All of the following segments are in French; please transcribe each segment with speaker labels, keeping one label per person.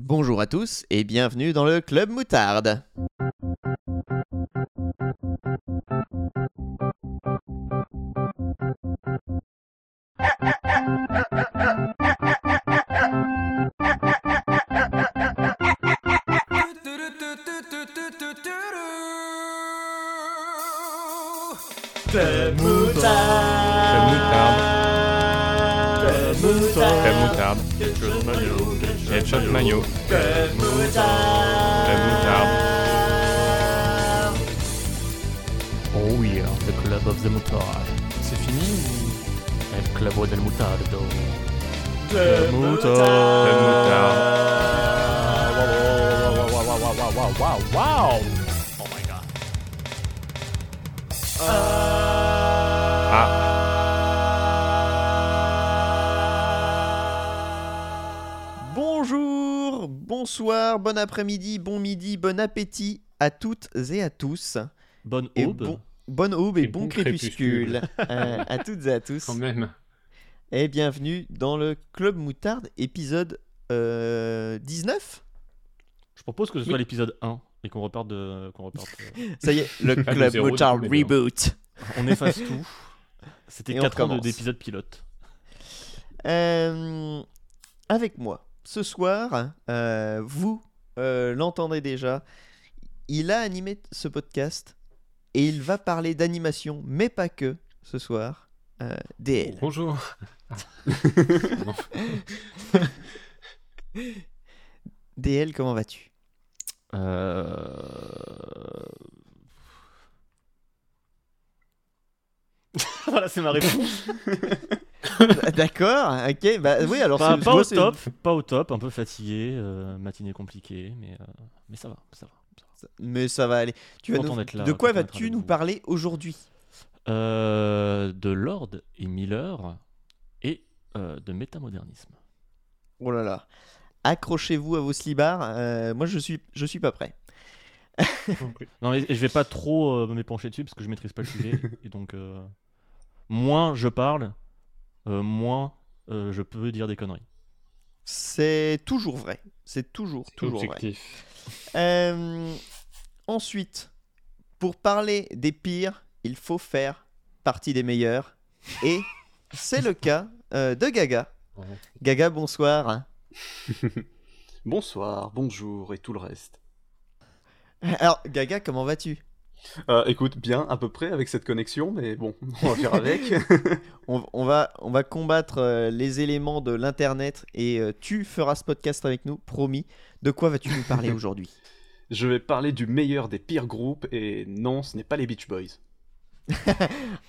Speaker 1: Bonjour à tous et bienvenue dans le Club Moutarde. Après-midi, bon midi, bon appétit à toutes et à tous.
Speaker 2: Bonne
Speaker 1: Et
Speaker 2: aube.
Speaker 1: bon, bonne aube et,
Speaker 3: Et
Speaker 1: bon,
Speaker 3: bon
Speaker 1: crépuscule, euh, à toutes et à tous.
Speaker 3: quand même.
Speaker 1: Et bienvenue dans le Club Moutarde, épisode euh, 19.
Speaker 2: Je propose que ce soit l'épisode 1 et qu'on reparte de. Qu'on reparte, euh,
Speaker 1: Ça y est, le
Speaker 3: de
Speaker 1: Club Moutarde. Reboot.
Speaker 2: On efface tout. C'était
Speaker 1: Et on
Speaker 2: 4 ans de-
Speaker 1: recommence.
Speaker 2: d'épisodes pilote.
Speaker 1: Euh, avec moi, ce soir, euh, vous euh, l'entendez déjà, il a animé ce podcast et il va parler d'animation, mais pas que, ce soir. Euh, DL.
Speaker 3: Bonjour.
Speaker 1: DL, comment vas-tu?
Speaker 2: Euh... voilà, c'est ma réponse.
Speaker 1: D'accord, ok, bah oui, alors
Speaker 2: Pas, pas au top, pas au top, un peu fatigué, euh, matinée compliquée, mais, euh, mais ça va, ça va. ça va.
Speaker 1: Mais ça va aller. Tu vas nous-
Speaker 2: d'être là,
Speaker 1: De quoi vas-tu nous parler aujourd'hui?
Speaker 2: Euh, de Lord et Miller et de métamodernisme.
Speaker 1: Oh là là. Accrochez-vous à vos slibards. moi, je suis, je suis pas prêt.
Speaker 2: Non, mais je vais pas trop euh, m'épancher dessus parce que je maîtrise pas le sujet. et donc, euh, moins je parle, euh, moins euh, je peux dire des conneries.
Speaker 1: C'est toujours vrai. C'est toujours, toujours vrai.
Speaker 3: Objectif.
Speaker 1: Euh, ensuite, pour parler des pires, il faut faire partie des meilleurs. Et c'est le cas euh, de Gaga. Gaga, bonsoir.
Speaker 4: Bonsoir, bonjour et tout le reste.
Speaker 1: Alors, Gaga, comment vas-tu?
Speaker 4: Euh, écoute, bien à peu près avec cette connexion, mais bon, on va faire avec.
Speaker 1: on, on va, on va combattre euh, les éléments de l'Internet et euh, tu feras ce podcast avec nous, promis. De quoi vas-tu nous parler aujourd'hui?
Speaker 4: Je vais parler du meilleur des pires groupes, et non, ce n'est pas les Beach Boys.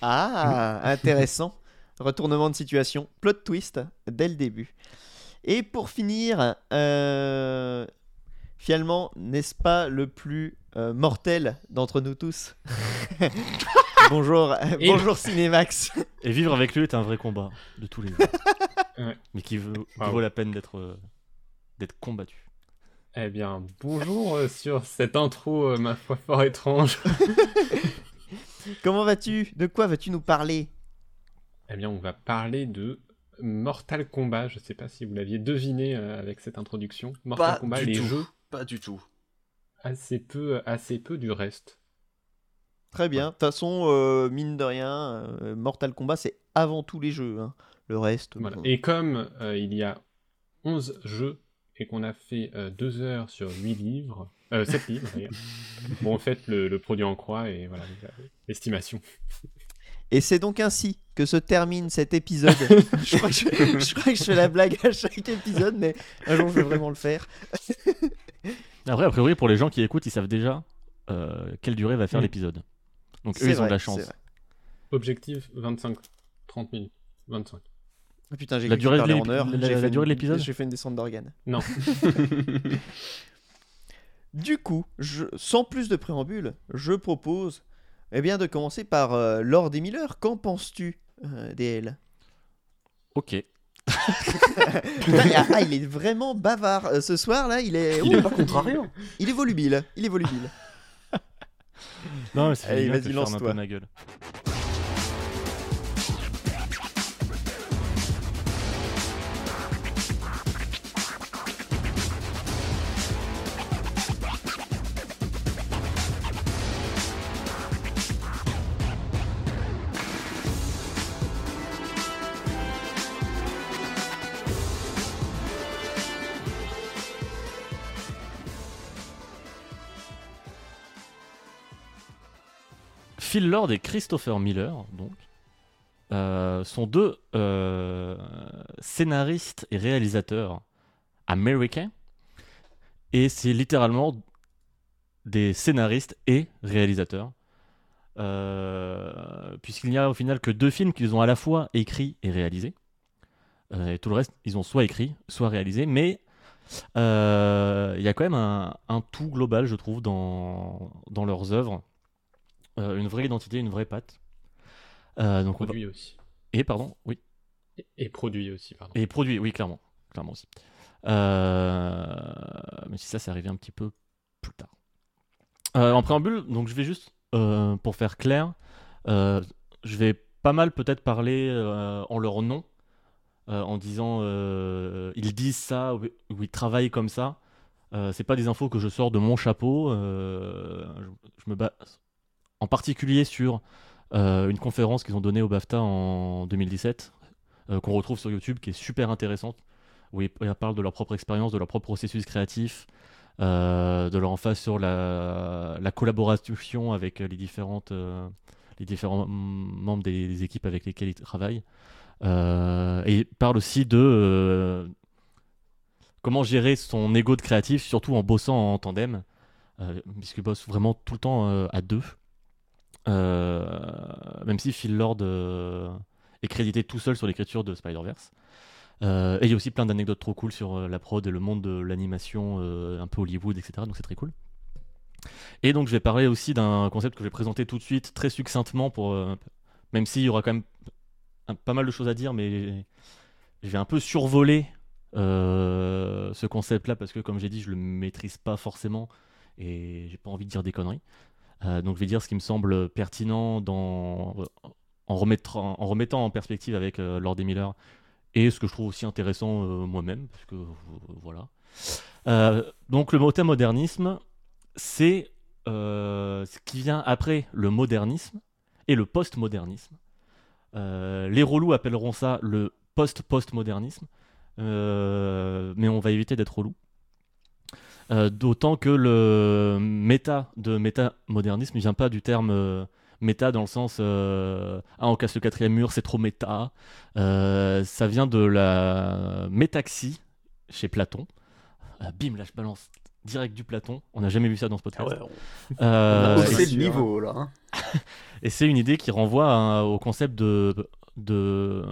Speaker 1: Ah, intéressant. Retournement de situation, plot twist dès le début. Et pour finir, euh, finalement, n'est-ce pas le plus euh, mortel d'entre nous tous Bonjour,
Speaker 3: Et-
Speaker 1: bonjour Cinémax.
Speaker 2: Et vivre avec lui est un vrai combat de tous les jours.
Speaker 3: Ouais.
Speaker 2: Mais qui vaut, qui
Speaker 3: Wow.
Speaker 2: vaut la peine d'être euh, d'être combattu.
Speaker 3: Eh bien, bonjour euh, sur cette intro, euh, ma foi, fort étrange.
Speaker 1: Comment vas-tu? De quoi vas-tu nous parler?
Speaker 3: Eh bien, on va parler de Mortal Kombat. Je sais pas si vous l'aviez deviné euh, avec cette introduction. Mortal
Speaker 4: Pas
Speaker 3: Kombat,
Speaker 4: du
Speaker 3: les
Speaker 4: tout.
Speaker 3: jeux,
Speaker 4: Pas du tout.
Speaker 3: assez peu, assez peu du reste.
Speaker 1: Très bien. De toute façon, euh, mine de rien, euh, Mortal Kombat, c'est avant tout les jeux. hein. Le reste.
Speaker 3: Voilà.
Speaker 1: bon.
Speaker 3: Et comme euh, il y a 11 jeux et qu'on a fait 2 heures sur 8 livres, euh, 7 livres d'ailleurs, bon, en fait, le, le produit en croix et voilà, l'estimation.
Speaker 1: Et c'est donc ainsi que se termine cet épisode. je, crois que je, je crois que je fais la blague à chaque épisode, mais un jour je vais vraiment le faire.
Speaker 2: Après, a priori, pour les gens qui écoutent, ils savent déjà euh, quelle durée va faire
Speaker 3: Mm.
Speaker 2: l'épisode. Donc eux, ils ont de la chance.
Speaker 3: Objectif 25, 30 minutes, 25.
Speaker 1: Ah, putain, j'ai
Speaker 2: La durée de
Speaker 1: en
Speaker 2: la- durée de l'épisode
Speaker 1: J'ai fait une descente d'organes.
Speaker 3: Non,
Speaker 1: Du coup, je, sans plus de préambule, je propose eh bien, de commencer par euh, Lord et Miller. Qu'en penses-tu, euh, DL
Speaker 2: Ok.
Speaker 1: Putain, ah, ah, il est vraiment bavard. Euh, ce soir, là, il est,
Speaker 4: Il est
Speaker 1: Ouh,
Speaker 4: pas contrariant.
Speaker 1: il est volubile. Il est volubile.
Speaker 2: Non, mais c'est
Speaker 1: Allez, vas-y, lance-toi.
Speaker 2: ma gueule. Phil Lord et Christopher Miller, donc, euh, sont deux euh, scénaristes et réalisateurs américains. Et c'est littéralement des scénaristes et réalisateurs. Euh, Puisqu'il n'y a au final que deux films qu'ils ont à la fois écrits et réalisés. Et tout le reste, ils ont soit écrit, soit réalisé. Mais il y a quand même un, tout global, je trouve, dans leurs œuvres. Euh, une vraie identité, une vraie patte. Euh, donc on va-
Speaker 3: Produit aussi.
Speaker 2: Et pardon, oui.
Speaker 3: Et- Et produit aussi, pardon.
Speaker 2: Et produit, oui, clairement. Clairement aussi. Euh, Mais si ça, c'est arrivé un petit peu plus tard. En préambule, donc je vais juste, pour faire clair, je vais pas mal peut-être parler en leur nom, en disant ils disent ça ou, ou ils travaillent comme ça. Euh, c'est pas des infos que je sors de mon chapeau. euh, je, je me base en particulier sur euh, une conférence qu'ils ont donnée au BAFTA en 2017 euh, qu'on retrouve sur YouTube, qui est super intéressante, où ils, parlent de leur propre expérience, de leur propre processus créatif, euh, de leur emphase sur la, la collaboration avec les, différentes, les différents membres des, des équipes avec lesquelles ils travaillent. Et ils parlent aussi de comment gérer son ego de créatif, surtout en bossant en tandem, puisqu'ils bossent vraiment tout le temps à deux. Euh, même si Phil Lord euh, est crédité tout seul sur l'écriture de Spider-Verse. Euh, et il y a aussi plein d'anecdotes trop cool sur la prod et le monde de l'animation un peu Hollywood, etc. Donc c'est très cool. Et donc je vais parler aussi d'un concept que je vais présenter tout de suite, très succinctement, pour, même s'il y aura quand même pas mal de choses à dire, mais je vais un peu survoler ce concept-là parce que, comme j'ai dit, je le maîtrise pas forcément et j'ai pas envie de dire des conneries. Euh, donc je vais dire ce qui me semble pertinent en, remettant, en perspective avec euh, Lord et Miller et ce que je trouve aussi intéressant euh, moi-même, parce que voilà. Donc le mot modernisme, c'est ce qui vient après le modernisme et le postmodernisme. Euh, les relous appelleront ça le post-postmodernisme, euh, mais on va éviter d'être relou. Euh, D'autant que le méta de métamodernisme ne vient pas du terme euh, méta dans le sens euh, ah on casse le quatrième mur c'est trop méta ça vient de la métaxie chez Platon bim là je balance direct du Platon on n'a jamais vu ça dans ce
Speaker 4: Ah
Speaker 2: podcast
Speaker 4: ouais, on
Speaker 2: c'est-
Speaker 4: le niveau là. hein.
Speaker 2: et c'est une idée qui renvoie au concept de, de,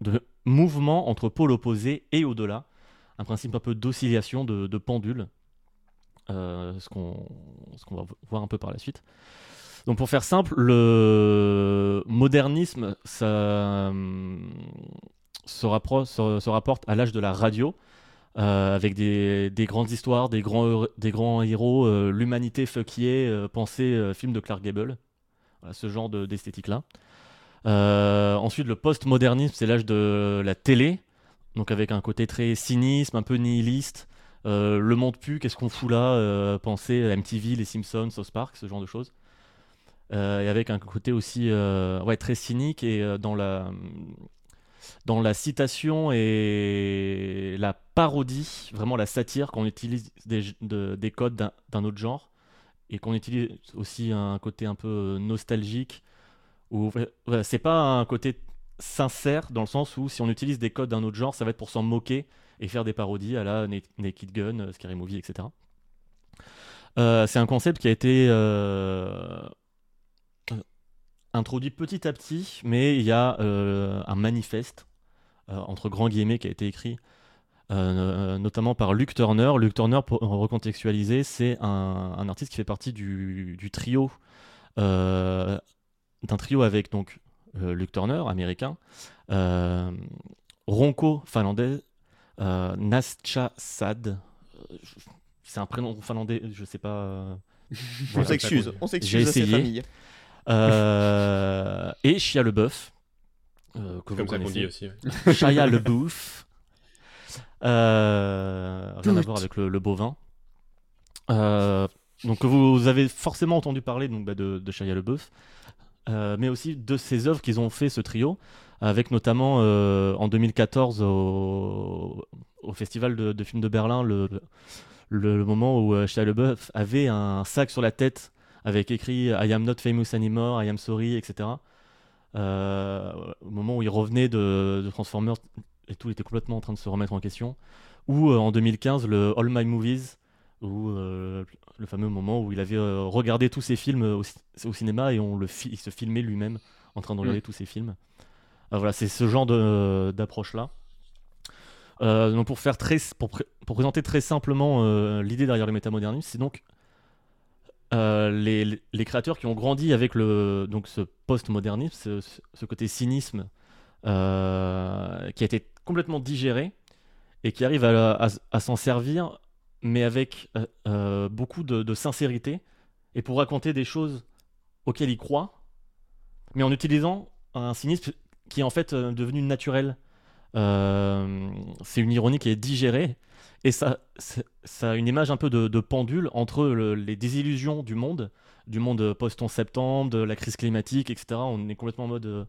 Speaker 2: de mouvement entre pôles opposés et au-delà. Un principe un peu d'oscillation, de, pendule. Euh, ce qu'on va voir un peu par la suite. Donc pour faire simple, le modernisme hum, se, rapporte à l'âge de la radio, euh, avec des, des grandes histoires, des grands, héros, euh, l'humanité fuck yeah, euh, pensée euh, film de Clark Gable. Ce genre de- d'esthétique-là. Euh, ensuite, le postmodernisme, c'est l'âge de la télé, donc avec un côté très cynisme, un peu nihiliste. Euh, le monde pue, qu'est-ce qu'on fout là euh, à MTV, les Simpsons, South Park, ce genre de choses. Euh, et avec un côté aussi euh, ouais, très cynique et dans la dans la citation et la parodie, vraiment la satire, qu'on utilise des, de- des codes d'un- d'un autre genre et qu'on utilise aussi un côté un peu nostalgique où ouais, c'est pas un côté sincère dans le sens où si on utilise des codes d'un autre genre, ça va être pour s'en moquer et faire des parodies à la Na- Naked Gun, euh, Scary Movie, etc. Euh, c'est un concept qui a été euh, introduit petit à petit, mais il y a un manifeste entre grands guillemets qui a été écrit notamment par Luke Turner. Luke Turner, pour recontextualiser, c'est un, artiste qui fait partie du, trio, d'un trio avec donc Luke Turner, américain, euh, Ronco, finlandais, euh, Nascha Sad, euh, c'est un prénom finlandais, je sais pas. euh,
Speaker 1: On
Speaker 2: voilà.
Speaker 1: s'excuse, on s'excuse à.
Speaker 2: Euh, et Shia LeBeouf, euh, que
Speaker 3: Comme
Speaker 2: vous
Speaker 3: ça qu'on
Speaker 2: connaissez.
Speaker 3: dit aussi. ouais.
Speaker 2: Shia. Euh, rien à voir avec le, le bovin. Euh, donc vous avez forcément entendu parler donc, bah, de, de Shia LeBeouf, euh, mais aussi de ses œuvres qu'ils ont fait ce trio, avec notamment euh, en 2014 au, festival de, de films de Berlin le, moment où euh, Shia LeBeouf avait un sac sur la tête avec écrit I am not famous anymore, I am sorry, etc. Euh, au moment où il revenait de, Transformers et tout, était complètement en train de se remettre en question. Ou euh, en 2015, le All My Movies, où, euh, le fameux moment où il avait euh, regardé tous ses films au, ci- au cinéma et on le il se filmait lui-même en train de regarder tous ses films. Euh, voilà, c'est ce genre de- d'approche-là. Euh, donc pour, faire très, pour, pour présenter très simplement euh, l'idée derrière le métamodernisme, c'est donc euh, les, les- créateurs qui ont grandi avec le, donc ce post-modernisme, ce, côté cynisme euh, qui a été complètement digéré et qui arrive à, à- à s'en servir, mais avec euh, euh, beaucoup de, sincérité et pour raconter des choses auxquelles ils croient, mais en utilisant un cynisme qui est en fait euh, devenu naturel. C'est une ironie qui est digérée et ça, a une image un peu de, pendule entre le- les désillusions du monde, du monde post-11 septembre, de la crise climatique, etc. On est complètement en mode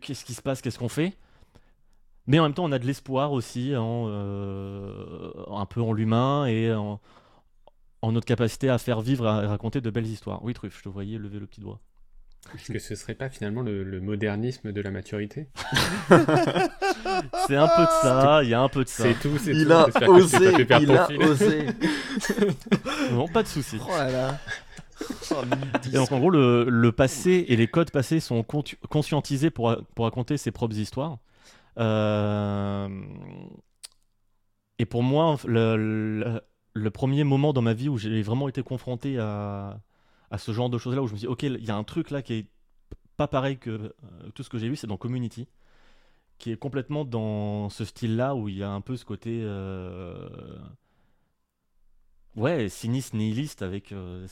Speaker 2: qu'est-ce qui se passe, qu'est-ce qu'on fait? Mais en même temps, on a de l'espoir aussi, en, euh, un peu en l'humain et en, en notre capacité à faire vivre et à raconter de belles histoires. Oui, Truffe, je te voyais lever le petit doigt.
Speaker 3: Est-ce que ce serait pas finalement le, le modernisme de la maturité?
Speaker 2: C'est un peu de ça, il y a un peu de ça.
Speaker 3: C'est tout, c'est
Speaker 4: Il
Speaker 3: tout.
Speaker 4: a osé, il a
Speaker 3: fil.
Speaker 4: osé.
Speaker 2: Non, pas de souci.
Speaker 1: Oh là là. Oh,
Speaker 2: Et donc en gros, le, le passé et les codes passés sont conscientisés pour, pour raconter ses propres histoires. Euh, Et pour moi, le, premier moment dans ma vie où j'ai vraiment été confronté à, ce genre de choses-là, où je me dis, ok, il y a un truc là qui est pas pareil que euh, tout ce que j'ai vu, c'est dans Community, qui est complètement dans ce style-là, où il y a un peu ce côté... euh, Ouais, sinistre, nihiliste, avec euh,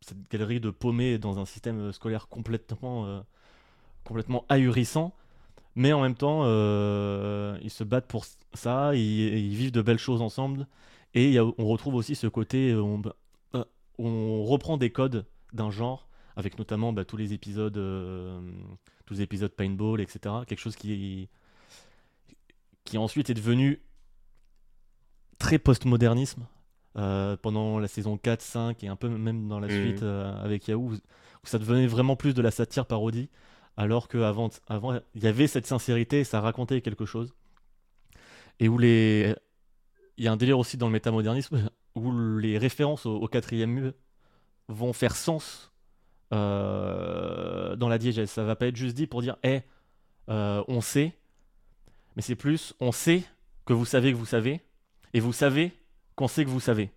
Speaker 2: cette galerie de paumés dans un système scolaire complètement, complètement ahurissant. Mais en même temps, euh, ils se battent pour ça, ils, ils vivent de belles choses ensemble. Et il y a- on retrouve aussi ce côté où on, euh, on reprend des codes d'un genre, avec notamment bah, tous les épisodes, euh, tous les épisodes paintball, etc. Quelque chose qui, qui ensuite est devenu très postmodernisme euh, pendant la saison 4, 5 et un peu même dans la
Speaker 3: Mhm.
Speaker 2: suite euh, avec Yahoo, où, où ça devenait vraiment plus de la satire parodie, alors qu'avant avant, il y avait cette sincérité, ça racontait quelque chose. Et où les. Il y a un délire aussi dans le métamodernisme où les références au, au quatrième mur vont faire sens euh, dans la diégèse. Ça va pas être juste dit pour dire, hé, on sait, mais c'est plus, on sait que vous savez que vous savez, et vous savez qu'on sait que vous savez.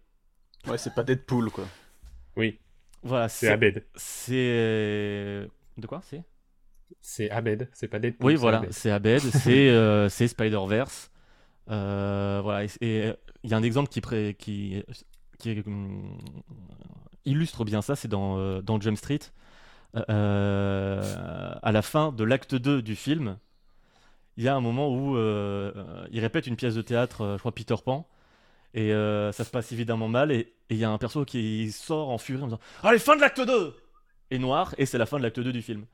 Speaker 4: Ouais, c'est pas Deadpool, quoi.
Speaker 3: Oui,
Speaker 2: Voilà,
Speaker 3: c'est Abed.
Speaker 2: C'est. De quoi C'est?
Speaker 3: C'est Abed, c'est pas Deadpool.
Speaker 2: Oui, voilà, c'est Abed, c'est euh, Spider-Verse. Euh, voilà, et- il y a un exemple qui, pré- qui, qui hum, illustre bien ça, c'est dans, euh, dans Jump Street. Euh, à la fin de l'acte 2 du film, il y a un moment où il répète une pièce de théâtre, je crois Peter Pan, et euh, ça se passe évidemment mal, et et il y a un perso qui sort en furie en disant Allez, fin de l'acte 2 Et noir, et c'est la fin de l'acte 2 du film.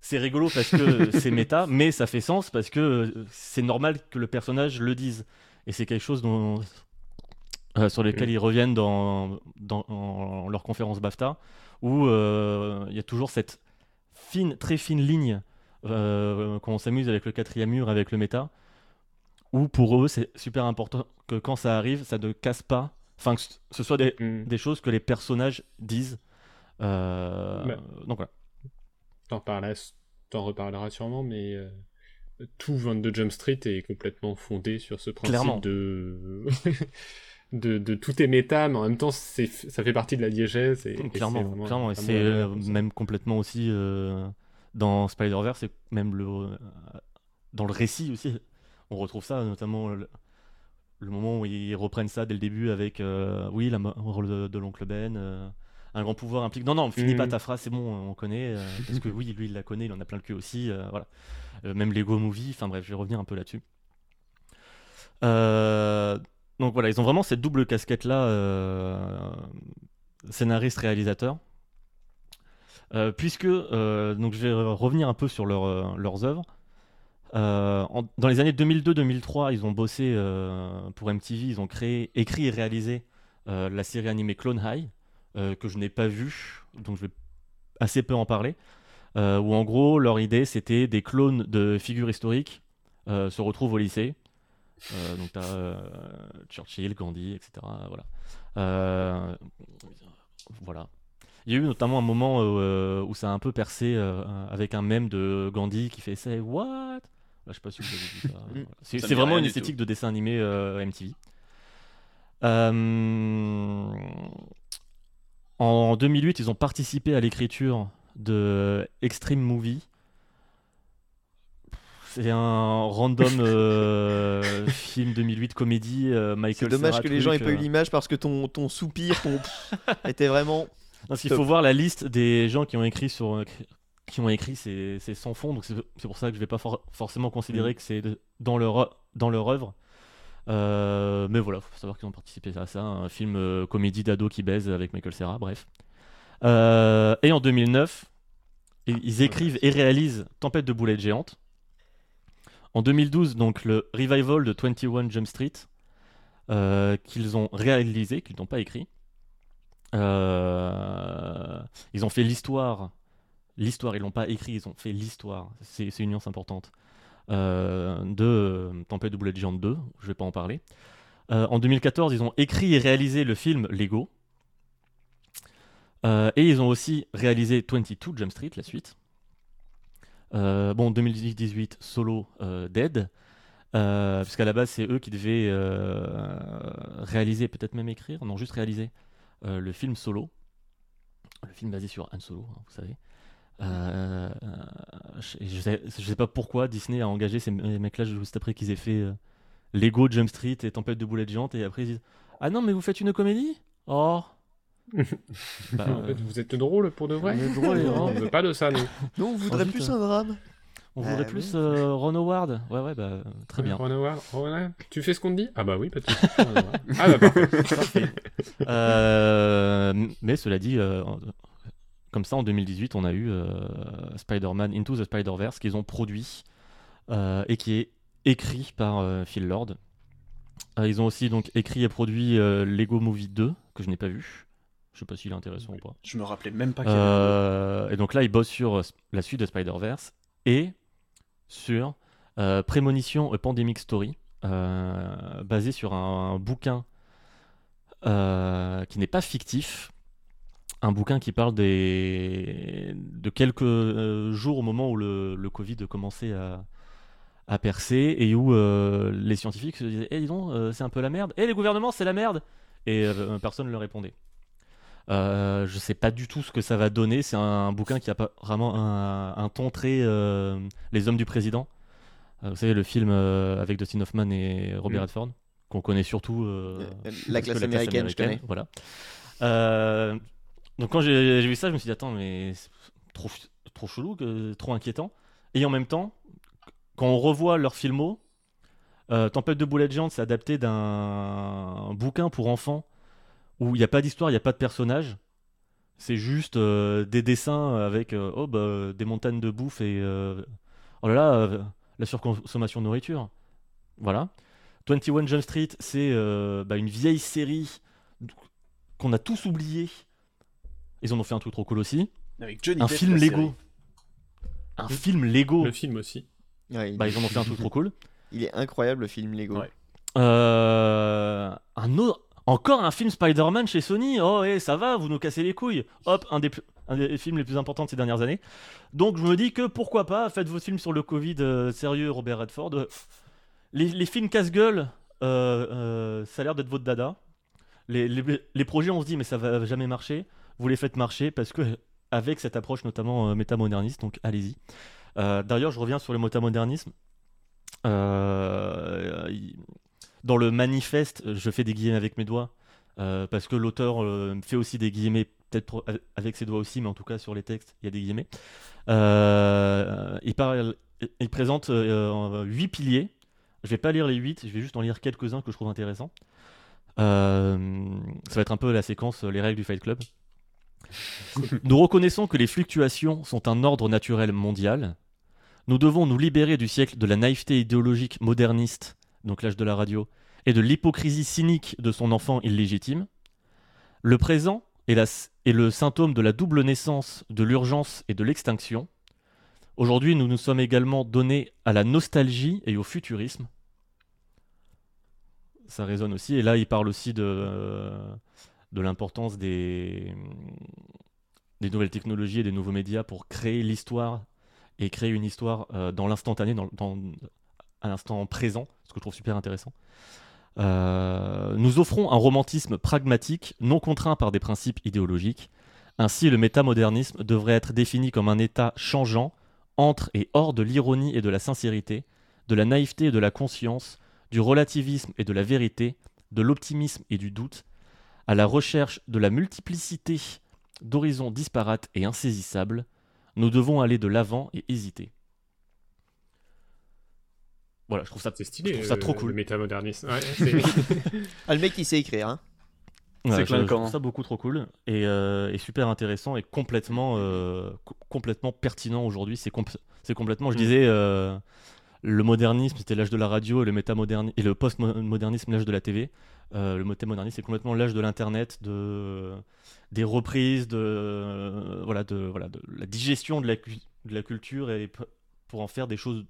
Speaker 2: C'est rigolo parce que c'est méta, mais ça fait sens parce que euh, c'est normal que le personnage le dise. Et c'est quelque chose dont, euh, sur lequel
Speaker 3: Mm.
Speaker 2: ils reviennent dans, dans en- leur conférence BAFTA, où euh, il y a toujours cette fine, très fine ligne euh, quand on s'amuse avec le quatrième mur, avec le méta, où pour eux c'est super important que quand ça arrive, ça ne casse pas, enfin que ce soit des, des choses que les personnages disent.
Speaker 3: Bah.
Speaker 2: Donc voilà.
Speaker 3: T'en t'en reparleras sûrement, mais euh, tout 22 Jump Street est complètement fondé sur ce principe
Speaker 2: Clairement.
Speaker 3: de... de de tout est méta, mais en même temps c'est ça fait partie de la diégèse. Et, et c'est
Speaker 2: clairement,
Speaker 3: vraiment-
Speaker 2: clairement. Et
Speaker 3: vraiment
Speaker 2: c'est euh, même complètement aussi euh, dans Spider-Verse, et même le, euh, dans le récit aussi. On retrouve ça, notamment le, le moment où ils reprennent ça dès le début avec oui, la mort de, de l'oncle Ben. Un grand pouvoir implique. Non, non, finis pas ta phrase, c'est bon, on connaît. euh, parce que oui, lui, il la connaît, il en a plein le cul aussi. euh, voilà. Euh, même Lego Movie, enfin bref, je vais revenir un peu là-dessus. Donc voilà, ils ont vraiment cette double casquette-là, scénariste-réalisateur. Puisque, donc je vais revenir un peu sur leur, leurs œuvres. En- dans les années 2002-2003, ils ont bossé pour MTV, ils ont créé, écrit et réalisé la série animée Clone High, que je n'ai pas vu, donc je vais assez peu en parler. euh, où en gros, leur idée c'était des clones de figures historiques euh, se retrouvent au lycée. Euh, donc t'as euh, Churchill, Gandhi, etc. Voilà. Euh, voilà. Il y a eu notamment un moment euh, où ça a un peu percé euh, avec un mème de Gandhi qui fait Say what? Là, Je sais pas si vous avez vu ça. Voilà. C'est vraiment une esthétique
Speaker 4: tout.
Speaker 2: de dessin animé euh, MTV. En 2008, ils ont participé à l'écriture de Extreme Movie. C'est un random euh, film 2008 comédie. euh,
Speaker 1: C'est dommage que les gens aient pas eu
Speaker 2: euh.
Speaker 1: l'image parce que ton, ton soupir, ton était vraiment.
Speaker 2: Parce qu'il faut voir la liste des gens qui ont écrit sur qui ont écrit c'est sans fond donc c'est pour ça que je vais pas for- forcément considérer que c'est dans leur dans leur œuvre Euh, mais voilà faut savoir qu'ils ont participé à ça un film euh, comédie d'ado qui baise avec Michael Cera bref Euh, et en 2009 ils- ils écrivent et réalisent Tempête de boulettes géantes en 2012 donc le revival de 21 Jump Street qu'ils ont réalisé qu'ils n'ont pas écrit ils ont fait l'histoire. L'histoire, ils l'ont pas écrit, ils ont fait l'histoire. C'est c'est une nuance importante. Euh, de Tempête de boulettes géantes 2, je vais pas en parler. Euh, en 2014, ils ont écrit et réalisé le film Lego. Euh, et ils ont aussi réalisé 22 Jump Street, la suite. Bon, 2018, Solo Dead. Euh, Puisqu'à la base, c'est eux qui devaient réaliser, peut-être même écrire, non, juste réaliser le film Solo, le film basé sur Han Solo, hein, vous savez. Euh, euh, je, je sais, je sais pas pourquoi Disney a engagé ces mecs-là juste après qu'ils aient fait euh, Lego, Jump Street et Tempête de boulettes géantes et après ils disent Ah non, mais vous faites une comédie? Oh Bah,
Speaker 3: En fait, vous êtes drôle pour de vrai
Speaker 2: on est drôle,
Speaker 3: On veut pas de ça, nous.
Speaker 1: Non, on voudrait
Speaker 2: vite,
Speaker 1: plus un drame.
Speaker 2: On voudrait
Speaker 1: oui.
Speaker 2: plus euh, Ron Howard. Ouais, ouais, bah très bien.
Speaker 3: Ron Howard, Ron, tu fais ce qu'on te dit? Ah bah oui, pas. Ah bah parfait.
Speaker 2: Parfait. Euh, mais cela dit, euh, comme ça en 2018, on a eu euh, Spider-Man Into the Spider-Verse qu'ils ont produit euh, et qui est écrit par euh, Phil Lord. Ils ont aussi donc écrit et produit Lego Movie 2 que je n'ai pas vu. Je sais pas s'il est intéressant ou pas.
Speaker 4: Je me rappelais même pas qu'il y avait un deux.
Speaker 2: Euh, et donc là, ils bossent sur la suite de Spider-Verse et sur euh, Prémonition A Pandemic Story, euh, basé sur un, un bouquin qui n'est pas fictif, un bouquin qui parle des... de quelques euh, jours au moment où le, le Covid commençait à, à percer et où euh, les scientifiques se disaient Eh, dis donc, euh, c'est un peu la merde. Eh, les gouvernements, c'est la merde Et personne ne leur répondait. Euh, je sais pas du tout ce que ça va donner. C'est un, bouquin qui a pas vraiment un, un ton très Les Hommes du Président. Vous savez, le film avec Dustin Hoffman et Robert
Speaker 3: Mm.
Speaker 2: Redford, qu'on connaît surtout. Euh, parce
Speaker 1: la classe américaine, je connais.
Speaker 2: Voilà. Donc quand j'ai vu ça, je me suis dit, attends, mais trop, trop chelou, trop inquiétant. Et en même temps, quand on revoit leur filmo, euh, Tempête de boulettes géantes, c'est adapté d'un bouquin pour enfants où il n'y a pas d'histoire, il n'y a pas de personnage. C'est juste euh, des dessins avec euh, oh, bah, des montagnes de bouffe et oh là là, la surconsommation de nourriture. Voilà. 21 Jump Street, c'est bah, une vieille série qu'on a tous oublié. Ils en ont fait un truc trop cool aussi.
Speaker 4: Avec Johnny
Speaker 2: Un
Speaker 4: Depp,
Speaker 2: film Lego.
Speaker 4: série.
Speaker 2: Un film Lego.
Speaker 3: Le film aussi.
Speaker 1: Ouais, il,
Speaker 2: Bah, ils en ont fait un truc trop cool.
Speaker 1: il est incroyable le film Lego.
Speaker 4: Ouais.
Speaker 2: Euh, un autre, encore un film Spider-Man chez Sony. Oh, et ça va, vous nous cassez les couilles. Hop, un des, plus- un des films les plus importants de ces dernières années. Donc je me dis que pourquoi pas, faites vos films sur le Covid euh, sérieux, Robert Redford. Les, les films casse-gueule, euh, euh, ça a l'air d'être votre dada. Les, les- les projets, on se dit, mais ça va jamais marcher. Vous les faites marcher parce que, avec cette approche notamment euh, métamoderniste, donc allez-y. Euh, D'ailleurs, je reviens sur le métamodernisme. Euh, dans le manifeste, je fais des guillemets avec mes doigts, parce que l'auteur fait aussi des guillemets, peut-être avec ses doigts aussi, mais en tout cas sur les textes, il y a des guillemets. Il, présente euh, huit piliers. Je vais pas lire les huit, je vais juste en lire quelques-uns que je trouve intéressants. Ça va être un peu la séquence Les règles du Fight Club. Nous reconnaissons que les fluctuations sont un ordre naturel mondial. Nous devons nous libérer du siècle de la naïveté idéologique moderniste, donc l'âge de la radio, et de l'hypocrisie cynique de son enfant illégitime. Le présent est, est le symptôme de la double naissance de l'urgence et de l'extinction. Aujourd'hui, nous nous sommes également donnés à la nostalgie et au futurisme. Ça résonne aussi. Et là, il parle aussi de, de l'importance des, nouvelles technologies et des nouveaux médias pour créer l'histoire et créer une histoire euh, dans l'instantané, dans, dans- à l'instant présent, ce que je trouve super intéressant. Euh, nous offrons un romantisme pragmatique, non contraint par des principes idéologiques. Ainsi, le métamodernisme devrait être défini comme un état changeant, entre et hors de l'ironie et de la sincérité, de la naïveté et de la conscience, du relativisme et de la vérité, de l'optimisme et du doute, à la recherche de la multiplicité d'horizons disparates et insaisissables, nous devons aller de l'avant et hésiter. Voilà, je trouve ça
Speaker 3: C'est stylé.
Speaker 2: Je trouve ça
Speaker 3: euh,
Speaker 2: trop cool.
Speaker 3: Le métamodernisme. Ouais,
Speaker 1: Ah, le mec, il sait écrire. Hein.
Speaker 2: Ouais,
Speaker 4: C'est
Speaker 2: je- je trouve ça beaucoup trop cool et, euh, et super intéressant et complètement, euh, co- complètement pertinent aujourd'hui. C'est compl- c'est complètement, je
Speaker 4: Mm.
Speaker 2: disais, euh, le modernisme c'était l'âge de la radio et le métamodernisme et le postmodernisme l'âge de la TV. Euh, le métamodernisme c'est complètement l'âge de l'internet, de des reprises, de euh, voilà, de voilà, de la digestion de la, cu- de la culture et pour en faire des choses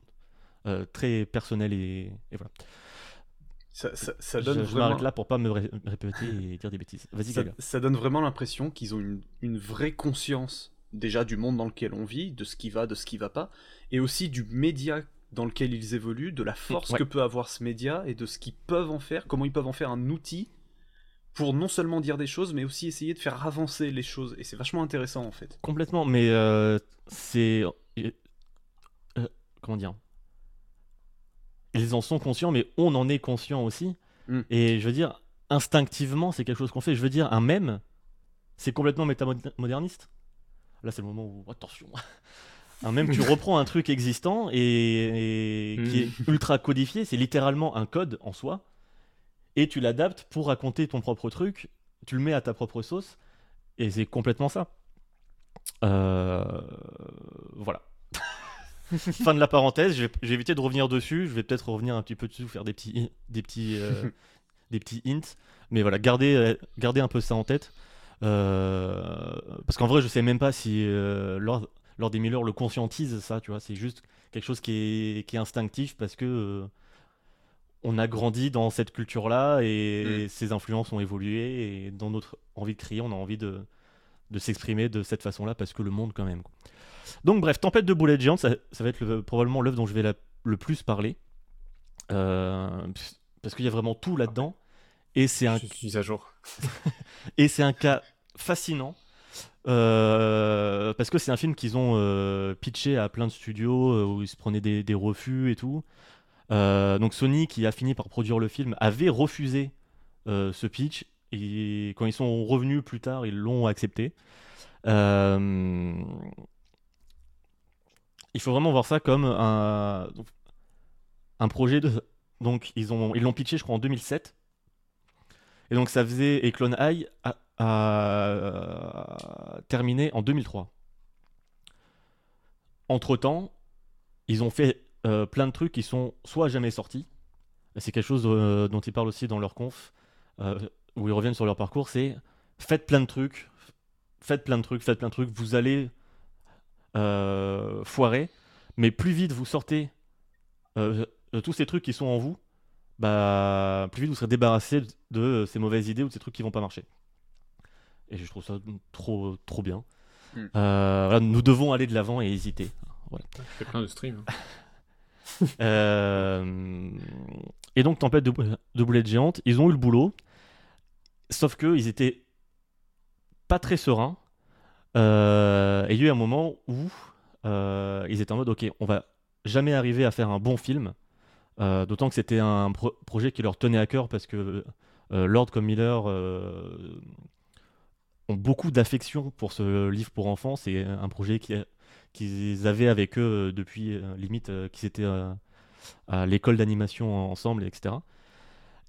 Speaker 2: euh, très personnelles et, et voilà.
Speaker 4: Ça, ça- ça
Speaker 2: Je,
Speaker 4: donne
Speaker 2: je
Speaker 4: vraiment...
Speaker 2: m'arrête là pour pas me ré- répéter et dire des bêtises. Vas-y,
Speaker 4: ça, ça donne vraiment l'impression qu'ils ont une, une vraie conscience déjà du monde dans lequel on vit, de ce qui va, de ce qui va pas, et aussi du média dans lequel ils évoluent, de la force
Speaker 2: ouais.
Speaker 4: que peut avoir ce média et de ce qu'ils peuvent en faire, comment ils peuvent en faire un outil pour non seulement dire des choses, mais aussi essayer de faire avancer les choses. Et c'est vachement intéressant en fait.
Speaker 2: Complètement, mais euh, c'est. euh, euh, comment dire? Ils en sont conscients, mais on en est conscient aussi.
Speaker 4: Mm.
Speaker 2: Et je veux dire, instinctivement, c'est quelque chose qu'on fait. Je veux dire, un mème, c'est complètement métamoderniste. Là, c'est le moment où. Attention Un mème, tu reprends un truc existant et, et qui est ultra codifié, c'est littéralement un code en soi, et tu l'adaptes pour raconter ton propre truc, tu le mets à ta propre sauce, et c'est complètement ça. Euh, voilà. fin de la parenthèse. Vais éviter de revenir dessus. Je vais peut-être revenir un petit peu dessus, faire des petits, des petits, euh, des petits hints. Mais voilà, gardez, euh, gardez un peu ça en tête. Euh, parce qu'en vrai, je sais même pas si euh, Lord, Lord des Miller le conscientise ça. Tu vois, c'est juste quelque chose qui est, qui est instinctif parce que euh, on a grandi dans cette culture-là et ces influences ont évolué et dans notre envie de créer, on a envie de de s'exprimer de cette façon-là parce que le monde quand même. quoi. Donc bref, Tempête de boulettes géantes, ça, ça va être le- probablement l'œuvre dont je vais la- le plus parler. Euh, parce qu'il y a vraiment tout là-dedans. Et c'est un,
Speaker 3: Je suis à jour.
Speaker 2: et c'est un cas fascinant. Euh, parce que c'est un film qu'ils ont euh, pitché à plein de studios euh, où ils se prenaient des, refus et tout. Donc Sony, qui a fini par produire le film, avait refusé ce pitch. Et quand ils sont revenus plus tard, ils l'ont accepté. Il faut vraiment voir ça comme un, un projet de. Donc ils ont ils l'ont pitché, je crois, en 2007. Et donc ça faisait et Clone High a terminé en 2003. Entre temps, ils ont fait euh, plein de trucs qui sont soit jamais sortis. C'est quelque chose euh, dont ils parlent aussi dans leur conf, euh, où ils reviennent sur leur parcours. C'est faites plein de trucs, faites plein de trucs, faites plein de trucs. Vous allez euh, foirer, mais plus vite vous sortez euh, tous ces trucs qui sont en vous, bah plus vite vous serez débarrassé de ces mauvaises idées ou de ces trucs qui vont pas marcher. Et je trouve ça trop trop bien.
Speaker 4: Mm.
Speaker 2: Euh, voilà, nous devons aller de l'avant et hésiter.
Speaker 3: Je fais plein de streams. hein.
Speaker 2: Euh, et donc, Tempête de, de boulettes géantes, ils ont eu le boulot. Sauf que ils étaient pas très sereins. Euh, et il y a eu un moment où ils étaient en mode Ok, on va jamais arriver à faire un bon film. D'autant que c'était un pro- projet qui leur tenait à cœur parce que Lord comme Miller ont beaucoup d'affection pour ce livre pour enfants. C'est un projet qui, qu'ils avaient avec eux euh, depuis euh, limite euh, qu'ils étaient à l'école d'animation ensemble, etc.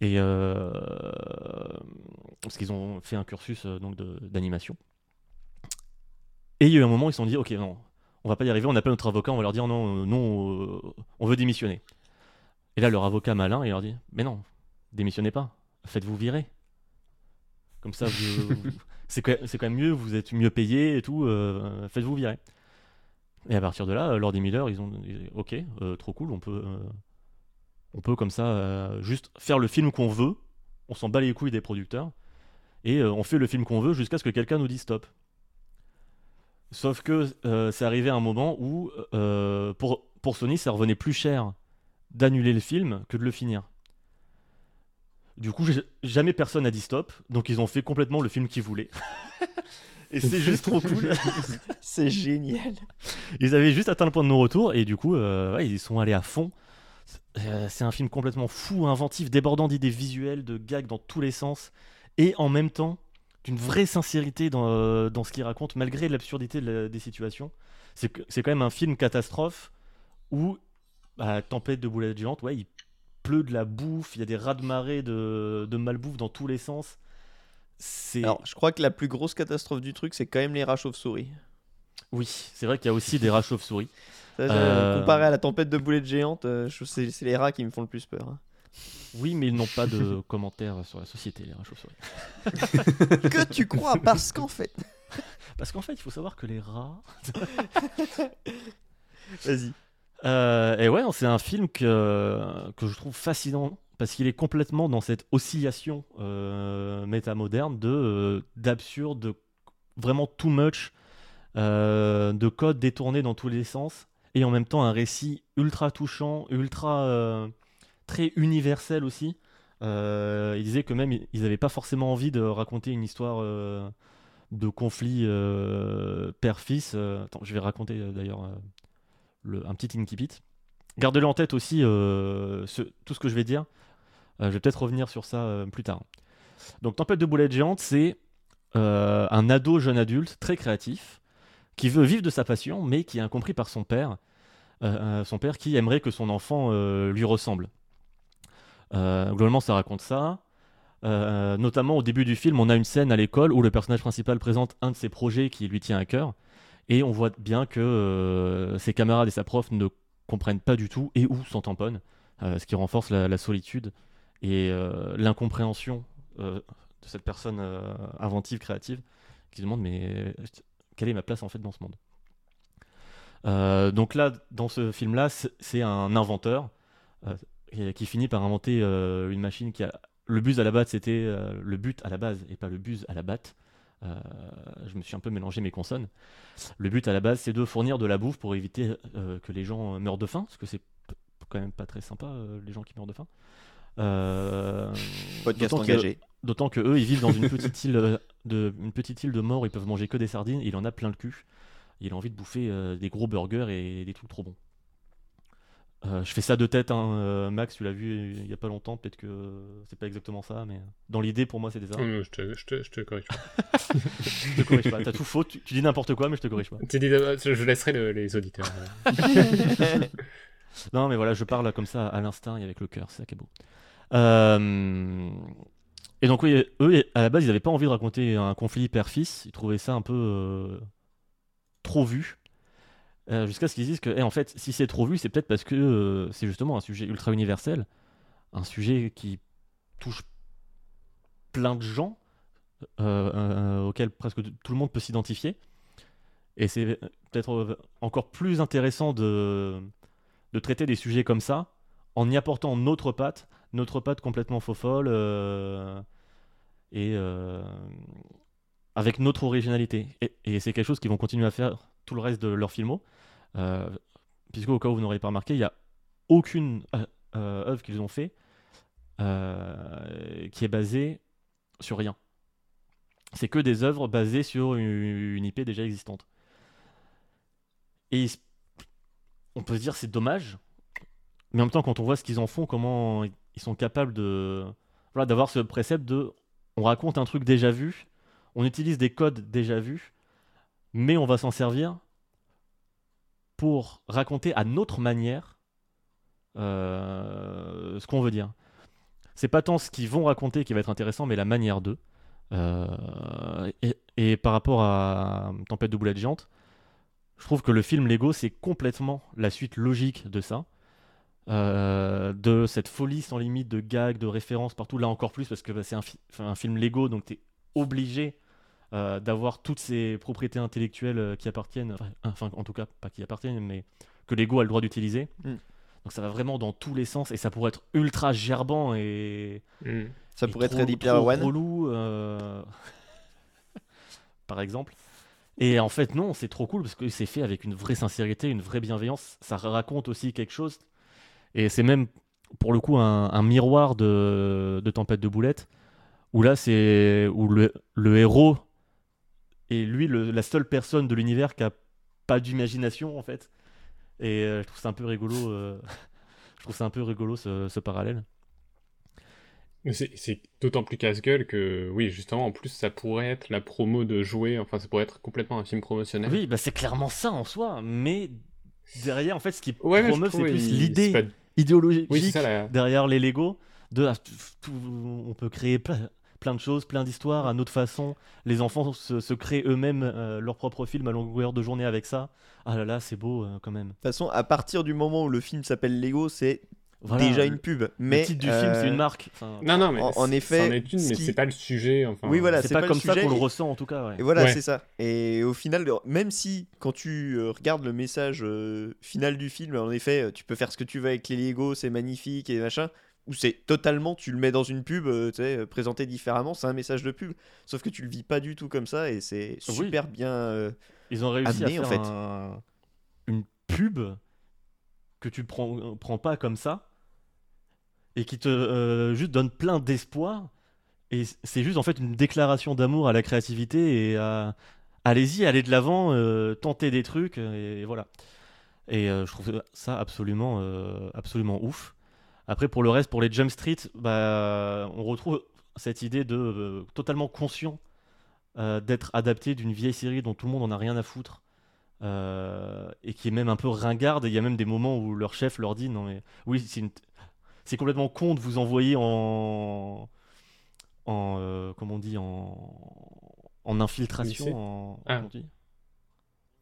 Speaker 2: Et parce qu'ils ont fait un cursus donc d'animation. Et il y a eu un moment ils se sont dit ok non, on va pas y arriver, on appelle notre avocat, on va leur dire non, non, on veut démissionner. Et là leur avocat malin il leur dit mais non, démissionnez pas, faites-vous virer. Comme ça, vous- c'est quand, même- mieux, vous êtes mieux payé et tout, euh, faites-vous virer. Et à partir de là, Lord et Miller, ils ont ok, euh, trop cool, on peut, euh, on peut comme ça euh, juste faire le film qu'on veut, on s'en bat les couilles des producteurs, et euh, on fait le film qu'on veut jusqu'à ce que quelqu'un nous dise stop. Sauf que euh, c'est arrivé un moment où, euh, pour Sony, ça revenait plus cher d'annuler le film que de le finir. Du coup, jamais personne n'a dit stop, donc ils ont fait complètement le film qu'ils voulaient. et c'est juste trop cool.
Speaker 1: C'est génial.
Speaker 2: Ils avaient juste atteint le point de non-retour et du coup, euh, ouais, ils y sont allés à fond. Euh, C'est un film complètement fou, inventif, débordant d'idées visuelles, de gags dans tous les sens, et en même temps d'une vraie sincérité dans, euh, dans ce qu'il raconte, malgré l'absurdité de la- des situations. C'est quand même un film catastrophe où, bah, tempête de boulettes géantes, ouais, il pleut de la bouffe, il y a des rats de marée de, de malbouffe dans tous les sens. C'est
Speaker 1: Alors, je crois que la plus grosse catastrophe du truc, c'est quand même les rats chauves-souris.
Speaker 2: oui, c'est vrai qu'il y a aussi des rats chauves-souris.
Speaker 1: Je-
Speaker 2: Euh.
Speaker 1: Comparé à la tempête de boulettes géantes, euh, c'est les rats qui me font le plus peur. hein.
Speaker 2: Oui, mais ils n'ont pas de commentaires sur la société, les rats chauves-souris.
Speaker 1: que tu crois Parce qu'en fait.
Speaker 2: Parce qu'en fait, il faut savoir que les rats.
Speaker 1: Vas-y.
Speaker 2: Euh, et ouais, c'est un film que, que je trouve fascinant parce qu'il est complètement dans cette oscillation euh, métamoderne de euh, d'absurde, de vraiment too much, de codes détournés dans tous les sens et en même temps un récit ultra touchant, ultra très universel aussi. Il disait que même ils n'avaient pas forcément envie de raconter une histoire de conflit père-fils. Attends, je vais raconter d'ailleurs un petit incipit. Gardez-le en tête aussi, euh, tout ce que je vais dire. Euh, je vais peut-être revenir sur ça euh, plus tard. Donc, Tempête de boulettes géantes, c'est un ado jeune adulte très créatif qui veut vivre de sa passion, mais qui est incompris par son père. Son père qui aimerait que son enfant lui ressemble. Globalement, ça raconte ça. Notamment au début du film, on a une scène à l'école où le personnage principal présente un de ses projets qui lui tient à cœur. Et on voit bien que euh, ses camarades et sa prof ne comprennent pas du tout et ou s'en tamponnent, euh, ce qui renforce la, solitude et euh, l'incompréhension de cette personne inventive, créative, qui demande mais quelle est ma place en fait dans ce monde? Donc là, dans ce film-là, c'est un inventeur qui finit par inventer une machine qui a le buzz à la batte, c'était le but à la base et pas le buzz à la batte. Euh, je me suis un peu mélangé mes consonnes. Le but à la base, c'est de fournir de la bouffe pour éviter euh, que les gens meurent de faim, parce que c'est quand même pas très sympa, euh, les gens qui meurent de faim. Euh,
Speaker 1: Podcast engagé.
Speaker 2: D'autant que eux, ils vivent dans une petite île de, une petite île de mort, ils peuvent manger que des sardines, il en a plein le cul. Il a envie de bouffer euh, des gros burgers et des trucs trop bons. Euh, je fais ça de tête, hein, euh, Max, tu l'as vu il y a pas longtemps, peut-être que c'est pas exactement ça, mais dans l'idée, pour moi, c'était ça.
Speaker 3: Oh non, je te, je te, je te corrige pas.
Speaker 2: Je te corrige pas, t'as tout faux, tu, tu dis n'importe quoi, mais je te corrige pas.
Speaker 3: D'abord- Je laisserai le- les auditeurs. euh.
Speaker 2: Non, mais voilà, je parle comme ça à l'instinct et avec le cœur, c'est ça qui est beau. Euh, Et donc, oui, eux, à la base, ils n'avaient pas envie de raconter un conflit père-fils. Ils trouvaient ça un peu euh, trop vu. Euh, Jusqu'à ce qu'ils disent que, eh, en fait, si c'est trop vu, c'est peut-être parce que euh, c'est justement un sujet ultra universel. Un sujet qui touche plein de gens, euh, auquel presque tout le monde peut s'identifier. Et c'est peut-être encore plus intéressant de, de traiter des sujets comme ça en y apportant notre patte, notre patte complètement faux folle et avec notre originalité. Et, et c'est quelque chose qu'ils vont continuer à faire tout le reste de leur filmo. Euh, puisque au cas où vous n'aurez pas remarqué, il n'y a aucune euh, euh, œuvre qu'ils ont fait qui est basée sur rien. C'est que des œuvres basées sur une, IP déjà existante. Et on peut se dire c'est dommage, mais en même temps quand on voit ce qu'ils en font, comment ils sont capables de voilà d'avoir ce précepte de on raconte un truc déjà vu, on utilise des codes déjà vus, mais on va s'en servir pour raconter à notre manière euh, ce qu'on veut dire. C'est pas tant ce qu'ils vont raconter qui va être intéressant, mais la manière d'eux. Euh, et, par rapport à Tempête de boulettes géantes, je trouve que le film Lego, c'est complètement la suite logique de ça. Euh, de cette folie sans limite de gags, de références partout, là encore plus, parce que c'est un, un film Lego, donc t'es obligé euh, d'avoir toutes ces propriétés intellectuelles euh, qui appartiennent, enfin, enfin, en tout cas pas qui appartiennent, mais que Lego a le droit d'utiliser.
Speaker 1: Mm.
Speaker 2: Donc ça va vraiment dans tous les sens et ça pourrait être ultra gerbant et,
Speaker 3: Hmm.
Speaker 1: Ça
Speaker 2: et
Speaker 1: pourrait être
Speaker 2: trop-
Speaker 1: Ready Player One.
Speaker 2: relou, euh, par exemple. Et en fait, non, c'est trop cool parce que c'est fait avec une vraie sincérité, une vraie bienveillance. Ça raconte aussi quelque chose. Et c'est même, pour le coup, un, un miroir de, de Tempête de Boulettes, où là, c'est où le, le héros est lui le- la seule personne de l'univers qui a pas d'imagination, en fait. Et euh, je trouve ça un peu rigolo. euh, je trouve ça un peu rigolo ce, ce parallèle.
Speaker 3: C'est d'autant plus casse-gueule que, oui, justement, en plus, ça pourrait être la promo de jouer, enfin, ça pourrait être complètement un film promotionnel.
Speaker 2: Oui, bah c'est clairement ça en soi, mais derrière, en fait, ce qui
Speaker 3: Ouais,
Speaker 2: promeut, c'est plus l'idée
Speaker 3: pas-
Speaker 2: idéologique
Speaker 3: Oui, ça,
Speaker 2: derrière les Lego. De, ah, tout- on peut créer plein, plein de choses, plein d'histoires à notre façon. Les enfants se, se créent eux-mêmes euh, leur propre film à longueur de journée avec ça. Ah là là, c'est beau euh, quand même.
Speaker 1: De toute façon, à partir du moment où le film s'appelle Lego, c'est
Speaker 2: Voilà,
Speaker 1: déjà
Speaker 2: le-
Speaker 1: une pub.
Speaker 2: Le
Speaker 1: Mais
Speaker 2: titre du
Speaker 1: euh,
Speaker 2: film, c'est une marque. Enfin,
Speaker 3: Non, non, mais
Speaker 1: En- effet,
Speaker 3: c'en est une,
Speaker 1: ce
Speaker 3: mais
Speaker 1: qui-
Speaker 3: c'est pas le sujet, enfin...
Speaker 1: Oui, voilà,
Speaker 2: c'est pas,
Speaker 1: pas le
Speaker 2: comme ça qu'on le
Speaker 1: et-
Speaker 2: ressent en tout cas. ouais.
Speaker 1: Et voilà,
Speaker 3: Ouais.
Speaker 1: c'est ça. Et au final, même si quand tu euh, regardes le message euh, final du film, en effet, euh, tu peux faire ce que tu veux avec les Lego, c'est magnifique et machin, ou c'est totalement, tu le mets dans une pub, euh, tu sais, euh, présenté différemment, c'est un message de pub. Sauf que tu le vis pas du tout comme ça et c'est
Speaker 2: Oui.
Speaker 1: super bien. euh,
Speaker 2: Ils ont réussi
Speaker 1: amené,
Speaker 2: à
Speaker 1: en
Speaker 2: faire
Speaker 1: fait.
Speaker 2: un- une pub que tu prends, prends pas comme ça et qui te euh, juste donne plein d'espoir. Et c'est juste en fait une déclaration d'amour à la créativité et à allez-y, allez de l'avant, tentez des trucs et, voilà. Et je trouve ça absolument, absolument ouf. Après pour le reste, pour les Jump Street, bah, on retrouve cette idée de euh, totalement conscient euh, d'être adapté d'une vieille série dont tout le monde en a rien à foutre euh, et qui est même un peu ringarde. Et il y a même des moments où leur chef leur dit non mais oui c'est une- c'est complètement con de vous envoyer en en comment on dit en infiltration en
Speaker 3: Ah.
Speaker 2: comment on dit?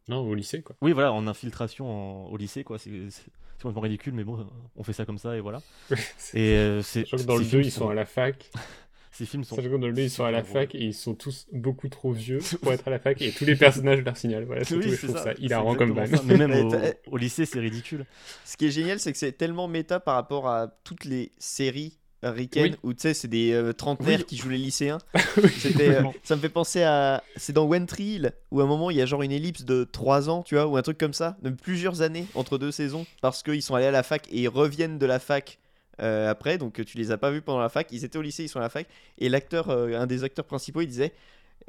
Speaker 3: Non, au lycée, quoi.
Speaker 2: oui voilà en infiltration en- au lycée quoi c'est c'est- c'est complètement ridicule mais bon on fait ça comme ça et voilà et euh, c'est
Speaker 3: Sachant que dans le 2,
Speaker 2: films
Speaker 3: ils sont à la fac.
Speaker 2: ces films sont
Speaker 3: Sachant que dans le 2, ils sont à la
Speaker 2: drôles.
Speaker 3: fac et ils sont tous beaucoup trop vieux pour être à la fac et tous les personnages leur signalent. Voilà, c'est
Speaker 2: Oui,
Speaker 3: tout. Trouve ça
Speaker 2: c'est
Speaker 3: hilarant comme
Speaker 2: ça. Mais même au, au lycée, c'est ridicule.
Speaker 1: Ce qui est génial, c'est que c'est tellement méta par rapport à toutes les séries ricaines
Speaker 3: Oui.
Speaker 1: où tu sais, c'est des euh, trentenaires
Speaker 2: Oui.
Speaker 1: qui jouent les lycéens. C'était, euh, ça me fait penser à. C'est dans One Tree Hill, où à un moment il y a genre une ellipse de 3 ans, tu vois, ou un truc comme ça, de plusieurs années entre deux saisons, parce qu'ils sont allés à la fac et ils reviennent de la fac euh, après, donc tu les as pas vus pendant la fac. Ils étaient au lycée, ils sont à la fac, et l'acteur, euh, un des acteurs principaux, il disait.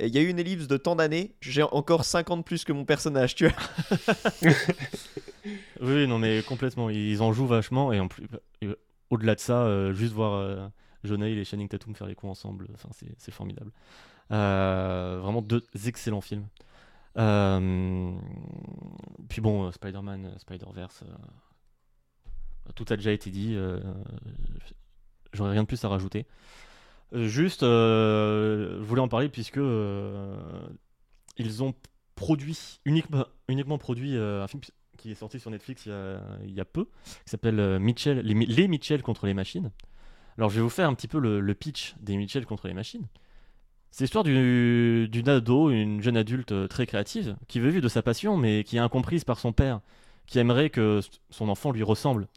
Speaker 1: Il y a eu une ellipse de tant d'années, j'ai encore 50 plus que mon personnage, tu vois.
Speaker 2: Oui, non, mais complètement. Ils en jouent vachement. Et en plus, au-delà de ça, euh, juste voir euh, Jonah et Channing Tatum faire les coups ensemble, c'est, formidable. Euh, vraiment deux excellents films. Puis bon, Spider-Man, Spider-Verse, tout a déjà été dit. j'aurais rien de plus à rajouter. Juste, je voulais en parler puisque ils ont produit, uniquement, uniquement produit un film qui est sorti sur Netflix il y a, peu, qui s'appelle euh, Mitchell, les, les Mitchell contre les machines. Alors je vais vous faire un petit peu le, pitch des Mitchell contre les machines. C'est l'histoire du- d'une ado, une jeune adulte euh, très créative, qui veut vivre de sa passion, mais qui est incomprise par son père, qui aimerait que son enfant lui ressemble.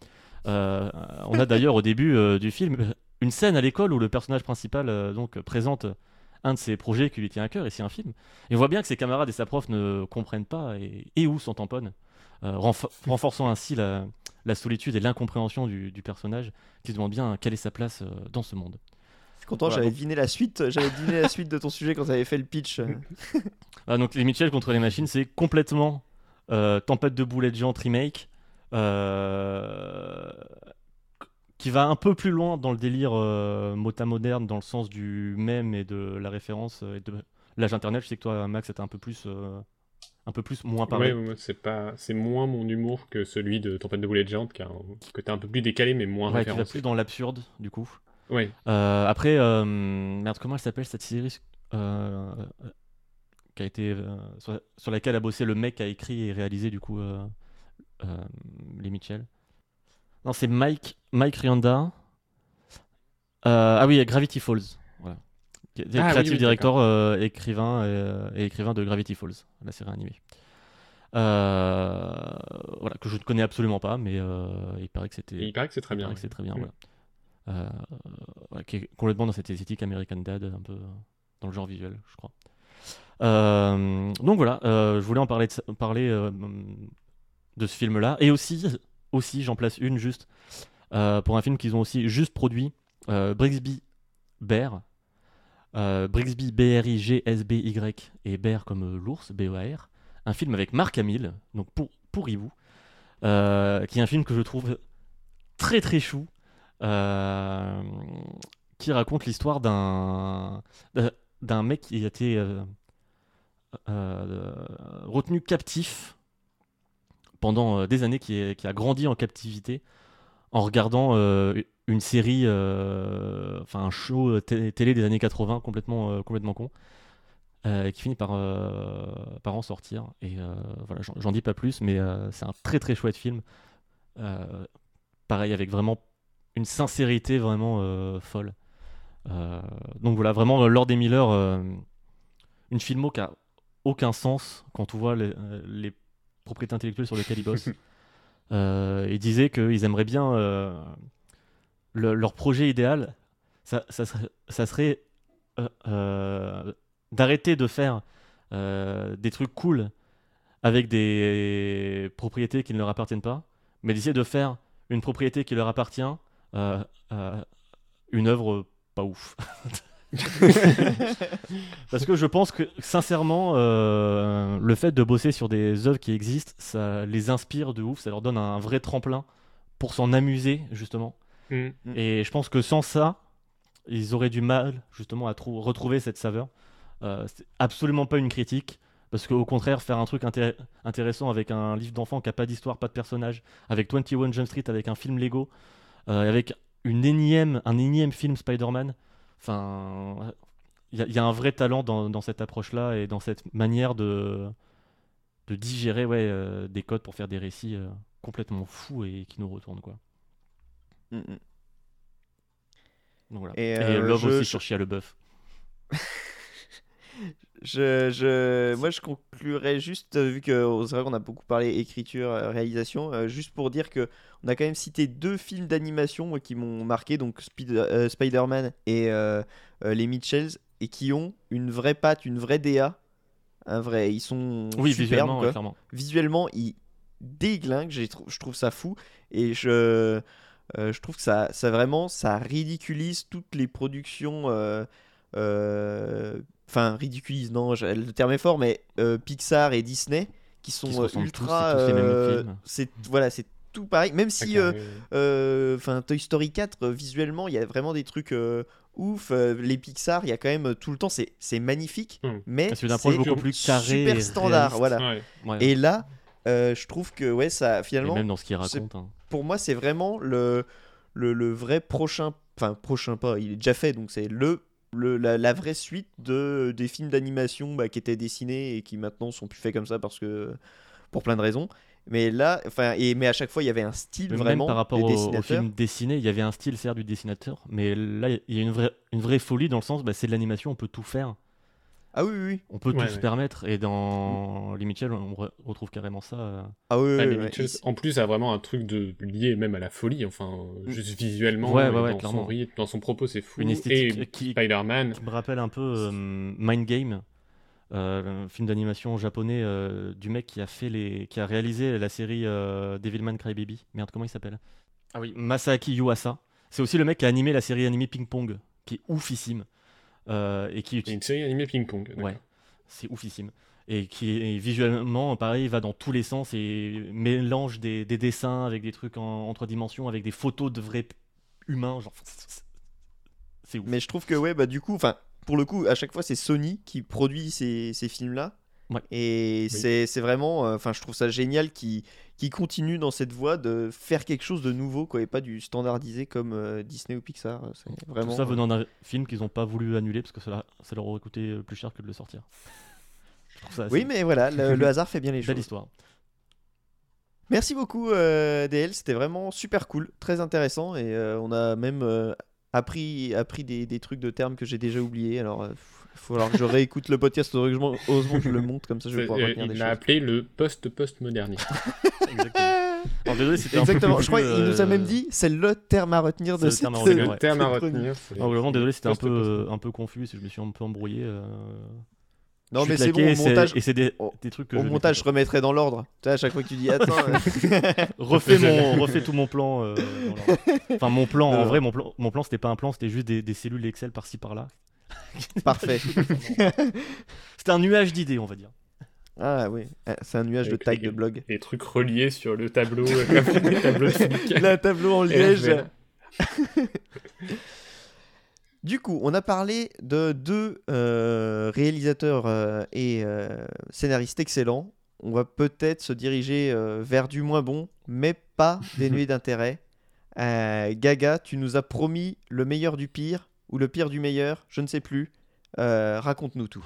Speaker 2: Euh, on a d'ailleurs au début du film une scène à l'école où le personnage principal donc présente un de ses projets qui lui tient à cœur, et c'est un film. Et on voit bien que ses camarades et sa prof ne comprennent pas et, et où s'en tamponnent, euh, renfor- renforçant ainsi la, la solitude et l'incompréhension du, du personnage qui se demande bien quelle est sa place euh, dans ce monde.
Speaker 1: Suis content,
Speaker 2: Voilà,
Speaker 1: j'avais
Speaker 2: donc-
Speaker 1: deviné la suite, j'avais deviné la suite de ton sujet quand tu avais fait le pitch.
Speaker 2: Ah, donc les Mitchell contre les machines, c'est complètement euh, Tempête de boulettes géantes remake, euh, qui va un peu plus loin dans le délire euh, mota moderne, dans le sens du même et de la référence et de l'âge internet. Je sais que toi, Max, c'était un peu plus, un peu plus moins.
Speaker 3: Ouais, moi, c'est pas, c'est moins mon humour que celui de Tempête de boulet de géante, qui a un peu plus décalé, mais moins
Speaker 2: Ouais, qui va
Speaker 3: référencé.
Speaker 2: plus dans l'absurde, du coup. Euh, après, euh, merde, comment elle s'appelle cette série euh, qui a été sur, sur laquelle a bossé le mec qui a écrit et réalisé du coup les Mitchell. Non, c'est Mike Mike Rianda. Ah oui, Gravity Falls. Qui est
Speaker 3: Ah,
Speaker 2: creative
Speaker 3: oui,
Speaker 2: director, euh, écrivain euh, et écrivain de Gravity Falls, la série animée. Euh, voilà, que je ne connais absolument pas, mais il paraît que c'était
Speaker 3: il paraît que c'est très
Speaker 2: il
Speaker 3: bien.
Speaker 2: paraît que c'est très bien. Voilà. Voilà, qui est complètement dans cette esthétique American Dad, un peu dans le genre visuel, je crois. Donc voilà, je voulais en parler de, parler, de ce film-là. Et aussi, aussi j'en place une juste, pour un film qu'ils ont aussi juste produit, Brixby Bear. Euh, Brixby B-R-I-G-S-B-Y et Bear comme euh, l'ours, B-E-A-R. Un film avec Marc Hamill, donc pour, pourriez-vous, euh, qui est un film que je trouve très très chou, qui raconte l'histoire d'un d'un- mec qui a été retenu captif pendant des années, qui, est- qui a grandi en captivité en regardant une série, euh, enfin un show euh, té- télé des années 80 complètement, euh, complètement con, euh, qui finit par, euh, par en sortir. Et euh, voilà, j'en- dis pas plus, mais c'est un très très chouette film. Pareil, avec vraiment une sincérité vraiment folle. Donc voilà, vraiment, Lord et Miller, une filmo qui a aucun sens quand on voit les, les propriétés intellectuelles sur lesquelles ils bossent. Ils disaient qu'ils aimeraient bien le- leur projet idéal, ça, ça serait, ça serait, euh, euh, d'arrêter de faire euh, des trucs cool avec des propriétés qui ne leur appartiennent pas, mais d'essayer de faire une propriété qui leur appartient, une œuvre pas ouf. Parce que je pense que, sincèrement, euh, le fait de bosser sur des œuvres qui existent, ça les inspire de ouf, ça leur donne un vrai tremplin pour s'en amuser, justement.
Speaker 3: Mm.
Speaker 2: Et je pense que sans ça, ils auraient du mal, justement, à trou- retrouver cette saveur. Euh, c'est absolument pas une critique. Parce qu'au contraire, faire un truc intér- intéressant avec un livre d'enfant qui n'a pas d'histoire, pas de personnage, avec 21 Jump Street, avec un film Lego, euh, avec un énième film Spider-Man, enfin, il y, a- a un vrai talent dans, cette approche-là et dans cette manière de, digérer ouais, euh, des codes pour faire des récits complètement fous et qui nous retournent. Quoi.
Speaker 1: Mm, mm.
Speaker 2: Voilà.
Speaker 1: Et,
Speaker 2: Et,
Speaker 1: euh,
Speaker 2: Love
Speaker 1: je-
Speaker 2: aussi
Speaker 1: je-
Speaker 2: sur Chia le bœuf.
Speaker 1: Je, je, moi, je conclurai juste, euh, vu que c'est vrai qu'on a beaucoup parlé écriture, euh, réalisation, euh, juste pour dire que on a quand même cité deux films d'animation qui m'ont marqué, donc Speed- euh, Spider-Man et euh, euh, les Mitchells, et qui ont une vraie patte, une vraie DA, un vrai, ils sont
Speaker 2: Oui,
Speaker 1: superbes,
Speaker 2: visuellement, ouais, clairement.
Speaker 1: visuellement, il déglingue. j'ai trou- Je trouve ça fou. Et je, euh, je trouve que ça, ça vraiment, ça ridiculise toutes les productions. euh, euh, Enfin, ridiculise, non, je- le terme est fort, mais euh, Pixar et Disney qui sont euh, ultra.
Speaker 2: c'est
Speaker 1: euh, voilà, c'est tout pareil. Même si, euh, euh, enfin, Toy Story 4, euh, visuellement, il y a vraiment des trucs euh, ouf. euh, les Pixar, il y a quand même euh, tout le temps, c'est c'est magnifique,
Speaker 3: Hmm.
Speaker 1: mais
Speaker 2: C'est approche
Speaker 1: c'est
Speaker 2: beaucoup plus carrée.
Speaker 1: super standard,
Speaker 2: réaliste.
Speaker 1: voilà.
Speaker 3: Ouais.
Speaker 2: Ouais.
Speaker 1: Et là, euh, je trouve que ouais, ça
Speaker 2: Et
Speaker 1: finalement,
Speaker 2: même dans ce qu'il raconte. hein.
Speaker 1: pour moi, c'est vraiment le, le, le vrai prochain, enfin prochain pas, il est déjà fait, donc c'est le, le la, la vraie suite de des films d'animation bah, qui étaient dessinés et qui maintenant sont plus faits comme ça parce que pour plein de raisons. Mais là, enfin, et mais à chaque fois, il y avait un style
Speaker 2: Mais
Speaker 1: vraiment
Speaker 2: même par rapport au, film dessiné, il y avait un style certes du dessinateur, mais là il y a une vraie, une vraie folie dans le sens, bah, c'est de l'animation, on peut tout faire,
Speaker 1: Ah oui, oui, oui.
Speaker 2: on peut
Speaker 3: Ouais,
Speaker 2: tout se permettre, et dans Les Mitchell, on re- retrouve carrément ça. euh.
Speaker 1: Ah oui, oui,
Speaker 3: Ouais,
Speaker 1: oui,
Speaker 3: mais
Speaker 1: oui.
Speaker 3: Mitchell,
Speaker 1: Il-
Speaker 3: en plus, a vraiment un truc de lié même à la folie, enfin, euh,
Speaker 1: Mm.
Speaker 3: juste visuellement,
Speaker 2: Ouais,
Speaker 3: et
Speaker 2: ouais, ouais,
Speaker 3: dans,
Speaker 2: clairement.
Speaker 3: son rythme, dans son propos, c'est fou.
Speaker 2: Une esthétique
Speaker 3: et
Speaker 2: qui,
Speaker 3: Spider-Man,
Speaker 2: qui me rappelle un peu euh, Mind Game, euh, un film d'animation japonais euh, du mec qui a fait les, qui a réalisé la série euh, Devilman Crybaby. Merde, comment il s'appelle? Ah oui, Masaaki Yuasa. C'est aussi le mec qui a animé la série animée Ping Pong, qui est oufissime euh, et qui
Speaker 3: a une série animée ping-pong. d'accord.
Speaker 2: Ouais, c'est oufissime. Et qui est visuellement, pareil, va dans tous les sens et mélange des, des dessins avec des trucs en, en trois dimensions, avec des photos de vrais humains. Genre, c'est- ouf.
Speaker 1: Mais je trouve que ouais, bah du coup, enfin, pour le coup, à chaque fois, c'est Sony qui produit ces, ces films-là.
Speaker 2: Ouais.
Speaker 1: Et c'est c'est vraiment, euh, enfin, je trouve ça génial qui qui continue dans cette voie de faire quelque chose de nouveau, quoi, et pas du standardisé comme euh, Disney ou Pixar. C'est vraiment.
Speaker 2: Tout ça
Speaker 1: euh,
Speaker 2: venant d'un film qu'ils n'ont pas voulu annuler parce que ça, ça leur aurait coûté euh, plus cher que de le sortir.
Speaker 1: Oui, mais voilà, le, le hasard fait bien les
Speaker 2: belle
Speaker 1: choses.
Speaker 2: histoire.
Speaker 1: Merci beaucoup, euh, DL. C'était vraiment super cool, très intéressant, et euh, on a même euh, appris, appris des, des trucs de termes que j'ai déjà oubliés. Alors, il faut falloir que je réécoute le podcast. Faudrait que je que je le monte, comme ça je vais
Speaker 3: C'est-
Speaker 1: pouvoir
Speaker 3: euh,
Speaker 1: retenir des
Speaker 3: il
Speaker 1: choses.
Speaker 3: l'a appelé le post-postmoderniste.
Speaker 2: Exactement. Alors, désolé, c'était un peu
Speaker 1: Exactement,
Speaker 2: plus
Speaker 1: je crois qu'il nous a
Speaker 2: euh,
Speaker 1: même dit c'est le terme à retenir
Speaker 2: c'est
Speaker 1: de cette-
Speaker 2: retenir,
Speaker 3: le terme à retenir. c'est-
Speaker 2: vraiment désolé, c'était un peu, euh, un peu confus, je me suis un peu embrouillé. euh,
Speaker 1: Non, mais c'est bon, au montage,
Speaker 2: Et c'est des, trucs que
Speaker 1: au
Speaker 2: je
Speaker 1: montage, je remettrai dans l'ordre. Tu sais, à chaque fois que tu dis attends. euh,
Speaker 2: refais, mon, refais tout mon plan. euh, enfin, mon plan, en vrai, mon plan, mon plan c'était pas un plan, c'était juste des, des cellules Excel par-ci par-là.
Speaker 1: Parfait.
Speaker 2: C'était un nuage d'idées, on va dire.
Speaker 1: Ah oui, Ah, c'est un nuage de tags de blog.
Speaker 3: Les trucs reliés sur le tableau, euh.
Speaker 1: La tableau en liège. Du coup, on a parlé de deux euh, réalisateurs euh, et euh, scénaristes excellents. On va peut-être se diriger euh, vers du moins bon, mais pas dénué d'intérêt. Euh, Gaga, tu nous as promis le meilleur du pire, ou le pire du meilleur, je ne sais plus. Euh, Raconte-nous tout.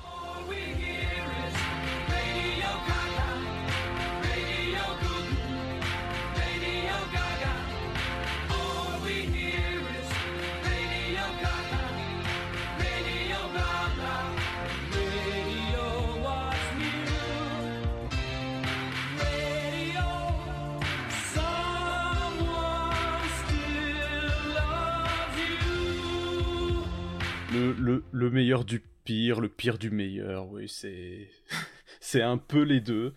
Speaker 4: Le, le- le meilleur du pire, le pire du meilleur, oui, c'est. c'est un peu les deux.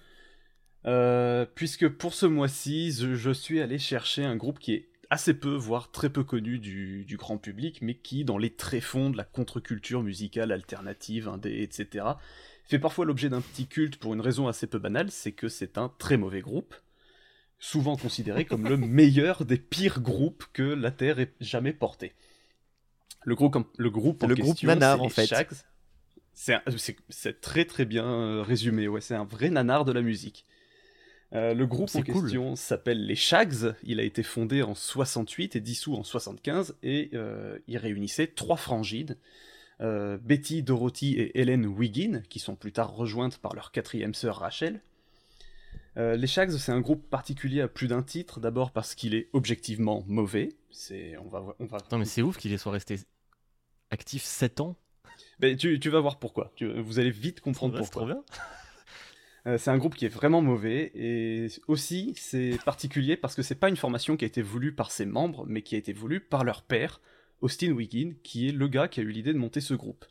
Speaker 4: Euh, puisque pour ce mois-ci, je, je suis allé chercher un groupe qui est assez peu, voire très peu connu du, du grand public, mais qui, dans les tréfonds de la contre-culture musicale alternative, indé, etc., fait parfois l'objet d'un petit culte pour une raison assez peu banale, c'est que c'est un très mauvais groupe, souvent considéré comme le meilleur des pires groupes que la Terre ait jamais porté. Le groupe, en- le groupe, en
Speaker 1: le groupe
Speaker 4: question,
Speaker 1: nanar,
Speaker 4: c'est
Speaker 1: en fait.
Speaker 4: Shags. C'est très très bien euh, résumé, ouais, c'est un vrai nanar de la musique. Euh, le groupe en
Speaker 2: cool.
Speaker 4: question s'appelle les Shags, il a été fondé en 68 et dissous en 75, et euh, il réunissait trois frangines, euh, Betty, Dorothy et Helen Wiggin, qui sont plus tard rejointes par leur quatrième sœur Rachel. Euh, les Shags, c'est un groupe particulier à plus d'un titre, d'abord parce qu'il est objectivement mauvais, c'est, on va, on va
Speaker 2: Attends, mais c'est ouf qu'il soit resté actif 7 ans.
Speaker 4: Ben, tu, tu vas voir pourquoi. Tu- vous allez vite comprendre
Speaker 2: Ouais, c'est trop
Speaker 4: pourquoi.
Speaker 2: bien.
Speaker 4: Euh, c'est un groupe qui est vraiment mauvais et aussi c'est particulier parce que c'est pas une formation qui a été voulue par ses membres, mais qui a été voulue par leur père, Austin Wiggin, qui est le gars qui a eu l'idée de monter ce groupe.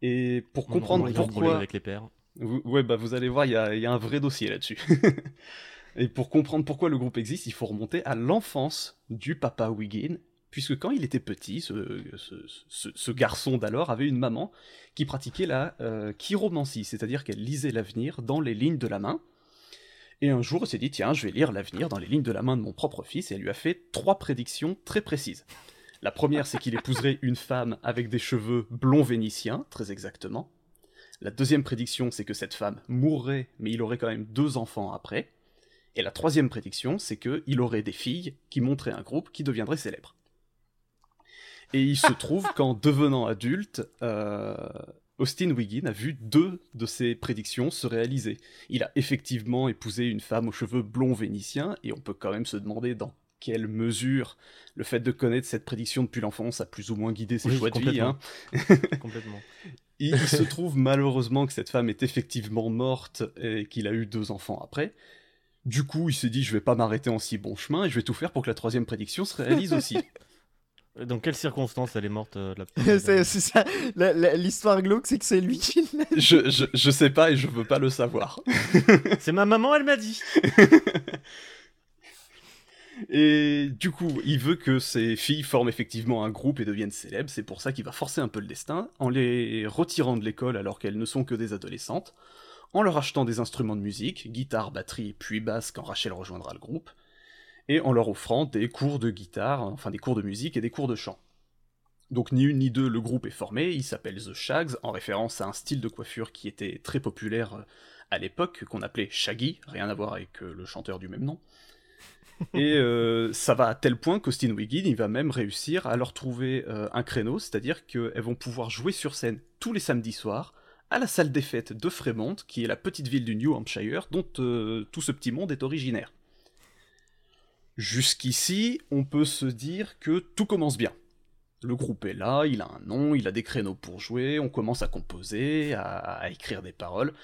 Speaker 4: Et pour comprendre pourquoi,
Speaker 2: avec les pères.
Speaker 4: Vous, ouais, bah vous allez voir, il y a, un vrai dossier là-dessus. Et pour comprendre pourquoi le groupe existe, il faut remonter à l'enfance du papa Wiggin, puisque quand il était petit, ce garçon d'alors avait une maman qui pratiquait la euh, chiromancie, c'est-à-dire qu'elle lisait l'avenir dans les lignes de la main. Et un jour, elle s'est dit, tiens, je vais lire l'avenir dans les lignes de la main de mon propre fils, et elle lui a fait trois prédictions très précises. La première, c'est qu'il épouserait une femme avec des cheveux blonds vénitiens, très exactement. La deuxième prédiction, c'est que cette femme mourrait, mais il aurait quand même deux enfants après. Et la troisième prédiction, c'est qu'il aurait des filles qui montraient un groupe qui deviendrait célèbre. Et il se trouve qu'en devenant adulte, euh, Austin Wiggin a vu deux de ses prédictions se réaliser. Il a effectivement épousé une femme aux cheveux blonds vénitiens, et on peut quand même se demander dans quelle mesure le fait de connaître cette prédiction depuis l'enfance a plus ou moins guidé ses
Speaker 2: Oui,
Speaker 4: choix de vie.
Speaker 2: complètement.
Speaker 4: hein.
Speaker 2: Complètement.
Speaker 4: Il, il se trouve malheureusement que cette femme est effectivement morte et qu'il a eu deux enfants après. Du coup, il s'est dit je vais pas m'arrêter en si bon chemin et je vais tout faire pour que la troisième prédiction se réalise aussi.
Speaker 2: Dans quelles circonstances elle est morte euh, la...
Speaker 1: c'est ça. L'histoire glauque, c'est que c'est lui qui l'a.
Speaker 4: je, je, je sais pas et je veux pas le savoir.
Speaker 2: C'est ma maman, elle m'a dit.
Speaker 4: Et du coup, il veut que ses filles forment effectivement un groupe et deviennent célèbres, c'est pour ça qu'il va forcer un peu le destin, en les retirant de l'école alors qu'elles ne sont que des adolescentes, en leur achetant des instruments de musique, guitare, batterie, puis basse quand Rachel rejoindra le groupe, et en leur offrant des cours de guitare, enfin des cours de musique et des cours de chant. Donc ni une ni deux, le groupe est formé, il s'appelle The Shags, en référence à un style de coiffure qui était très populaire euh, à l'époque, qu'on appelait Shaggy, rien à voir avec euh, le chanteur du même nom. Et euh, ça va à tel point qu'Austin Wiggin, il va même réussir à leur trouver euh, un créneau, c'est-à-dire qu'elles vont pouvoir jouer sur scène tous les samedis soirs à la salle des fêtes de Fremont, qui est la petite ville du New Hampshire dont euh, tout ce petit monde est originaire. Jusqu'ici, on peut se dire que tout commence bien. le groupe est là, il a un nom, il a des créneaux pour jouer, on commence à composer, à, à écrire des paroles.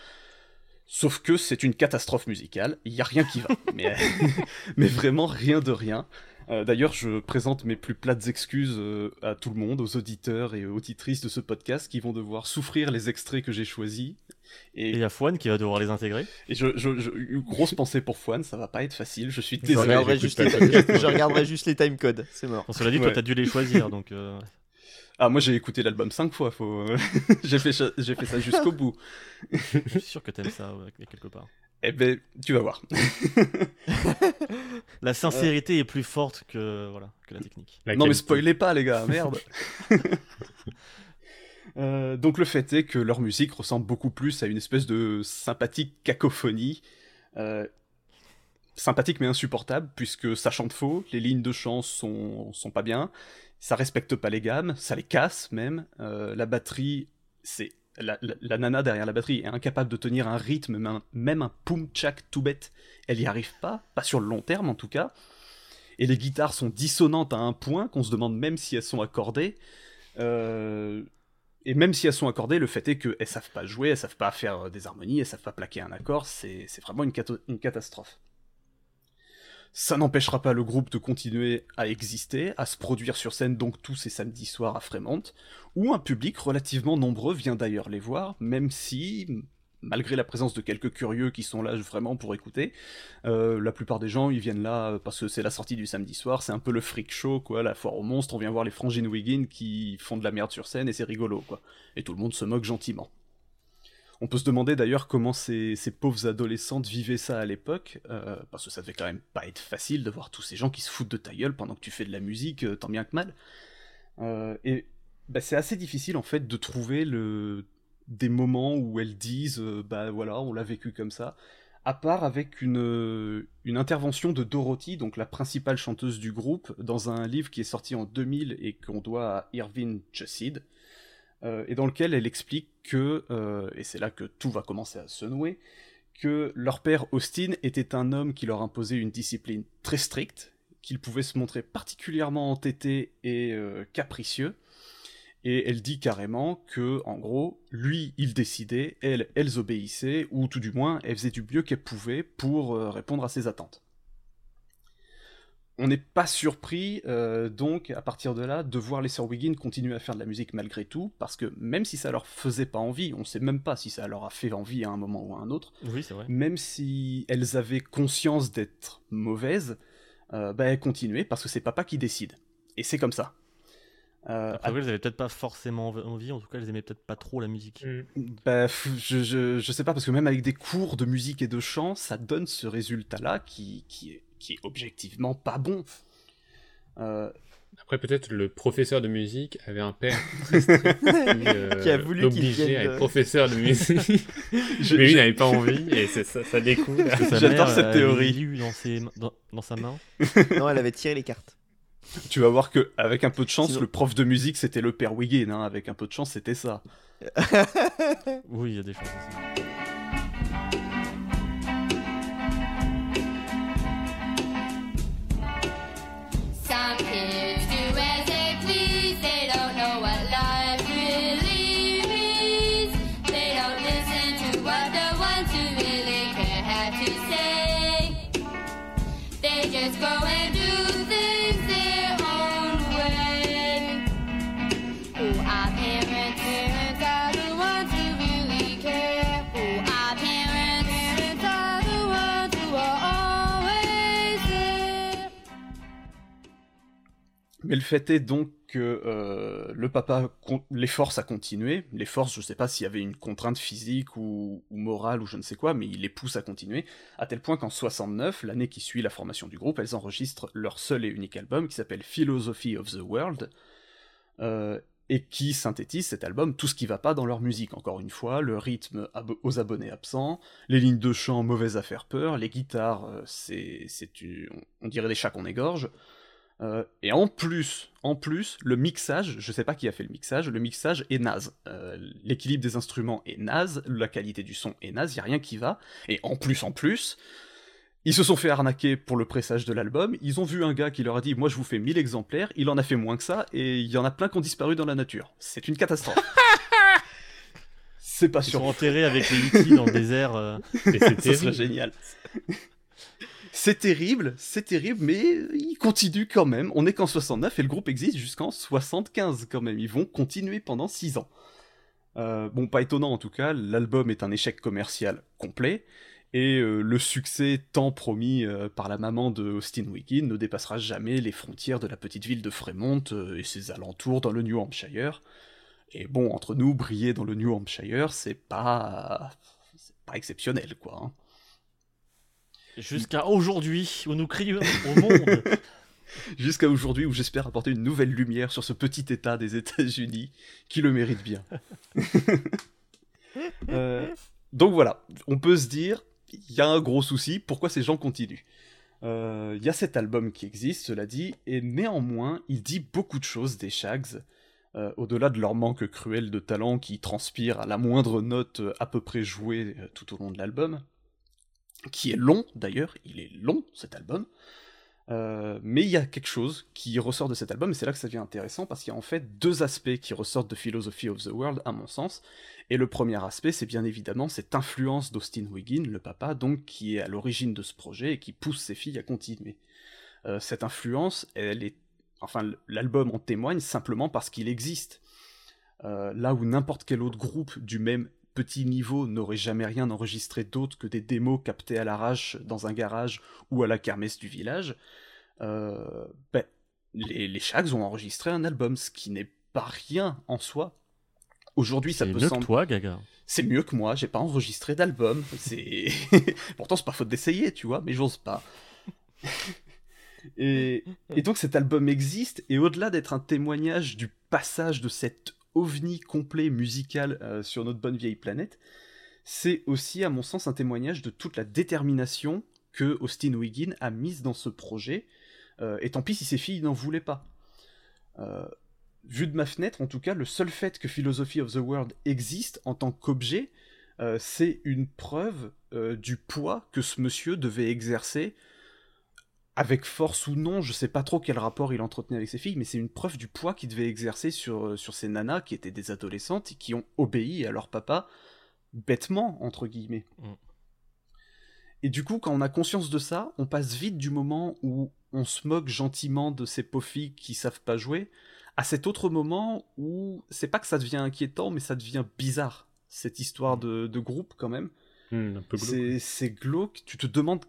Speaker 4: Sauf que c'est une catastrophe musicale, il n'y a rien qui va. mais, mais vraiment rien de rien. Euh, D'ailleurs, je présente mes plus plates excuses euh, à tout le monde, aux auditeurs et aux auditrices de ce podcast qui vont devoir souffrir les extraits que j'ai choisis.
Speaker 2: Et il y a Fouane qui va devoir les intégrer.
Speaker 4: Et je, je, je- une grosse pensée pour Fouane, ça va pas être facile, je suis
Speaker 1: Je
Speaker 4: désolé.
Speaker 1: regarderai, juste les, je regarderai juste les timecodes, c'est mort.
Speaker 2: Bon, cela dit,
Speaker 4: Ouais.
Speaker 2: toi, t'as dû les choisir, donc euh,
Speaker 4: Ah, moi j'ai écouté l'album cinq fois, faut... j'ai fait, ça- j'ai fait ça jusqu'au bout.
Speaker 2: je suis sûr que t'aimes ça ouais, quelque part.
Speaker 4: Eh ben, tu vas voir.
Speaker 2: La sincérité est plus forte que, voilà, que la technique.
Speaker 3: La
Speaker 4: non mais spoilez pas les gars, merde. Euh, donc le fait est que leur musique ressemble beaucoup plus à une espèce de sympathique cacophonie. Euh, sympathique mais insupportable puisque ça chante faux, les lignes de chant sont, sont pas bien, ça respecte pas les gammes, ça les casse même. Euh, la batterie, c'est la, nana derrière la batterie est incapable de tenir un rythme, même un, poum tchak tout bête, elle y arrive pas, pas sur le long terme en tout cas. Et les guitares sont dissonantes à un point qu'on se demande même si elles sont accordées. Euh, et même si elles sont accordées, le fait est qu'elles savent pas jouer, elles savent pas faire euh, des harmonies, elles savent pas plaquer un accord, c'est vraiment une catastrophe. Ça n'empêchera pas le groupe de continuer à exister, à se produire sur scène donc tous ces samedis soirs à Fremont, où un public relativement nombreux vient d'ailleurs les voir, même si, malgré la présence de quelques curieux qui sont là vraiment pour écouter, euh, la plupart des gens ils viennent là parce que c'est la sortie du samedi soir, c'est un peu le freak show quoi, la foire aux monstres, on vient voir les frangines Wiggin qui font de la merde sur scène et c'est rigolo quoi. Et tout le monde se moque gentiment. On peut se demander d'ailleurs comment ces, pauvres adolescentes vivaient ça à l'époque, euh, parce que ça devait quand même pas être facile de voir tous ces gens qui se foutent de ta gueule pendant que tu fais de la musique, euh, tant bien que mal. Euh, et bah, c'est assez difficile en fait de trouver le... des moments où elles disent bah voilà, on l'a vécu comme ça, à part avec une, intervention de Dorothy, donc la principale chanteuse du groupe, dans un livre qui est sorti en 2000 et qu'on doit à Irving Chessid, et dans lequel elle explique que, euh, et c'est là que tout va commencer à se nouer, que leur père Austin était un homme qui leur imposait une discipline très stricte, qu'il pouvait se montrer particulièrement entêté et euh, capricieux, et elle dit carrément que, en gros, lui, il décidait, elles, elles obéissaient, ou tout du moins, elles faisaient du mieux qu'elles pouvaient pour euh, répondre à ses attentes. On n'est pas surpris, euh, donc, à partir de là, de voir les sœurs Wiggin continuer à faire de la musique malgré tout, parce que même si ça leur faisait pas envie, on sait même pas si ça leur a fait envie à un moment ou à un autre,
Speaker 2: Oui, c'est vrai.
Speaker 4: même si elles avaient conscience d'être mauvaises, euh, bah, elles continuaient, parce que c'est papa qui décide. Et c'est comme ça. Euh,
Speaker 2: Après, elles avaient peut-être pas forcément envie, en tout cas, elles aimaient peut-être pas trop la musique.
Speaker 3: Mm.
Speaker 4: Bah, je, je, je sais pas, parce que même avec des cours de musique et de chant, ça donne ce résultat-là qui, qui, est, qui est objectivement pas bon. Euh,
Speaker 3: Après, peut-être le professeur de musique avait un père qui, euh,
Speaker 1: Qui a voulu vienne
Speaker 3: à
Speaker 1: de-
Speaker 3: être professeur de musique.
Speaker 4: je-
Speaker 3: Mais lui
Speaker 4: je-
Speaker 3: n'avait pas envie et ça, ça découle.
Speaker 4: J'adore cette
Speaker 2: elle
Speaker 4: théorie.
Speaker 2: avait lu dans, ses, dans, dans sa main.
Speaker 1: Non, elle avait tiré les cartes.
Speaker 4: Tu vas voir que avec un peu de chance,
Speaker 1: Sinon-
Speaker 4: le prof de musique c'était le père Wiggin, hein, avec un peu de chance c'était ça.
Speaker 2: Oui, il y a des choses
Speaker 4: Mais le fait est donc que euh, le papa les force à continuer. Les force, je sais pas s'il y avait une contrainte physique ou, morale ou je ne sais quoi, mais il les pousse à continuer, à tel point qu'en 69, l'année qui suit la formation du groupe, elles enregistrent leur seul et unique album qui s'appelle Philosophy of the World, euh, et qui synthétise cet album tout ce qui va pas dans leur musique. Encore une fois, le rythme aux abonnés absents, les lignes de chant mauvaises à faire peur, les guitares, euh, c'est, on dirait des chats qu'on égorge. Euh, et en plus, en plus, le mixage, je sais pas qui a fait le mixage, le mixage est naze. Euh, L'équilibre des instruments est naze, la qualité du son est naze, y a rien qui va. Et en plus, en plus, Ils se sont fait arnaquer pour le pressage de l'album, ils ont vu un gars qui leur a dit moi je vous fais 1000 exemplaires, il en a fait moins que ça, et il y en a plein qui ont disparu dans la nature. C'est une catastrophe. C'est pas
Speaker 2: Ils sont
Speaker 4: sûr.
Speaker 2: enterrés avec les Yeti dans le désert. euh.
Speaker 3: Et c'est
Speaker 4: génial. C'est terrible, c'est terrible, mais ils continuent quand même. On est qu'en 69 et le groupe existe jusqu'en 75 quand même. Ils vont continuer pendant 6 ans. Euh, bon, pas étonnant en tout cas, l'album est un échec commercial complet. Et euh, le succès tant promis euh, par la maman de Austin Wiggin ne dépassera jamais les frontières de la petite ville de Fremont et ses alentours dans le New Hampshire. Et bon, entre nous, briller dans le New Hampshire, c'est pas... c'est pas exceptionnel, quoi. hein.
Speaker 2: Jusqu'à aujourd'hui, où nous crions au monde.
Speaker 4: Jusqu'à aujourd'hui où j'espère apporter une nouvelle lumière sur ce petit état des États-Unis qui le mérite bien. Euh, donc voilà, on peut se dire, il y a un gros souci, pourquoi ces gens continuent? Euh, Il y a cet album qui existe, cela dit, et néanmoins, il dit beaucoup de choses des Shags, euh, au-delà de leur manque cruel de talent qui transpire à la moindre note à peu près jouée tout au long de l'album, qui est long d'ailleurs, il est long cet album. Euh, mais il y a quelque chose qui ressort de cet album, et c'est là que ça devient intéressant, parce qu'il y a en fait deux aspects qui ressortent de Philosophy of the World, à mon sens. Et le premier aspect, c'est bien évidemment cette influence d'Austin Wiggin, le papa, donc, qui est à l'origine de ce projet et qui pousse ses filles à continuer. Euh, cette influence, elle est. Enfin, l'album en témoigne simplement parce qu'il existe. Euh, là où n'importe quel autre groupe du même petit niveau n'aurait jamais rien enregistré d'autre que des démos captées à l'arrache dans un garage ou à la kermesse du village, euh, ben, les, les Shags ont enregistré un album, ce qui n'est pas rien en soi. Aujourd'hui, ça
Speaker 2: C'est
Speaker 4: peut
Speaker 2: mieux que
Speaker 4: sembler.
Speaker 2: toi, Gaga.
Speaker 4: C'est mieux que moi, j'ai pas enregistré d'album. C'est pourtant c'est pas faute d'essayer, tu vois, mais j'ose pas. et, et donc cet album existe et au-delà d'être un témoignage du passage de cet ovni complet musical euh, sur notre bonne vieille planète, c'est aussi à mon sens un témoignage de toute la détermination que Austin Wiggin a mise dans ce projet. euh, et tant pis si ses filles n'en voulaient pas. Euh, vu de ma fenêtre, en tout cas, le seul fait que Philosophy of the World existe en tant qu'objet, c'est une preuve du poids que ce monsieur devait exercer, avec force ou non, je sais pas trop quel rapport il entretenait avec ses filles, mais c'est une preuve du poids qu'il devait exercer sur, euh, sur ces nanas qui étaient des adolescentes et qui ont obéi à leur papa bêtement, entre guillemets.
Speaker 2: Mm.
Speaker 4: Et du coup, quand on a conscience de ça, on passe vite du moment où on se moque gentiment de ces pauvres filles qui savent pas jouer, à cet autre moment où c'est pas que ça devient inquiétant, mais ça devient bizarre, cette histoire de, de groupe quand même. C'est c'est glauque, tu te demandes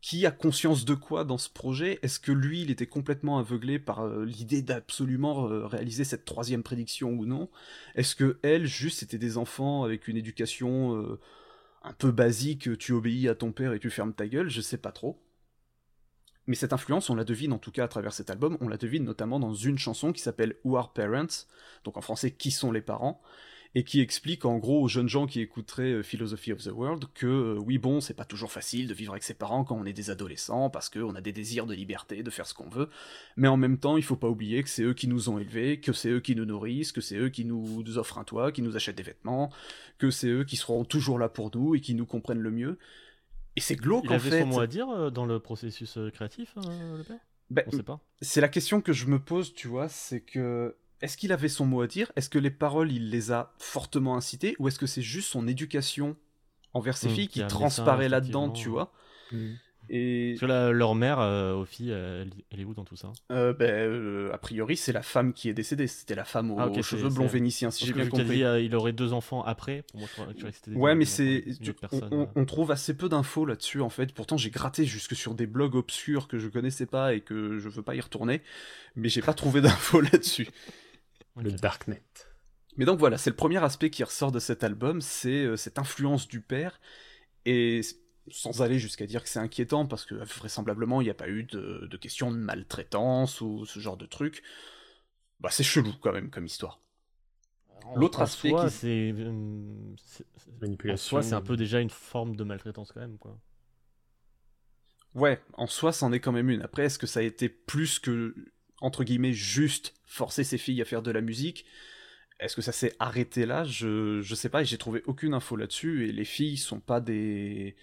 Speaker 4: qui a conscience de quoi dans ce projet? Est-ce que lui, il était complètement aveuglé par euh, l'idée d'absolument euh, réaliser cette troisième prédiction ou non? Est-ce que elle, juste, c'était des enfants avec une éducation euh, un peu basique, tu obéis à ton père et tu fermes ta gueule? Je sais pas trop. Mais cette influence, on la devine en tout cas à travers cet album, on la devine notamment dans une chanson qui s'appelle Who Are Parents, donc en français Qui sont les parents? Et qui explique en gros aux jeunes gens qui écouteraient euh, Philosophy of the World que euh, oui bon c'est pas toujours facile de vivre avec ses parents quand on est des adolescents parce qu'on a des désirs de liberté, de faire ce qu'on veut, mais en même temps il faut pas oublier que c'est eux qui nous ont élevés, que c'est eux qui nous nourrissent, que c'est eux qui nous offrent un toit, qui nous achètent des vêtements, que c'est eux qui seront toujours là pour nous et qui nous comprennent le mieux. Et c'est glauque
Speaker 2: Il
Speaker 4: en
Speaker 2: avait
Speaker 4: fait.
Speaker 2: son mot à dire euh, dans le processus créatif, euh, le père?
Speaker 4: Ben,
Speaker 2: On sait pas.
Speaker 4: c'est la question que je me pose, tu vois, c'est que est-ce qu'il avait son mot à dire? Est-ce que les paroles, il les a fortement incitées? Ou est-ce que c'est juste son éducation envers ses
Speaker 2: Hmm,
Speaker 4: filles
Speaker 2: qui
Speaker 4: transparaît là-dedans, tu vois?
Speaker 3: Hmm.
Speaker 4: Et
Speaker 2: Parce que la- leur mère, euh, aux filles, euh, elle, elle est où dans tout ça?
Speaker 4: Euh, ben, euh, a priori, c'est la femme qui est décédée. C'était la femme aux,
Speaker 2: Ah,
Speaker 4: aux cheveux blonds vénitiens, si j'ai bien compris.
Speaker 2: dit, euh, il aurait deux enfants après. Pour moi, je
Speaker 4: Ouais, mais c'est. on, on trouve assez peu d'infos là-dessus, en fait. Pourtant, j'ai gratté jusque sur des blogs obscurs que je connaissais pas et que je veux pas y retourner. Mais j'ai pas trouvé d'infos là-dessus.
Speaker 3: Le
Speaker 2: Ok.
Speaker 3: Darknet.
Speaker 4: Mais donc voilà, c'est le premier aspect qui ressort de cet album, c'est euh, cette influence du père, et sans aller jusqu'à dire que c'est inquiétant, parce que vraisemblablement il n'y a pas eu de, de question de maltraitance ou ce genre de truc, bah c'est chelou quand même comme histoire. L'autre
Speaker 2: En
Speaker 4: aspect
Speaker 2: soi,
Speaker 4: qui-
Speaker 2: c'est. euh, c'est- c'est- En
Speaker 3: Manipulation.
Speaker 2: soi, c'est un peu déjà une forme de maltraitance quand même, quoi.
Speaker 4: Ouais, en soi c'en est quand même une. Après, est-ce que ça a été plus que, entre guillemets, juste forcer ses filles à faire de la musique Est-ce que ça s'est arrêté là? Je, je sais pas, et j'ai trouvé aucune info là-dessus, et les filles sont pas des...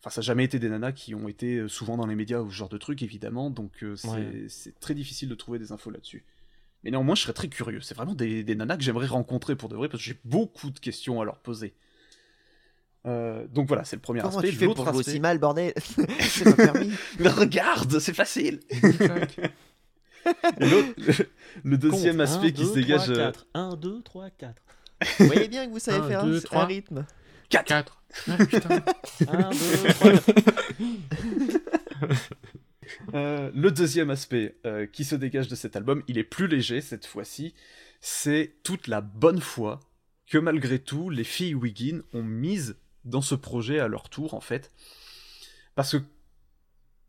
Speaker 4: Enfin, ça n'a jamais été des nanas qui ont été euh, souvent dans les médias ou ce genre de trucs, évidemment, donc euh, c'est
Speaker 2: Ouais.
Speaker 4: c'est très difficile de trouver des infos là-dessus. Mais néanmoins, je serais très curieux. C'est vraiment des, des nanas que j'aimerais rencontrer pour de vrai, parce que j'ai beaucoup de questions à leur poser. Euh, donc voilà, c'est le premier
Speaker 1: Comment
Speaker 4: aspect.
Speaker 1: tu fais pour
Speaker 4: aspect-
Speaker 1: aussi mal, bordel C'est pas permis.
Speaker 4: Mais regarde, c'est facile le, le deuxième
Speaker 2: Compte.
Speaker 4: aspect
Speaker 2: Un,
Speaker 4: qui
Speaker 2: deux,
Speaker 4: se dégage...
Speaker 2: trois,
Speaker 4: euh,
Speaker 2: quatre. 1, 2, 3, 4.
Speaker 1: Vous voyez bien que vous savez
Speaker 3: Un,
Speaker 1: faire
Speaker 3: deux,
Speaker 1: un,
Speaker 3: trois.
Speaker 1: un rythme.
Speaker 3: 4. Ah, putain.
Speaker 2: 1, 2, 3,
Speaker 4: Euh, le deuxième aspect euh, qui se dégage de cet album, il est plus léger cette fois-ci, c'est toute la bonne foi que malgré tout les filles Wiggin ont mise dans ce projet à leur tour en fait. Parce que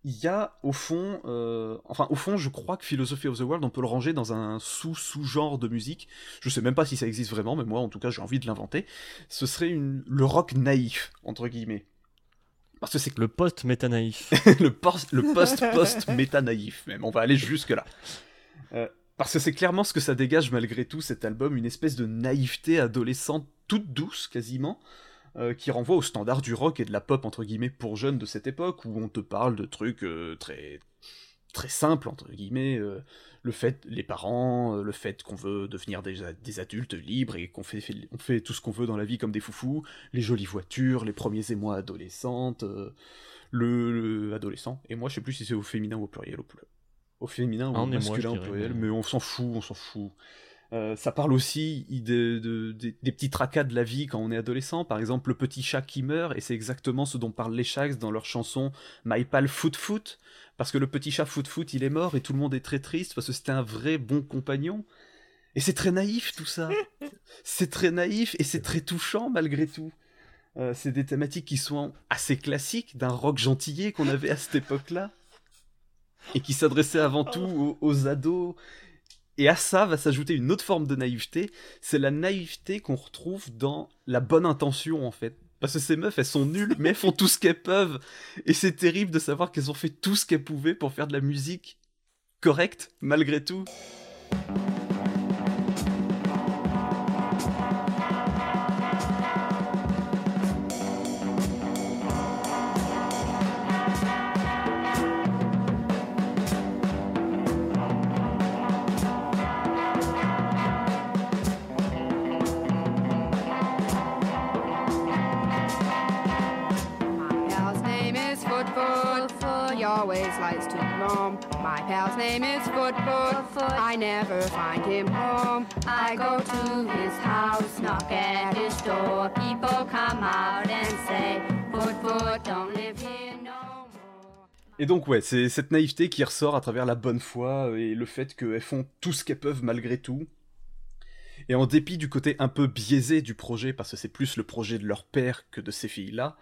Speaker 4: il y a au fond, euh, enfin au fond je crois que Philosophy of the World on peut le ranger dans un sous-sous-genre de musique. Je sais même pas si ça existe vraiment, mais moi en tout cas j'ai envie de l'inventer. Ce serait une, le rock naïf entre guillemets. Parce que c'est
Speaker 2: Le post métanaïf.
Speaker 4: le post le post post méta naïf même on va aller jusque là parce que c'est clairement ce que ça dégage malgré tout cet album une espèce de naïveté adolescente toute douce quasiment euh, qui renvoie aux standards du rock et de la pop entre guillemets pour jeunes de cette époque où on te parle de trucs euh, très très simples entre guillemets euh, le fait les parents le fait qu'on veut devenir des, adultes libres et qu'on fait, fait- on fait tout ce qu'on veut dans la vie comme des foufous les jolies voitures les premiers émois adolescentes le, le adolescent. Et moi, je sais plus si c'est au féminin ou au pluriel. Au, féminin ou
Speaker 2: Ah,
Speaker 4: au masculin au pluriel,
Speaker 2: mais-
Speaker 4: mais on s'en fout, on s'en fout. Euh, ça parle aussi de- de- des- des petits tracas de la vie quand on est adolescent. Par exemple, le petit chat qui meurt, et c'est exactement ce dont parlent les Shags dans leur chanson My Pal Foot Foot. Parce que le petit chat Foot Foot, il est mort et tout le monde est très triste parce que c'était un vrai bon compagnon. Et c'est très naïf tout ça. c'est très naïf et c'est très touchant malgré tout. Euh, c'est des thématiques qui sont assez classiques d'un rock gentillet qu'on avait à cette époque-là. Et qui s'adressait avant tout aux, aux ados. Et à ça va s'ajouter une autre forme de naïveté. C'est la naïveté qu'on retrouve dans la bonne intention en fait. Parce que ces meufs, elles sont nulles, mais elles font tout ce qu'elles peuvent. Et c'est terrible de savoir qu'elles ont fait tout ce qu'elles pouvaient pour faire de la musique correcte, malgré tout.
Speaker 5: Likes to roam. My pal's name is Foot Foot. I never find him home. I go to his house, knock at his door. People come out and say, Foot Foot, don't live here no more.
Speaker 4: Et donc ouais, c'est cette naïveté qui ressort à travers la bonne foi et le fait qu'elles font tout ce qu'elles peuvent malgré tout. Et en dépit du côté un peu biaisé du projet, parce que c'est plus le projet de leur père que de ces filles-là,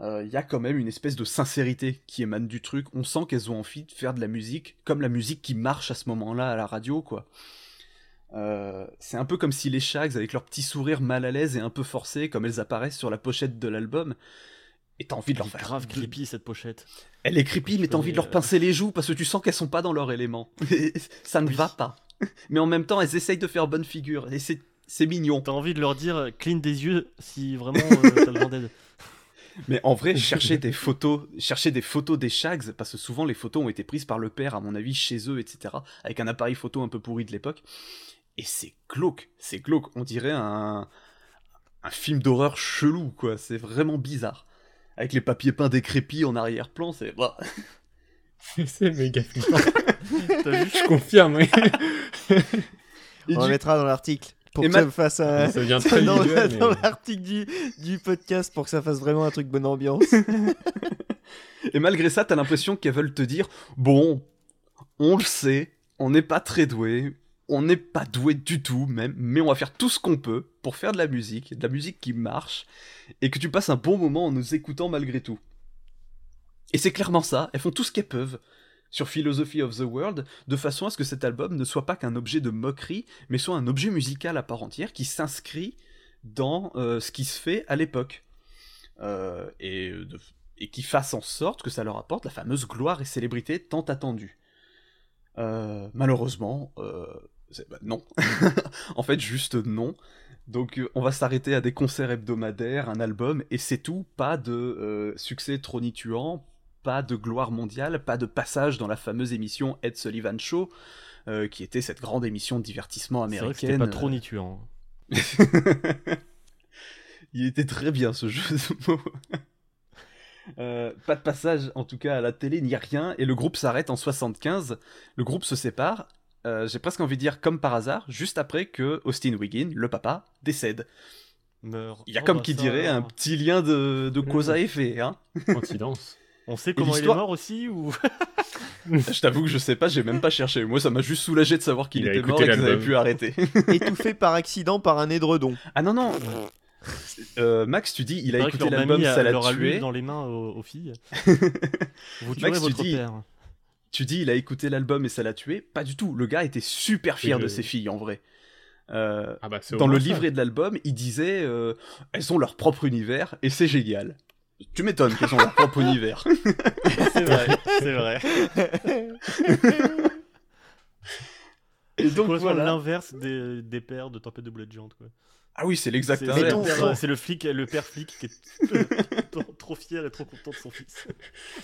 Speaker 4: euh, il y a quand même une espèce de sincérité qui émane du truc. On sent qu'elles ont envie de faire de la musique comme la musique qui marche à ce moment-là à la radio, quoi. Euh, c'est un peu comme si les Shags, avec leur petit sourire mal à l'aise et un peu forcé, comme elles apparaissent sur la pochette de l'album, et t'as envie de leur faire
Speaker 2: grave creepy cette pochette.
Speaker 4: elle est creepy, mais t'as envie de leur
Speaker 2: euh,
Speaker 4: pincer les joues parce que tu sens qu'elles sont pas dans leur élément. Ça ne va pas. Mais en même temps, elles essayent de faire bonne figure. Et c'est, mignon.
Speaker 2: T'as envie de leur dire euh, clean des yeux si vraiment euh, t'as d'aide.
Speaker 4: Mais en vrai, chercher des photos, chercher des photos des Shags, parce que souvent les photos ont été prises par le père, à mon avis, chez eux, etc. Avec un appareil photo un peu pourri de l'époque. Et c'est glauque. C'est glauque. On dirait un, un film d'horreur chelou, quoi. C'est vraiment bizarre. Avec les papiers peints décrépits en arrière-plan, c'est. bah.
Speaker 3: c'est méga flippant.
Speaker 2: T'as vu
Speaker 3: Je confirme, oui.
Speaker 1: On
Speaker 4: du-
Speaker 1: le mettra dans l'article pour
Speaker 4: Et
Speaker 1: que
Speaker 4: ma-
Speaker 1: ça fasse un...
Speaker 3: Ça devient très
Speaker 1: dans,
Speaker 3: mais-
Speaker 1: dans l'article du, du podcast pour que ça fasse vraiment un truc bonne ambiance.
Speaker 4: Et malgré ça, t'as l'impression qu'elles veulent te dire bon, on le sait, on n'est pas très doué, on n'est pas doué du tout même, mais on va faire tout ce qu'on peut pour faire de la musique, de la musique qui marche, et que tu passes un bon moment en nous écoutant malgré tout. Et c'est clairement ça, elles font tout ce qu'elles peuvent sur Philosophy of the World, de façon à ce que cet album ne soit pas qu'un objet de moquerie, mais soit un objet musical à part entière qui s'inscrit dans euh, ce qui se fait à l'époque. Euh, et, de- et qui fasse en sorte que ça leur apporte la fameuse gloire et célébrité tant attendue. Euh, malheureusement, euh, bah, non. en fait, juste non. Donc euh, on va s'arrêter à des concerts hebdomadaires, un album, et c'est tout. Pas de euh, succès tronituant, pas de gloire mondiale, pas de passage dans la fameuse émission Ed Sullivan Show, euh, qui était cette grande émission de divertissement américaine.
Speaker 2: c'était pas trop nituant.
Speaker 4: Il était très bien ce jeu de mots. Euh, pas de passage en tout cas à la télé ni rien et le groupe s'arrête en 75. Le groupe se sépare. euh, J'ai presque envie de dire comme par hasard, juste après que Austin Wiggin, le papa, décède.
Speaker 2: Meurt.
Speaker 4: Il y a
Speaker 2: Oh,
Speaker 4: comme
Speaker 2: bah,
Speaker 4: qui
Speaker 2: ça,
Speaker 4: dirait un petit lien de, de cause à effet. Hein
Speaker 3: Coïncidence.
Speaker 2: On sait comment il est mort aussi ou
Speaker 4: je t'avoue que je sais pas, j'ai même pas cherché. Moi ça m'a juste soulagé de savoir qu'il était mort et qu'ils avaient pu arrêter.
Speaker 1: Étouffé par accident par un édredon.
Speaker 4: ah non non Euh, Max, tu dis, il a écouté l'album, ça l'a tué.
Speaker 2: dans les mains aux, aux filles. Vous tuerez
Speaker 4: Max, tu
Speaker 2: votre
Speaker 4: dis-
Speaker 2: père.
Speaker 4: Tu dis, il a écouté l'album et ça l'a tué. Pas du tout. Le gars était super fier de
Speaker 3: le-
Speaker 4: ses filles en vrai. Euh,
Speaker 3: Ah bah,
Speaker 4: dans le livret de l'album, il disait euh, elles ont leur propre univers et c'est génial. Tu m'étonnes qu'elles ont leur propre univers.
Speaker 2: C'est vrai, c'est vrai.
Speaker 4: Et donc voilà.
Speaker 2: l'inverse des, des pères de Tempête de Boulet de Géante, quoi.
Speaker 4: Ah oui, c'est l'exact
Speaker 2: C'est- le flic, le père flic qui est trop- trop fier et trop content de son fils.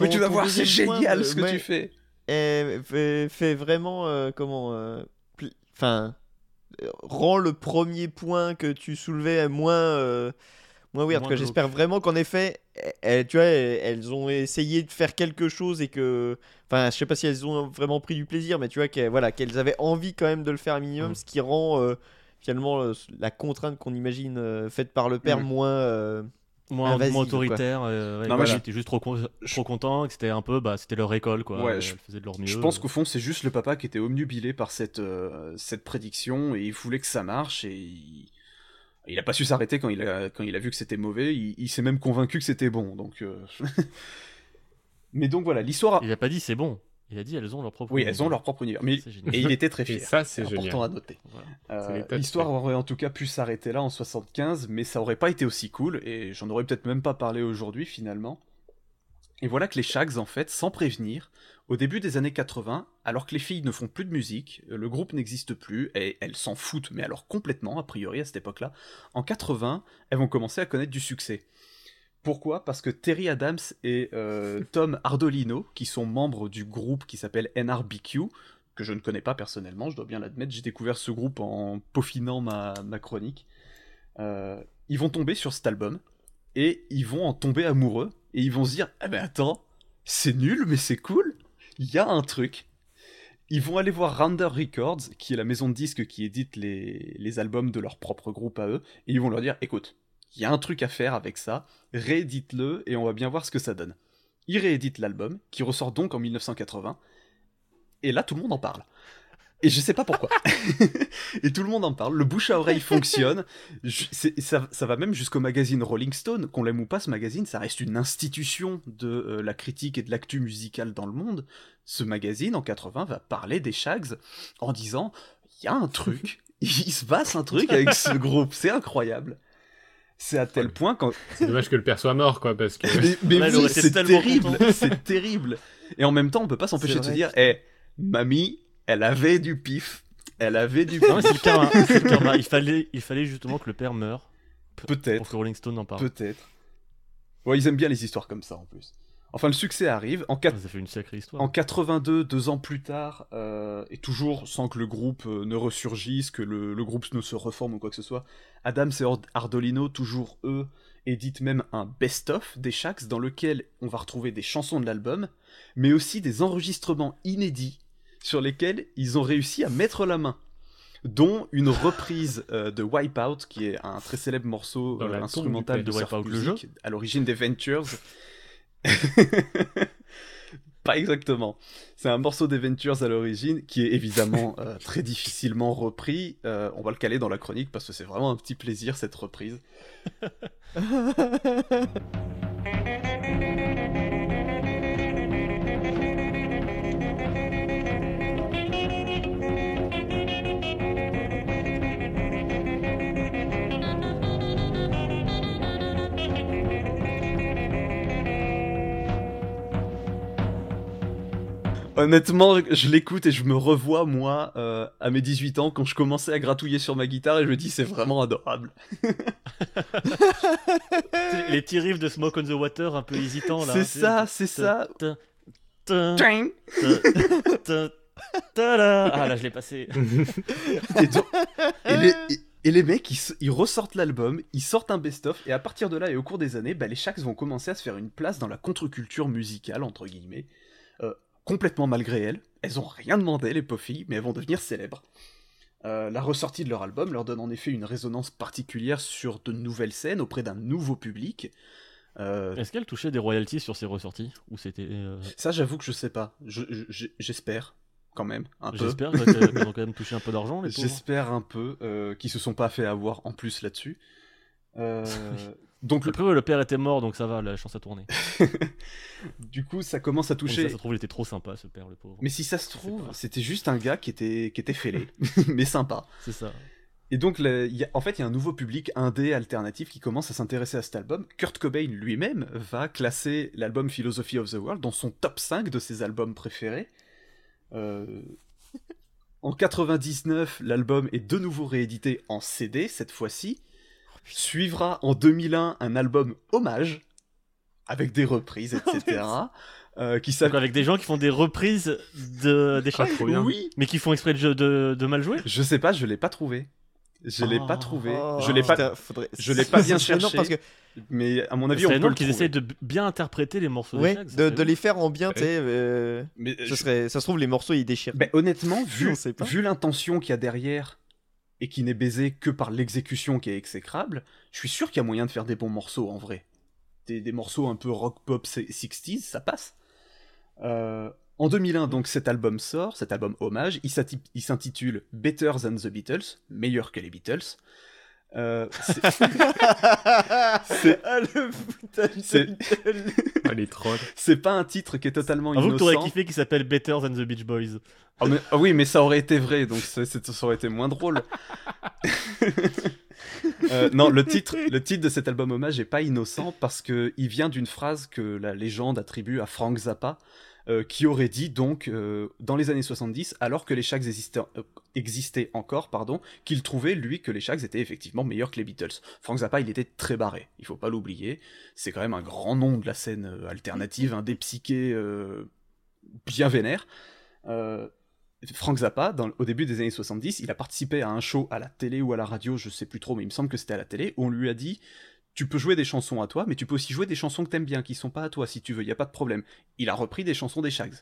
Speaker 4: Mais tu vas voir, c'est génial ce que
Speaker 1: ouais.
Speaker 4: tu fais.
Speaker 1: Et fait, fait vraiment euh, comment euh, enfin euh, rend le premier point que tu soulevais moins euh, moins weird j'espère vraiment qu'en effet eh, eh, tu vois eh, elles ont essayé de faire quelque chose et que enfin je sais pas si elles ont vraiment pris du plaisir mais tu vois qu'elles voilà qu'elles avaient envie quand même de le faire un minimum
Speaker 2: Mm.
Speaker 1: ce qui rend euh, finalement euh, la contrainte qu'on imagine euh, faite par le père
Speaker 4: Mm.
Speaker 1: moins euh,
Speaker 2: Moins,
Speaker 1: Invasive,
Speaker 2: moins autoritaire. euh, ouais,
Speaker 4: Non,
Speaker 2: voilà,
Speaker 4: mais
Speaker 2: j'étais juste trop, con- trop content, que c'était un peu, bah, c'était leur école, quoi.
Speaker 4: Ouais, je-
Speaker 2: Elles faisaient de leur mieux.
Speaker 4: Je pense qu'au fond, c'est juste le papa qui était omnubilé par cette, euh, cette prédiction et il voulait que ça marche et il, il a pas su s'arrêter quand il a, quand il a vu que c'était mauvais. Il, il s'est même convaincu que c'était bon. Donc, euh, mais donc voilà, l'histoire. a-
Speaker 2: Il a pas dit c'est bon. Il a dit elles ont leur propre.
Speaker 4: Oui, elles ont leur propre univers. Mais et il était très
Speaker 3: Et
Speaker 4: fier.
Speaker 3: ça, c'est
Speaker 4: important à noter.
Speaker 2: Voilà.
Speaker 4: Euh, L'histoire aurait en tout cas pu s'arrêter là en 75, mais ça aurait pas été aussi cool, et j'en aurais peut-être même pas parlé aujourd'hui finalement. Et voilà que les Shags, en fait, sans prévenir, au début des années 80, alors que les filles ne font plus de musique, le groupe n'existe plus, et elles s'en foutent, mais alors complètement, a priori, à cette époque-là, en 80, elles vont commencer à connaître du succès. Pourquoi? Parce que Terry Adams et euh, Tom Ardolino, qui sont membres du groupe qui s'appelle NRBQ, que je ne connais pas personnellement, je dois bien l'admettre, j'ai découvert ce groupe en peaufinant ma, ma chronique, euh, ils vont tomber sur cet album, et ils vont en tomber amoureux, et ils vont se dire, ah ben attends, c'est nul, mais c'est cool, il y a un truc. Ils vont aller voir Rounder Records, qui est la maison de disques qui édite les, les albums de leur propre groupe à eux, et ils vont leur dire, écoute, il y a un truc à faire avec ça, réédite-le, et on va bien voir ce que ça donne. Ils rééditent l'album, qui ressort donc en 1980, et là tout le monde en parle. Et je sais pas pourquoi. et tout le monde en parle, le bouche à oreille fonctionne, Je- ça, ça va même jusqu'au magazine Rolling Stone, qu'on l'aime ou pas ce magazine, ça reste une institution de euh, la critique et de l'actu musicale dans le monde. Ce magazine en 80 va parler des Shags en disant il y a un truc, il se passe un truc avec ce groupe, c'est incroyable. C'est à tel point quand
Speaker 3: C'est dommage que le père soit mort, quoi, parce que.
Speaker 4: mais, oui, c'est terrible, c'est terrible. Et en même temps, on peut pas s'empêcher de se dire, eh, mamie, elle avait du pif, elle avait du
Speaker 2: Non,
Speaker 4: pif.
Speaker 2: c'est le karma. c'est le karma. Il fallait, il fallait justement que le père meure pour
Speaker 4: Peut-être,
Speaker 2: que Rolling Stone en parle.
Speaker 4: peut-être. Ouais, ils aiment bien les histoires comme ça en plus. Enfin, le succès arrive. En, quat-
Speaker 2: Ça fait une sacrée histoire.
Speaker 4: en 82, deux ans plus tard, euh, et toujours sans que le groupe euh, ne ressurgisse, que le, le groupe ne se reforme ou quoi que ce soit, Adams et Ard- Ardolino, toujours eux, éditent même un best-of des Shags dans lequel on va retrouver des chansons de l'album, mais aussi des enregistrements inédits sur lesquels ils ont réussi à mettre la main. Dont une reprise euh, de Wipeout, qui est un très célèbre morceau euh, instrumental de.
Speaker 2: De
Speaker 4: surf
Speaker 2: Wipeout, le
Speaker 4: à l'origine des Ventures. Pas exactement. C'est un morceau des Ventures à l'origine qui est évidemment euh, très difficilement repris. Euh, on va le caler dans la chronique parce que c'est vraiment un petit plaisir cette reprise. Honnêtement, je l'écoute et je me revois, moi, euh, à mes 18 ans, quand je commençais à gratouiller sur ma guitare et je me dis, c'est vraiment adorable.
Speaker 2: Les petits riffs de Smoke on the Water un peu hésitants là.
Speaker 4: C'est ça, c'est ça.
Speaker 2: Ah là, je l'ai passé.
Speaker 4: Et, donc- et les, et- les mecs, ils, ils ressortent l'album, ils sortent un best-of, et à partir de là et au cours des années, bah, les Shax vont commencer à se faire une place dans la contre-culture musicale, entre guillemets, euh, complètement malgré elles. Elles ont rien demandé, les pauvres filles, mais elles vont devenir célèbres. Euh, la ressortie de leur album leur donne en effet une résonance particulière sur de nouvelles scènes auprès d'un nouveau public. Euh,
Speaker 2: Est-ce qu'elle touchait des royalties sur ses ressorties Ou c'était. euh,
Speaker 4: ça, j'avoue que je sais pas. Je- je- J'espère, quand même, un peu.
Speaker 2: J'espère qu'elles qu'elles ont quand même touché un peu d'argent, les.
Speaker 4: J'espère un peu qu'ils se sont pas fait avoir en plus là-dessus. Donc le-
Speaker 2: Après, ouais, le père était mort, donc ça va, la chance a tourné.
Speaker 4: du coup, ça commence à toucher.
Speaker 2: ça, ça se trouve, il était trop sympa, ce père, le pauvre.
Speaker 4: Mais si ça se trouve, c'était juste un gars qui était, qui était fêlé, mais sympa.
Speaker 2: C'est ça.
Speaker 4: Et donc, le- il y a- en fait, il y a un nouveau public indé alternatif qui commence à s'intéresser à cet album. Kurt Cobain lui-même va classer l'album Philosophy of the World dans son top 5 de ses albums préférés. Euh, En 99, l'album est de nouveau réédité en CD cette fois-ci. Suivra en 2001 un album hommage avec des reprises, etc. euh, qui
Speaker 2: Donc avec des gens qui font des reprises de... des chats.
Speaker 3: trop bien.
Speaker 4: Oui,
Speaker 2: Mais qui font exprès de, jeu- de, de mal jouer
Speaker 4: je sais pas, je l'ai pas trouvé. Je l'ai
Speaker 2: Oh.
Speaker 4: pas trouvé.
Speaker 1: Oh,
Speaker 4: je l'ai pas.
Speaker 1: putain, faudrait-
Speaker 4: je l'ai pas bien cherché.
Speaker 1: parce que
Speaker 4: Mais à mon avis, on peut le
Speaker 2: qu'ils essayent de bien interpréter les morceaux
Speaker 1: ouais, de, de les faire en bien,
Speaker 3: Ouais.
Speaker 1: tu sais. euh,
Speaker 4: Mais
Speaker 1: ça,
Speaker 4: je-
Speaker 1: serait, ça se trouve, les morceaux ils déchirent.
Speaker 4: Ben, honnêtement, vu, vu l'intention qu'il y a derrière et qui n'est baisée que par l'exécution qui est exécrable, je suis sûr qu'il y a moyen de faire des bons morceaux en vrai. Des, des morceaux un peu rock pop 60s, ça passe. Euh, en 2001, donc, cet album sort, cet album hommage. Il s'intitule Better Than the Beatles, meilleur que les Beatles. Euh, c'est- C'est-
Speaker 1: Ah, le
Speaker 4: c'est-.
Speaker 3: Ah, les trolls.
Speaker 4: c'est pas un titre qui est totalement
Speaker 2: Avoue que t'aurais
Speaker 4: innocent.
Speaker 2: kiffé qu'il s'appelle Better Than the Beach Boys.
Speaker 4: Ah, mais- ah oui, mais ça aurait été vrai, donc ça, c'est- ça aurait été moins drôle. Euh, non, le titre, le titre de cet album hommage est pas innocent parce que il vient d'une phrase que la légende attribue à Frank Zappa, euh, qui aurait dit donc euh, dans les années 70, alors que les Shags existaient, euh, existaient encore, pardon, qu'il trouvait lui que les Shags étaient effectivement meilleurs que les Beatles. Frank Zappa, il était très barré, il faut pas l'oublier. C'est quand même un grand nom de la scène alternative, un des psychés bien vénères. Euh, Frank Zappa, au début des années 70, il a participé à un show à la télé ou à la radio, je sais plus trop, mais il me semble que c'était à la télé, où on lui a dit Tu peux jouer des chansons à toi, mais tu peux aussi jouer des chansons que t'aimes bien, qui sont pas à toi si tu veux, y a pas de problème. Il a repris des chansons des Shags.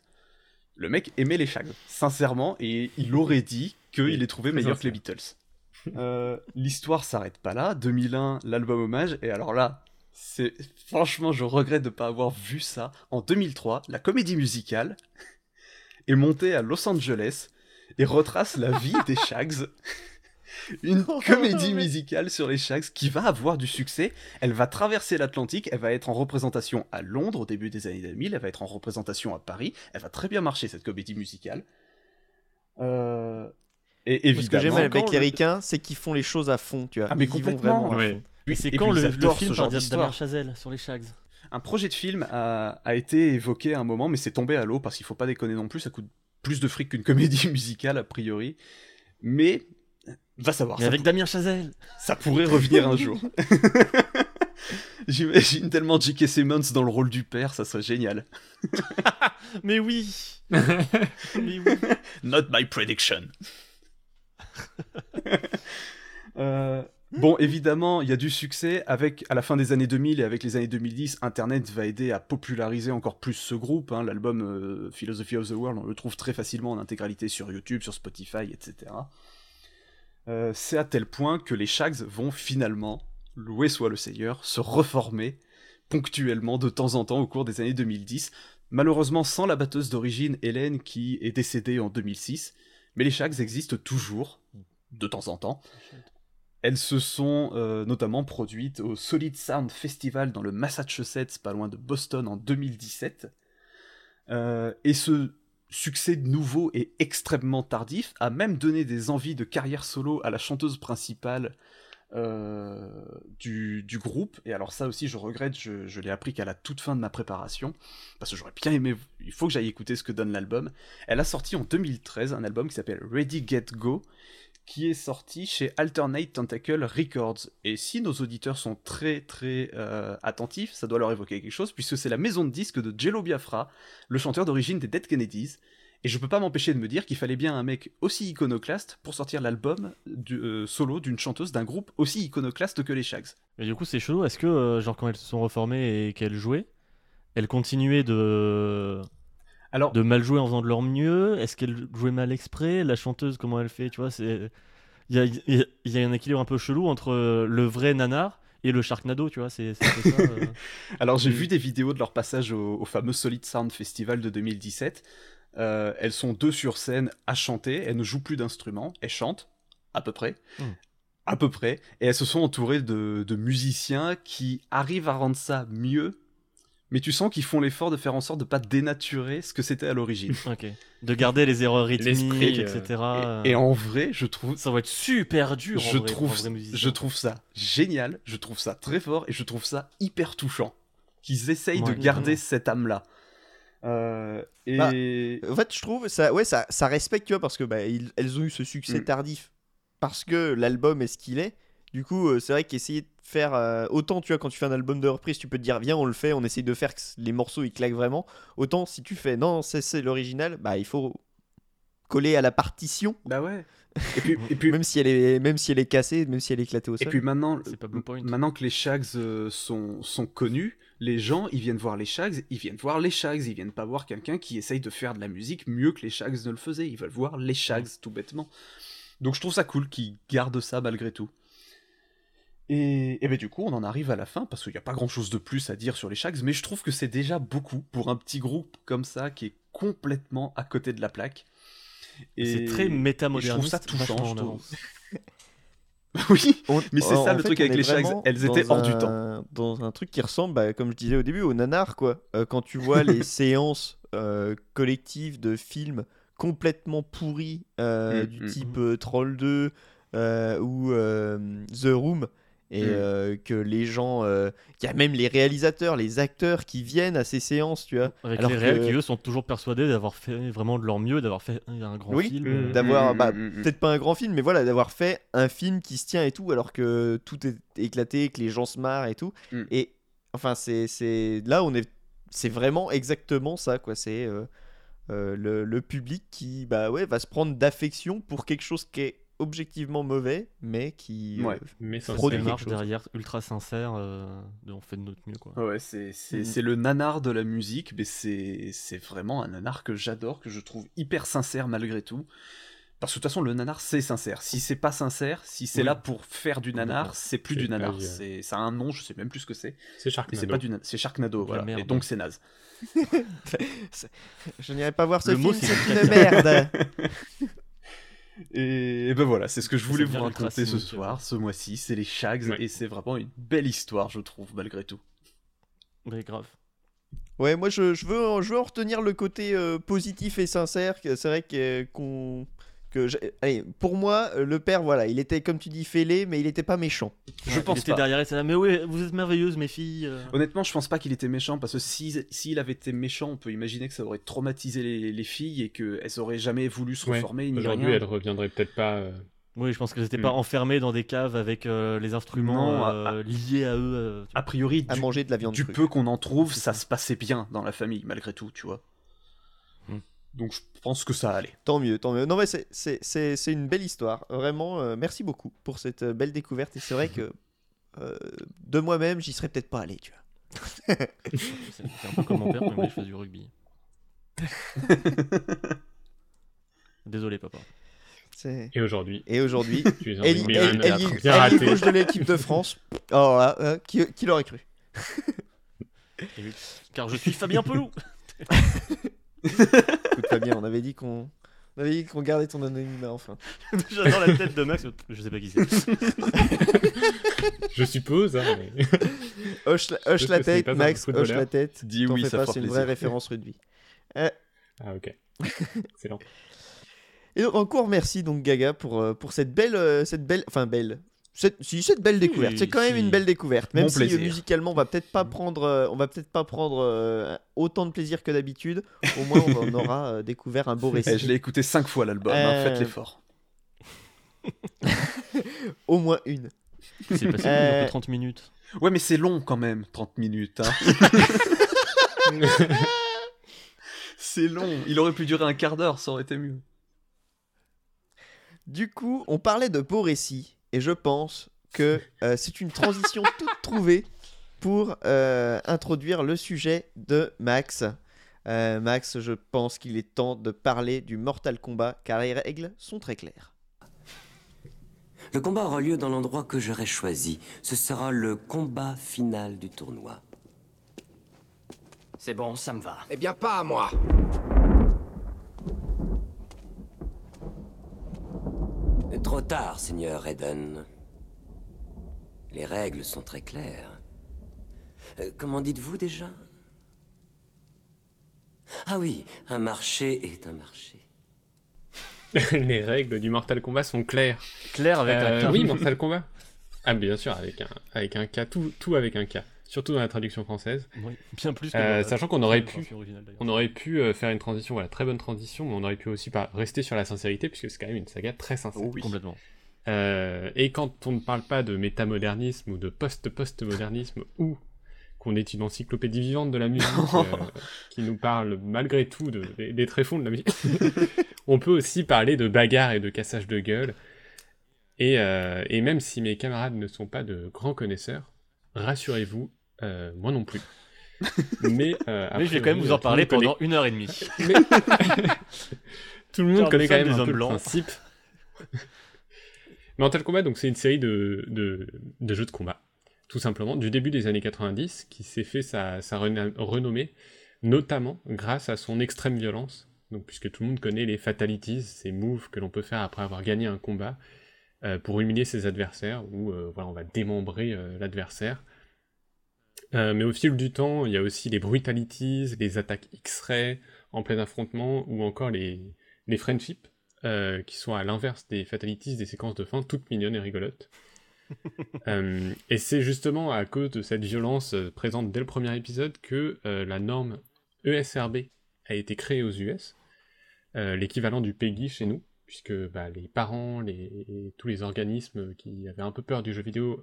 Speaker 4: Le mec aimait les Shags, sincèrement, et il aurait dit qu'il les trouvait meilleurs que les. Beatles. Euh, L'histoire s'arrête pas là. 2001, l'album hommage, et alors là, c'est franchement, je regrette de pas avoir vu ça. En 2003, la comédie musicale est montée à Los Angeles et retrace la vie des Shags. Une comédie musicale sur les Shags qui va avoir du succès. Elle va traverser l'Atlantique, elle va être en représentation à Londres au début des années 2000, elle va être en représentation à Paris. Elle va très bien marcher cette comédie musicale. Euh, Et
Speaker 1: Ce que j'aime
Speaker 4: évidemment,
Speaker 1: avec les
Speaker 2: le-
Speaker 1: ricains, c'est qu'ils font les choses à fond, tu vois.
Speaker 4: Ah, mais
Speaker 1: Ils vont
Speaker 4: complètement.
Speaker 1: vraiment
Speaker 3: Ouais.
Speaker 2: c'est quand le, le film par Damien. Chazelle sur les Shags
Speaker 4: Un projet de film a, a été évoqué à un moment, mais c'est tombé à l'eau parce qu'il faut pas déconner non plus. Ça coûte plus de fric qu'une comédie musicale a priori. Mais va savoir.
Speaker 2: Mais
Speaker 4: ça,
Speaker 2: avec Damien Chazelle
Speaker 4: ça pourrait revenir un jour. J'imagine tellement J.K. Simmons dans le rôle du père, ça serait génial.
Speaker 2: Mais oui Mais oui
Speaker 4: Not my prediction. Euh, bon, évidemment, il y a du succès. Avec, à la fin des années 2000 et avec les années 2010, Internet va aider à populariser encore plus ce groupe. hein. L'album euh, Philosophy of the World, on le trouve très facilement en intégralité sur YouTube, sur Spotify, etc. Euh, C'est à tel point que les Shags vont finalement, loué soit le Seigneur, se reformer ponctuellement de temps en temps au cours des années 2010. Malheureusement sans la batteuse d'origine Hélène qui est décédée en 2006, mais les Shags existent toujours, de temps en temps. Elles se sont euh, notamment produites au Solid Sound Festival dans le Massachusetts, pas loin de Boston, en 2017. Euh, et ce succès nouveau et extrêmement tardif a même donné des envies de carrière solo à la chanteuse principale euh, du, groupe, et alors ça aussi je regrette, je, je l'ai appris qu'à la toute fin de ma préparation, parce que j'aurais bien aimé, il faut que j'aille écouter ce que donne l'album. Elle a sorti en 2013 un album qui s'appelle Ready Get Go, qui est sorti chez Alternate Tentacle Records. Et si nos auditeurs sont très très euh, attentifs, ça doit leur évoquer quelque chose, puisque c'est la maison de disques de Jello Biafra, le chanteur d'origine des Dead Kennedys. Et je peux pas m'empêcher de me dire qu'il fallait bien un mec aussi iconoclaste pour sortir l'album euh, solo d'une chanteuse d'un groupe aussi iconoclaste que les Shags.
Speaker 2: Mais du coup, c'est chelou. Est-ce que, euh, genre, quand elles se sont reformées et qu'elles jouaient, elles continuaient de...
Speaker 4: Alors,
Speaker 2: de mal jouer en faisant de leur mieux Est-ce qu'elles jouaient mal exprès? La chanteuse, comment elle fait? Tu vois, c'est. Il y a, il y a- il y a un équilibre un peu chelou entre euh, le vrai nanar et le Sharknado, tu vois. C'est ça. euh.
Speaker 4: Alors j'ai vu des vidéos de leur passage au, au fameux Solid Sound Festival de 2017. Euh, elles sont deux sur scène à chanter, elles ne jouent plus d'instruments, elles chantent, à peu près.
Speaker 2: Mm.
Speaker 4: À peu près. Et elles se sont entourées de, de musiciens qui arrivent à rendre ça mieux, mais tu sens qu'ils font l'effort de faire en sorte de pas dénaturer ce que c'était à l'origine.
Speaker 2: Ok. De garder les erreurs rythmiques,
Speaker 3: L'esprit, euh,
Speaker 2: etc.
Speaker 4: et, et en vrai, je trouve,
Speaker 2: Ça va être super dur. en
Speaker 4: je,
Speaker 2: vrai, pour
Speaker 4: trouve,
Speaker 2: un vrai
Speaker 4: je trouve ça génial, je trouve ça très fort et je trouve ça hyper touchant. Qu'ils essayent
Speaker 2: Ouais,
Speaker 4: de garder cette âme-là. Euh, et
Speaker 1: Bah, En fait, je trouve ça, ouais, ça, ça respecte, tu vois, parce que bah, ils- elles ont eu ce succès
Speaker 4: Mm.
Speaker 1: tardif parce que l'album est ce qu'il est. Du coup, euh, c'est vrai qu'essayer de faire euh, autant, tu vois, quand tu fais un album de reprise, tu peux te dire, viens, on le fait, on essaye de faire que les morceaux ils claquent vraiment. Autant si tu fais, non, c'est c'est l'original, bah il faut coller à la partition,
Speaker 4: bah ouais. Et puis, et puis,
Speaker 1: même si elle est, même si elle est cassée, même si elle est éclatée au
Speaker 4: et
Speaker 1: sol.
Speaker 4: puis maintenant,
Speaker 2: pas Point.
Speaker 4: maintenant que les Shags euh, sont, sont connus, les gens, ils viennent voir les Shags, ils viennent voir les Shags, ils viennent pas voir quelqu'un qui essaye de faire de la musique mieux que les Shags ne le faisaient. Ils veulent voir les Shags, tout bêtement. Donc je trouve ça cool qu'ils gardent ça malgré tout. Et, et ben du coup, on en arrive à la fin, parce qu'il n'y a pas grand chose de plus à dire sur les Shags, mais je trouve que c'est déjà beaucoup pour un petit groupe comme ça qui est complètement à côté de la plaque.
Speaker 2: C'est très métamoderniste.
Speaker 4: ça touchant, je trouve. oui,
Speaker 1: On-
Speaker 4: Mais c'est ça le
Speaker 1: fait,
Speaker 4: truc avec les Shags, elles étaient
Speaker 1: dans
Speaker 4: hors du
Speaker 1: un-
Speaker 4: temps.
Speaker 1: Dans un truc qui ressemble, bah, comme je disais au début, au nanar, quoi. Euh, quand tu vois les séances euh, collectives de films complètement pourris, euh,
Speaker 4: Mm,
Speaker 1: du
Speaker 4: mm,
Speaker 1: type euh, Troll 2 euh, ou euh, The Room, et
Speaker 4: Mm.
Speaker 1: euh, que les gens. Il y a même les réalisateurs, les acteurs qui viennent à ces séances, tu vois.
Speaker 2: Avec
Speaker 1: Alors
Speaker 2: les réels
Speaker 1: que-
Speaker 2: qui, eux, sont toujours persuadés d'avoir fait vraiment de leur mieux, d'avoir fait un grand
Speaker 1: Oui,
Speaker 2: film.
Speaker 3: Mm.
Speaker 2: euh,
Speaker 1: D'avoir.
Speaker 4: Mm,
Speaker 1: bah,
Speaker 4: mm, mm.
Speaker 1: peut-être pas un grand film, mais voilà, d'avoir fait un film qui se tient et tout, alors que tout est éclaté, que les gens se marrent et tout. Et enfin, c'est, c'est là, on est, c'est vraiment exactement ça, quoi. C'est euh, euh, le, le public qui, bah ouais, va se prendre d'affection pour quelque chose qui est objectivement mauvais, mais qui. euh,
Speaker 4: Ouais.
Speaker 3: Mais ça,
Speaker 1: Produit quelque chose.
Speaker 2: derrière ultra sincère euh, de on fait de notre mieux quoi.
Speaker 4: Ouais, c'est c'est- c'est le nanar de la musique, mais c'est c'est vraiment un nanar que j'adore, que je trouve hyper sincère malgré tout. Parce que de toute façon, le nanar, c'est sincère. Si c'est pas sincère, si c'est
Speaker 2: Oui.
Speaker 4: là pour faire du nanar, c'est plus
Speaker 3: C'est
Speaker 4: du
Speaker 3: pas
Speaker 4: nanar.
Speaker 3: du-
Speaker 4: C'est Ça a un nom, je sais même plus ce que c'est.
Speaker 3: c'est
Speaker 4: Mais
Speaker 3: Sharknado.
Speaker 4: c'est pas du na- c'est Sharknado, voilà.
Speaker 2: merde.
Speaker 4: Et donc c'est naze.
Speaker 1: Je n'irai pas voir ce
Speaker 2: Le
Speaker 1: film,
Speaker 2: mot, c'est
Speaker 1: une merde.
Speaker 4: Et, et ben voilà, c'est ce que je voulais vous raconter ce soir, ce mois-ci. C'est les Shags,
Speaker 3: Ouais.
Speaker 4: et c'est vraiment une belle histoire, je trouve, malgré tout.
Speaker 2: Mais grave.
Speaker 1: Ouais, moi je, je veux, en- je veux en retenir le côté euh, positif et sincère. que C'est vrai qu'on, que allez, pour moi, euh, le père, voilà, il était comme tu dis fêlé, mais il était pas méchant.
Speaker 4: Je pense
Speaker 2: il était
Speaker 4: pas.
Speaker 2: derrière et là, mais oui, vous êtes merveilleuses mes filles. euh.
Speaker 4: Honnêtement, je pense pas qu'il était méchant parce que si- s'il avait été méchant, on peut imaginer que ça aurait traumatisé les, les filles et qu'elles auraient jamais voulu se reformer
Speaker 3: Aujourd'hui,
Speaker 4: rien.
Speaker 3: elle reviendrait peut-être pas. euh,
Speaker 2: Oui, je pense qu'elles n'étaient
Speaker 3: Hmm.
Speaker 2: pas enfermées dans des caves avec euh, les instruments
Speaker 4: Non,
Speaker 2: euh, liés à eux. euh,
Speaker 4: A priori,
Speaker 1: À
Speaker 4: du,
Speaker 1: manger de la viande
Speaker 4: du
Speaker 1: crue.
Speaker 4: peu qu'on en trouve, ça se passait bien dans la famille, malgré tout, tu vois. Donc je pense que ça allait.
Speaker 1: Tant mieux, tant mieux. Non, mais c'est, c'est, c'est, c'est une belle histoire. Vraiment, euh, merci beaucoup pour cette euh, belle découverte. Et c'est vrai que euh, de moi-même, j'y serais peut-être pas allé, tu vois.
Speaker 2: C'est un peu comme mon père que je fasse du rugby. Désolé papa.
Speaker 3: Et aujourd'hui,
Speaker 1: Et aujourd'hui,
Speaker 3: tu es un
Speaker 1: Ellie, gauche de l'équipe de France. Là, euh, qui, qui l'aurait cru?
Speaker 2: Car je suis Fabien Pelou.
Speaker 1: Écoute, Fabien, on avait dit qu'on. On avait dit qu'on gardait ton anonymat enfin.
Speaker 2: J'adore la tête de Max. Je sais pas qui c'est.
Speaker 3: Je suppose. hein, mais-
Speaker 1: Hoche la, hoche tête, Max, hoche la tête.
Speaker 4: Dis oui, ça
Speaker 1: c'est une vraie référence rugby.
Speaker 3: Ah, ok. Excellent.
Speaker 1: Et donc, encore merci donc Gaga pour, euh, pour cette belle, euh, cette belle, enfin belle, C'est, si, une belle découverte. C'est quand même une belle découverte. Même si euh,
Speaker 4: plaisir.
Speaker 1: musicalement, on va peut-être pas prendre, euh, on va peut-être pas prendre euh, autant de plaisir que d'habitude. Au moins, on, on aura euh, découvert un beau récit.
Speaker 4: Eh, je l'ai écouté 5 fois l'album, hein, faites l'effort.
Speaker 1: Au moins une.
Speaker 2: C'est passé
Speaker 1: Euh,
Speaker 2: de 30 minutes.
Speaker 4: Ouais, mais c'est long quand même, 30 minutes. hein. c'est long. Il aurait pu durer un quart d'heure, ça aurait été mieux.
Speaker 1: Du coup, on parlait de beaux récits, et je pense que euh, c'est une transition toute trouvée pour euh, introduire le sujet de Max. Euh, Max, je pense qu'il est temps de parler du Mortal Kombat, car les règles sont très claires.
Speaker 6: Le combat aura lieu dans l'endroit que j'aurai choisi. Ce sera le combat final du tournoi.
Speaker 7: C'est bon, ça me va.
Speaker 8: Eh bien, pas à moi.
Speaker 6: Trop tard, Seigneur Eden. Les règles sont très claires. Euh, comment dites-vous déjà? Ah oui, un marché est un marché.
Speaker 3: les règles du Mortal Kombat sont claires.
Speaker 2: Claire avec
Speaker 3: Euh,
Speaker 2: un K.
Speaker 3: oui, Mortal Kombat. Ah, bien sûr, avec un, avec un K, tout, tout avec un K. Surtout dans la traduction française.
Speaker 2: Oui, bien plus que
Speaker 3: Euh, sachant qu'on aurait pu-
Speaker 2: originale.
Speaker 3: On aurait pu euh, faire une transition, voilà, très bonne transition, mais on aurait pu aussi pas rester sur la sincérité, puisque c'est quand même une saga très sincère.
Speaker 2: Complètement.
Speaker 3: Euh, et quand on ne parle pas de métamodernisme ou de post-postmodernisme, ou qu'on est une encyclopédie vivante de la musique euh, qui nous parle malgré tout de- des, des tréfonds de la musique, on peut aussi parler de bagarre et de cassage de gueule. Et, euh, et même si mes camarades ne sont pas de grands connaisseurs, rassurez-vous, euh, moi non plus. Mais, euh,
Speaker 2: Mais je vais quand même
Speaker 3: a
Speaker 2: vous en
Speaker 3: priori,
Speaker 2: parler pendant une heure et demie.
Speaker 3: mais- Tout le monde
Speaker 2: Car
Speaker 3: connaît quand même un
Speaker 2: hommes
Speaker 3: peu le
Speaker 2: blancs.
Speaker 3: principe. Mortal Kombat, donc c'est une série de, de, de jeux de combat, tout simplement, du début des années 90, qui s'est fait sa, sa rena- renommée, notamment grâce à son extrême violence. Donc, puisque tout le monde connaît les fatalities, ces moves que l'on peut faire après avoir gagné un combat euh, pour humilier ses adversaires, ou euh, voilà, on va démembrer euh, l'adversaire. Euh, mais au fil du temps, il y a aussi les brutalities, les attaques X-ray en plein affrontement, ou encore les, les friendships, euh, qui sont à l'inverse des fatalities, des séquences de fin, toutes mignonnes et rigolotes. Euh, et c'est justement à cause de cette violence présente dès le premier épisode que la norme ESRB a été créée aux US, l'équivalent du PEGI chez nous, puisque bah, les parents, les, tous les organismes qui avaient un peu peur du jeu vidéo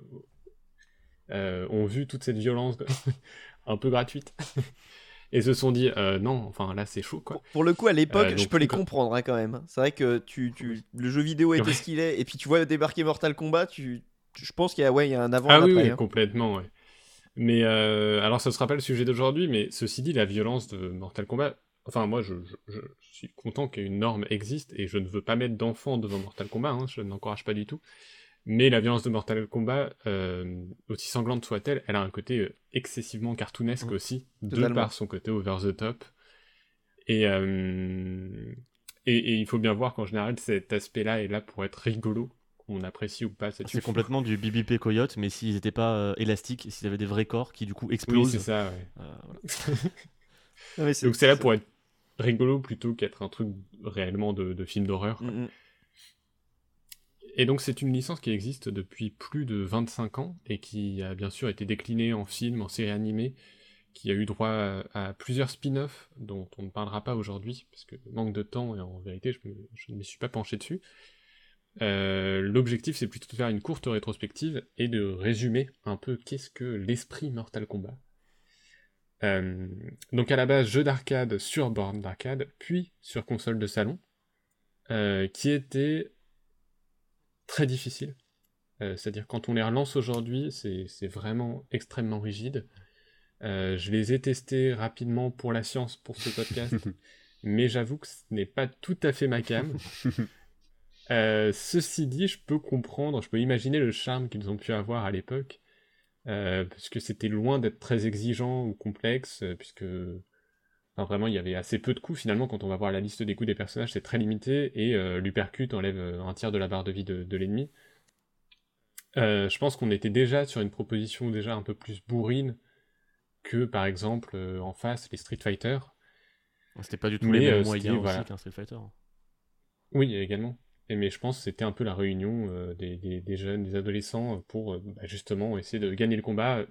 Speaker 3: euh, ont vu toute cette violence un peu gratuite et se sont dit euh, non, enfin là c'est chaud quoi.
Speaker 1: Pour le coup, à l'époque,
Speaker 3: Euh,
Speaker 1: je
Speaker 3: donc,
Speaker 1: peux les comprendre hein, quand même. C'est vrai que tu, tu, le jeu vidéo était
Speaker 3: Ouais.
Speaker 1: ce qu'il est, et puis tu vois débarquer Mortal Kombat, tu, tu- je pense qu'il y a, ouais, il y a un avant
Speaker 3: Ah
Speaker 1: et un
Speaker 3: oui,
Speaker 1: après.
Speaker 3: oui,
Speaker 1: hein.
Speaker 3: complètement, ouais. Mais alors, ce sera pas le sujet d'aujourd'hui, mais ceci dit, la violence de Mortal Kombat. Enfin, moi, je, je- je suis content qu'une norme existe et je ne veux pas mettre d'enfants devant Mortal Kombat, hein, je n'encourage pas du tout. Mais la violence de Mortal Kombat, euh, aussi sanglante soit-elle, elle a un côté euh, excessivement cartoonesque
Speaker 1: Mm.
Speaker 3: aussi, de par son côté over the top. Et, euh, et, et il faut bien voir qu'en général, cet aspect-là est là pour être rigolo, qu'on apprécie ou pas cette
Speaker 2: C'est complètement du BBP Coyote, mais s'ils n'étaient pas euh, élastiques, s'ils avaient des vrais corps qui du coup explosent.
Speaker 3: Oui, c'est ça, ouais.
Speaker 2: voilà.
Speaker 1: Non,
Speaker 3: Donc c'est là pour être rigolo plutôt qu'être un truc réellement de, de film d'horreur. Et donc c'est une licence qui existe depuis plus de 25 ans et qui a bien sûr été déclinée en film, en série animée, qui a eu droit à, plusieurs spin-offs dont on ne parlera pas aujourd'hui parce que manque de temps et en vérité je, me- ne m'y suis pas penché dessus. Euh, L'objectif c'est plutôt de faire une courte rétrospective et de résumer un peu qu'est-ce que l'esprit Mortal Kombat. Euh, donc à la base jeu d'arcade sur borne d'arcade, puis sur console de salon, euh, qui était très difficile. Euh, C'est-à-dire quand on les relance aujourd'hui, c'est vraiment extrêmement rigide. Euh, je les ai testés rapidement pour la science, pour ce podcast, mais j'avoue que ce n'est pas tout à fait ma cam. Euh, ceci dit, je peux comprendre, je peux imaginer le charme qu'ils ont pu avoir à l'époque, euh, parce que c'était loin d'être très exigeant ou complexe, puisque enfin, vraiment il y avait assez peu de coups finalement. Quand on va voir la liste des coups des personnages, c'est très limité et euh, l'uppercut enlève euh, un tiers de la barre de vie de, de l'ennemi. Euh, je pense qu'on était déjà sur une proposition déjà un peu plus bourrine que par exemple euh, en face les Street Fighter.
Speaker 2: C'était pas du tout
Speaker 3: Mais,
Speaker 2: les mêmes moyens
Speaker 3: voilà.
Speaker 2: qu'un Street Fighter.
Speaker 3: Oui, également. Et mais je pense que c'était un peu la réunion des, des- des jeunes, des adolescents, pour bah, justement essayer de gagner le combat.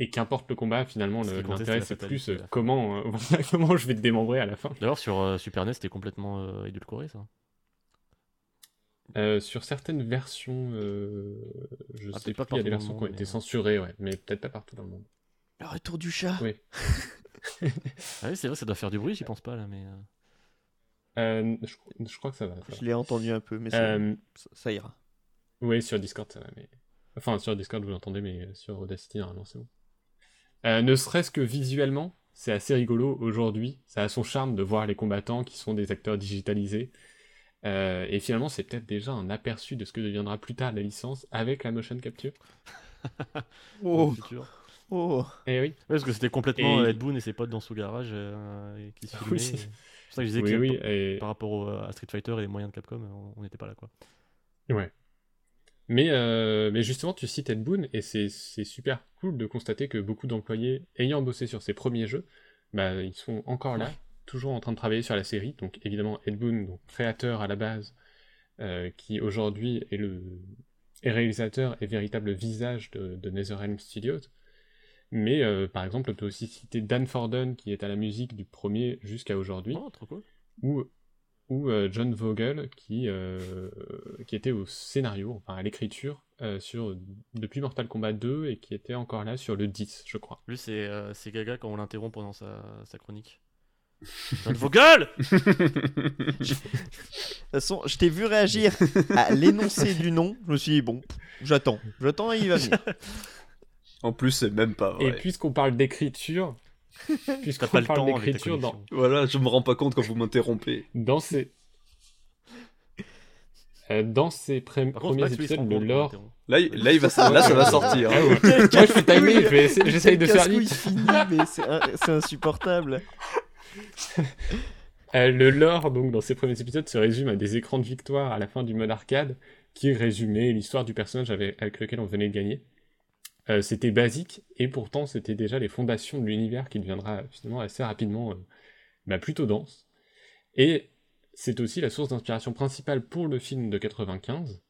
Speaker 3: Et qu'importe le combat, finalement, l'intérêt c'est plus euh, comment, euh, comment je vais te démembrer à la fin.
Speaker 2: D'ailleurs, sur euh, Super NES, c'était complètement euh, édulcoré, ça.
Speaker 3: Euh, sur certaines versions, euh, je
Speaker 2: Ah,
Speaker 3: sais
Speaker 2: pas
Speaker 3: plus, il y a des versions qui ont été censurées, ouais, mais peut-être pas partout dans le monde.
Speaker 1: Le retour du chat.
Speaker 3: Oui.
Speaker 2: Ah oui, c'est vrai, ça doit faire du bruit, j'y pense pas là, mais.
Speaker 3: je, je crois que ça va. ça.
Speaker 1: Je l'ai entendu un peu, mais ça,
Speaker 3: Euh,
Speaker 1: ira.
Speaker 3: Oui, sur Discord, ça va, mais... Enfin, sur Discord, vous l'entendez, mais sur Audacity, normalement, c'est bon. Euh, ne serait-ce que visuellement, c'est assez rigolo aujourd'hui. Ça a son charme de voir les combattants qui sont des acteurs digitalisés. Euh, et finalement, c'est peut-être déjà un aperçu de ce que deviendra plus tard la licence avec la motion capture.
Speaker 1: Oh, oh.
Speaker 3: Eh oui.
Speaker 2: Parce que c'était complètement
Speaker 3: Et-
Speaker 2: euh, Ed Boon et ses potes dans son garage euh, et qui se
Speaker 3: Oui,
Speaker 2: filmaient.
Speaker 3: c'est-
Speaker 2: et- C'est pour ça que je disais
Speaker 3: Oui,
Speaker 2: que
Speaker 3: oui,
Speaker 2: par-
Speaker 3: et...
Speaker 2: par rapport au- à Street Fighter et les moyens de Capcom, on- on n'était pas là quoi.
Speaker 3: Ouais. Mais, euh, mais justement, tu cites Ed Boon, et c'est super cool de constater que beaucoup d'employés ayant bossé sur ces premiers jeux, bah, ils sont encore là, toujours en train de travailler sur la série. Donc évidemment, Ed Boon, donc, créateur à la base, euh, qui aujourd'hui est le est réalisateur et véritable visage de, de NetherRealm Studios. Mais euh, par exemple, on peut aussi citer Dan Forden, qui est à la musique du premier jusqu'à aujourd'hui
Speaker 2: Oh, trop cool.
Speaker 3: ou, ou euh, John Vogel qui, euh, qui était au scénario, enfin à l'écriture, euh, sur depuis Mortal Kombat 2 et qui était encore là sur le 10, je crois.
Speaker 2: Lui, c'est euh, c'est Gaga quand on l'interrompt pendant sa, sa chronique. John Vogel
Speaker 1: De toute façon, je t'ai vu réagir à l'énoncé du nom. Je me suis dit, bon, j'attends. J'attends et il va venir.
Speaker 4: En plus, c'est même pas
Speaker 3: Et
Speaker 4: vrai.
Speaker 3: puisqu'on parle d'écriture, puisqu'on
Speaker 2: pas le
Speaker 3: parle
Speaker 2: temps
Speaker 3: d'écriture dans.
Speaker 4: Voilà, je me rends pas compte quand vous m'interrompez.
Speaker 3: dans ces... euh, dans ces pré-
Speaker 2: Par contre,
Speaker 3: premiers épisodes, le lore...
Speaker 4: Là, il- là, il va, là ça va sortir. hein.
Speaker 3: Moi je suis timé, j'essaye de faire vite.
Speaker 1: fini, mais c'est insupportable.
Speaker 3: Euh, le lore, donc, dans ces premiers épisodes, se résume à des écrans de victoire à la fin du mode arcade qui résumaient l'histoire du personnage avec, avec lequel on venait de gagner. Euh, c'était basique, et pourtant, c'était déjà les fondations de l'univers qui deviendra finalement assez rapidement euh, bah, plutôt dense. Et c'est aussi la source d'inspiration principale pour le film de 95,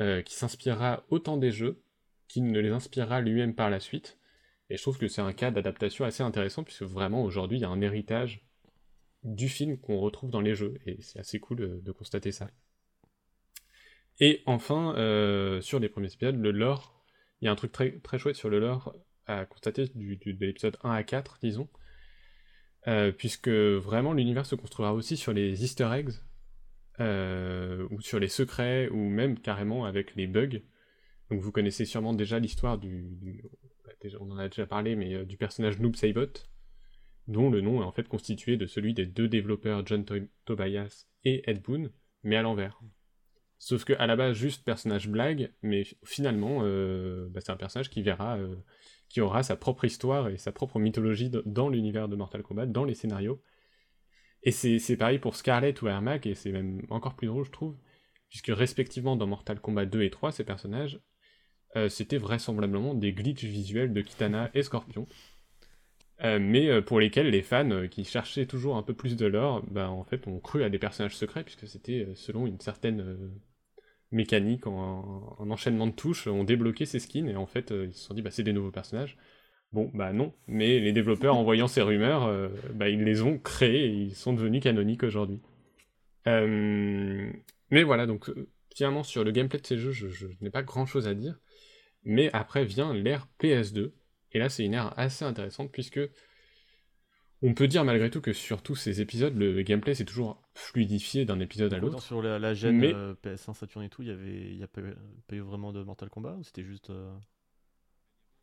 Speaker 3: euh, qui s'inspirera autant des jeux qu'il ne les inspirera lui-même par la suite. Et je trouve que c'est un cas d'adaptation assez intéressant, puisque vraiment aujourd'hui, il y a un héritage du film qu'on retrouve dans les jeux, et c'est assez cool de, de constater ça. Et enfin, sur les premiers épisodes, le lore, il y a un truc très, très chouette sur le lore à constater du, de l'épisode 1 à 4, disons, Euh, puisque vraiment l'univers se construira aussi sur les easter eggs, euh, ou sur les secrets, ou même carrément avec les bugs. Donc vous connaissez sûrement déjà l'histoire du, bah, on en a déjà parlé, mais euh, du personnage Noob Saibot, dont le nom est en fait constitué de celui des deux développeurs John To- Tobias et Ed Boon, mais à l'envers. Sauf que à la base juste personnage blague, mais finalement euh, bah, c'est un personnage qui verra, euh, qui aura sa propre histoire et sa propre mythologie dans l'univers de Mortal Kombat, dans les scénarios. Et c'est pareil pour Scarlet ou Ermac, et c'est même encore plus drôle je trouve, puisque respectivement dans Mortal Kombat 2 et 3, ces personnages, euh, c'était vraisemblablement des glitches visuels de Kitana et Scorpion. Mais pour lesquels les fans qui cherchaient toujours un peu plus de lore, bah, en fait, ont cru à des personnages secrets, puisque c'était selon une certaine mécanique, en, en enchaînement de touches, ont débloqué ces skins, et en fait, euh, ils se sont dit, bah, c'est des nouveaux personnages. Bon, bah non, mais les développeurs, en voyant ces rumeurs, euh, bah, ils les ont créés, et ils sont devenus canoniques aujourd'hui. Euh, mais voilà, donc, finalement, sur le gameplay de ces jeux, je, je n'ai pas grand-chose à dire. Mais après vient l'ère PS2, et là, c'est une ère assez intéressante puisque on peut dire malgré tout que sur tous ces épisodes, le gameplay s'est toujours fluidifié d'un épisode à l'autre.
Speaker 2: Sur la, la gêne
Speaker 3: Mais-
Speaker 2: euh, PS1, Saturn et tout, il y avait, y a pas, pas eu vraiment de Mortal Kombat ou c'était juste. euh,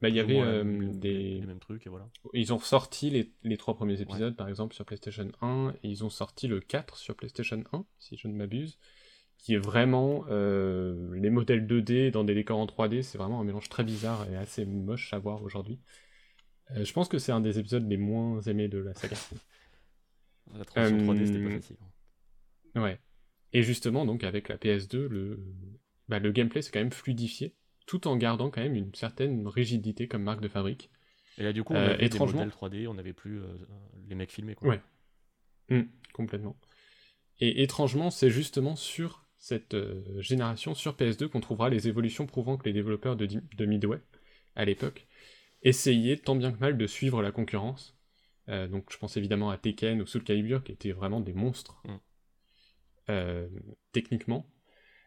Speaker 3: Bah, il y avait euh, des.
Speaker 2: les mêmes trucs et voilà.
Speaker 3: Ils ont sorti les, les trois premiers épisodes, par exemple, sur PlayStation 1, et ils ont sorti le 4 sur PlayStation 1, si je ne m'abuse, qui est vraiment les modèles 2D dans des décors en 3D, c'est vraiment un mélange très bizarre et assez moche à voir aujourd'hui. Euh, je pense que c'est un des épisodes les moins aimés de la saga.
Speaker 2: La transition 3D, c'était pas
Speaker 3: Euh,
Speaker 2: facile.
Speaker 3: Ouais. Et justement, donc avec la PS2, le, bah, le gameplay s'est quand même fluidifié, tout en gardant quand même une certaine rigidité comme marque de fabrique.
Speaker 2: Et là, du coup, on
Speaker 3: euh,
Speaker 2: avait
Speaker 3: étrangement-
Speaker 2: des modèles 3D, on n'avait plus euh, les mecs filmés. Quoi.
Speaker 3: Ouais. Hmm, complètement. Et étrangement, c'est justement sur cette euh, génération sur PS2 qu'on trouvera les évolutions prouvant que les développeurs de Midway, à l'époque, essayaient tant bien que mal de suivre la concurrence. Euh, donc je pense évidemment à Tekken ou Soul Calibur qui étaient vraiment des monstres
Speaker 2: Mm.
Speaker 3: euh, techniquement,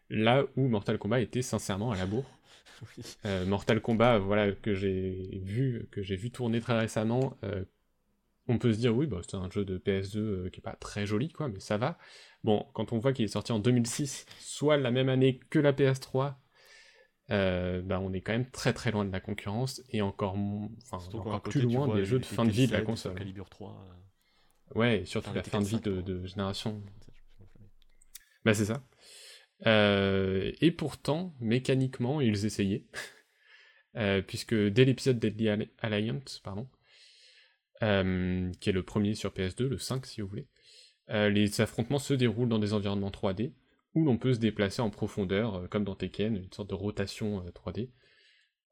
Speaker 3: là où Mortal Kombat était sincèrement à la bourre.
Speaker 2: Oui.
Speaker 3: Euh, Mortal Kombat, voilà, que j'ai vu, que j'ai vu tourner très récemment, on peut se dire oui, bah, c'est un jeu de PS2 euh, qui est pas très joli, quoi, mais ça va. Bon, quand on voit qu'il est sorti en 2006, soit la même année que la PS3, euh, bah, on est quand même très très loin de la concurrence et encore, enfin, plus loin
Speaker 2: vois
Speaker 3: des jeux de fin de vie de la
Speaker 2: Tekken 7,
Speaker 3: console.
Speaker 2: Calibur 3. euh,
Speaker 3: Ouais, et surtout
Speaker 2: enfin,
Speaker 3: la fin de vie de,
Speaker 2: 5,
Speaker 3: de
Speaker 2: quoi.
Speaker 3: génération. Bah c'est ça. Euh, et pourtant, mécaniquement, ils essayaient. Puisque dès l'épisode Deadly Alli- Alliance, pardon, qui est le premier sur PS2, le 5 si vous voulez, les affrontements se déroulent dans des environnements 3D, où l'on peut se déplacer en profondeur, euh, comme dans Tekken, une sorte de rotation euh, 3D.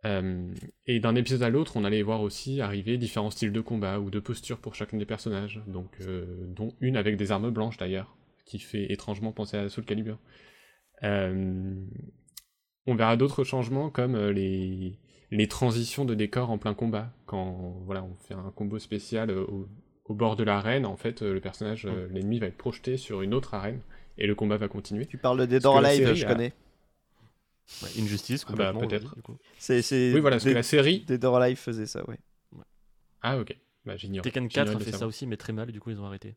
Speaker 3: Euh, et d'un épisode à l'autre, on allait voir aussi arriver différents styles de combat ou de posture pour chacun des personnages, donc euh, dont une avec des armes blanches d'ailleurs, qui fait étrangement penser à Soul Calibur. Euh, on verra d'autres changements comme euh, les, les transitions de décor en plein combat. Quand voilà, on fait un combo spécial euh, au, au bord de l'arène, en fait, euh, le personnage, euh, l'ennemi va être projeté sur une autre arène et le combat va continuer.
Speaker 1: Tu parles de Dead or Alive, je
Speaker 3: a-
Speaker 1: connais.
Speaker 2: Ouais, Injustice,
Speaker 3: Ah bah, peut-être.
Speaker 1: C'est, c'est
Speaker 3: Oui, voilà, parce que la série.
Speaker 1: Dead or Alive faisait ça, ouais.
Speaker 3: Ah, ok. Bah, j'ignore.
Speaker 2: Tekken
Speaker 3: J'ignorais
Speaker 2: 4 a fait ça aussi, mais très mal, du coup ils ont arrêté.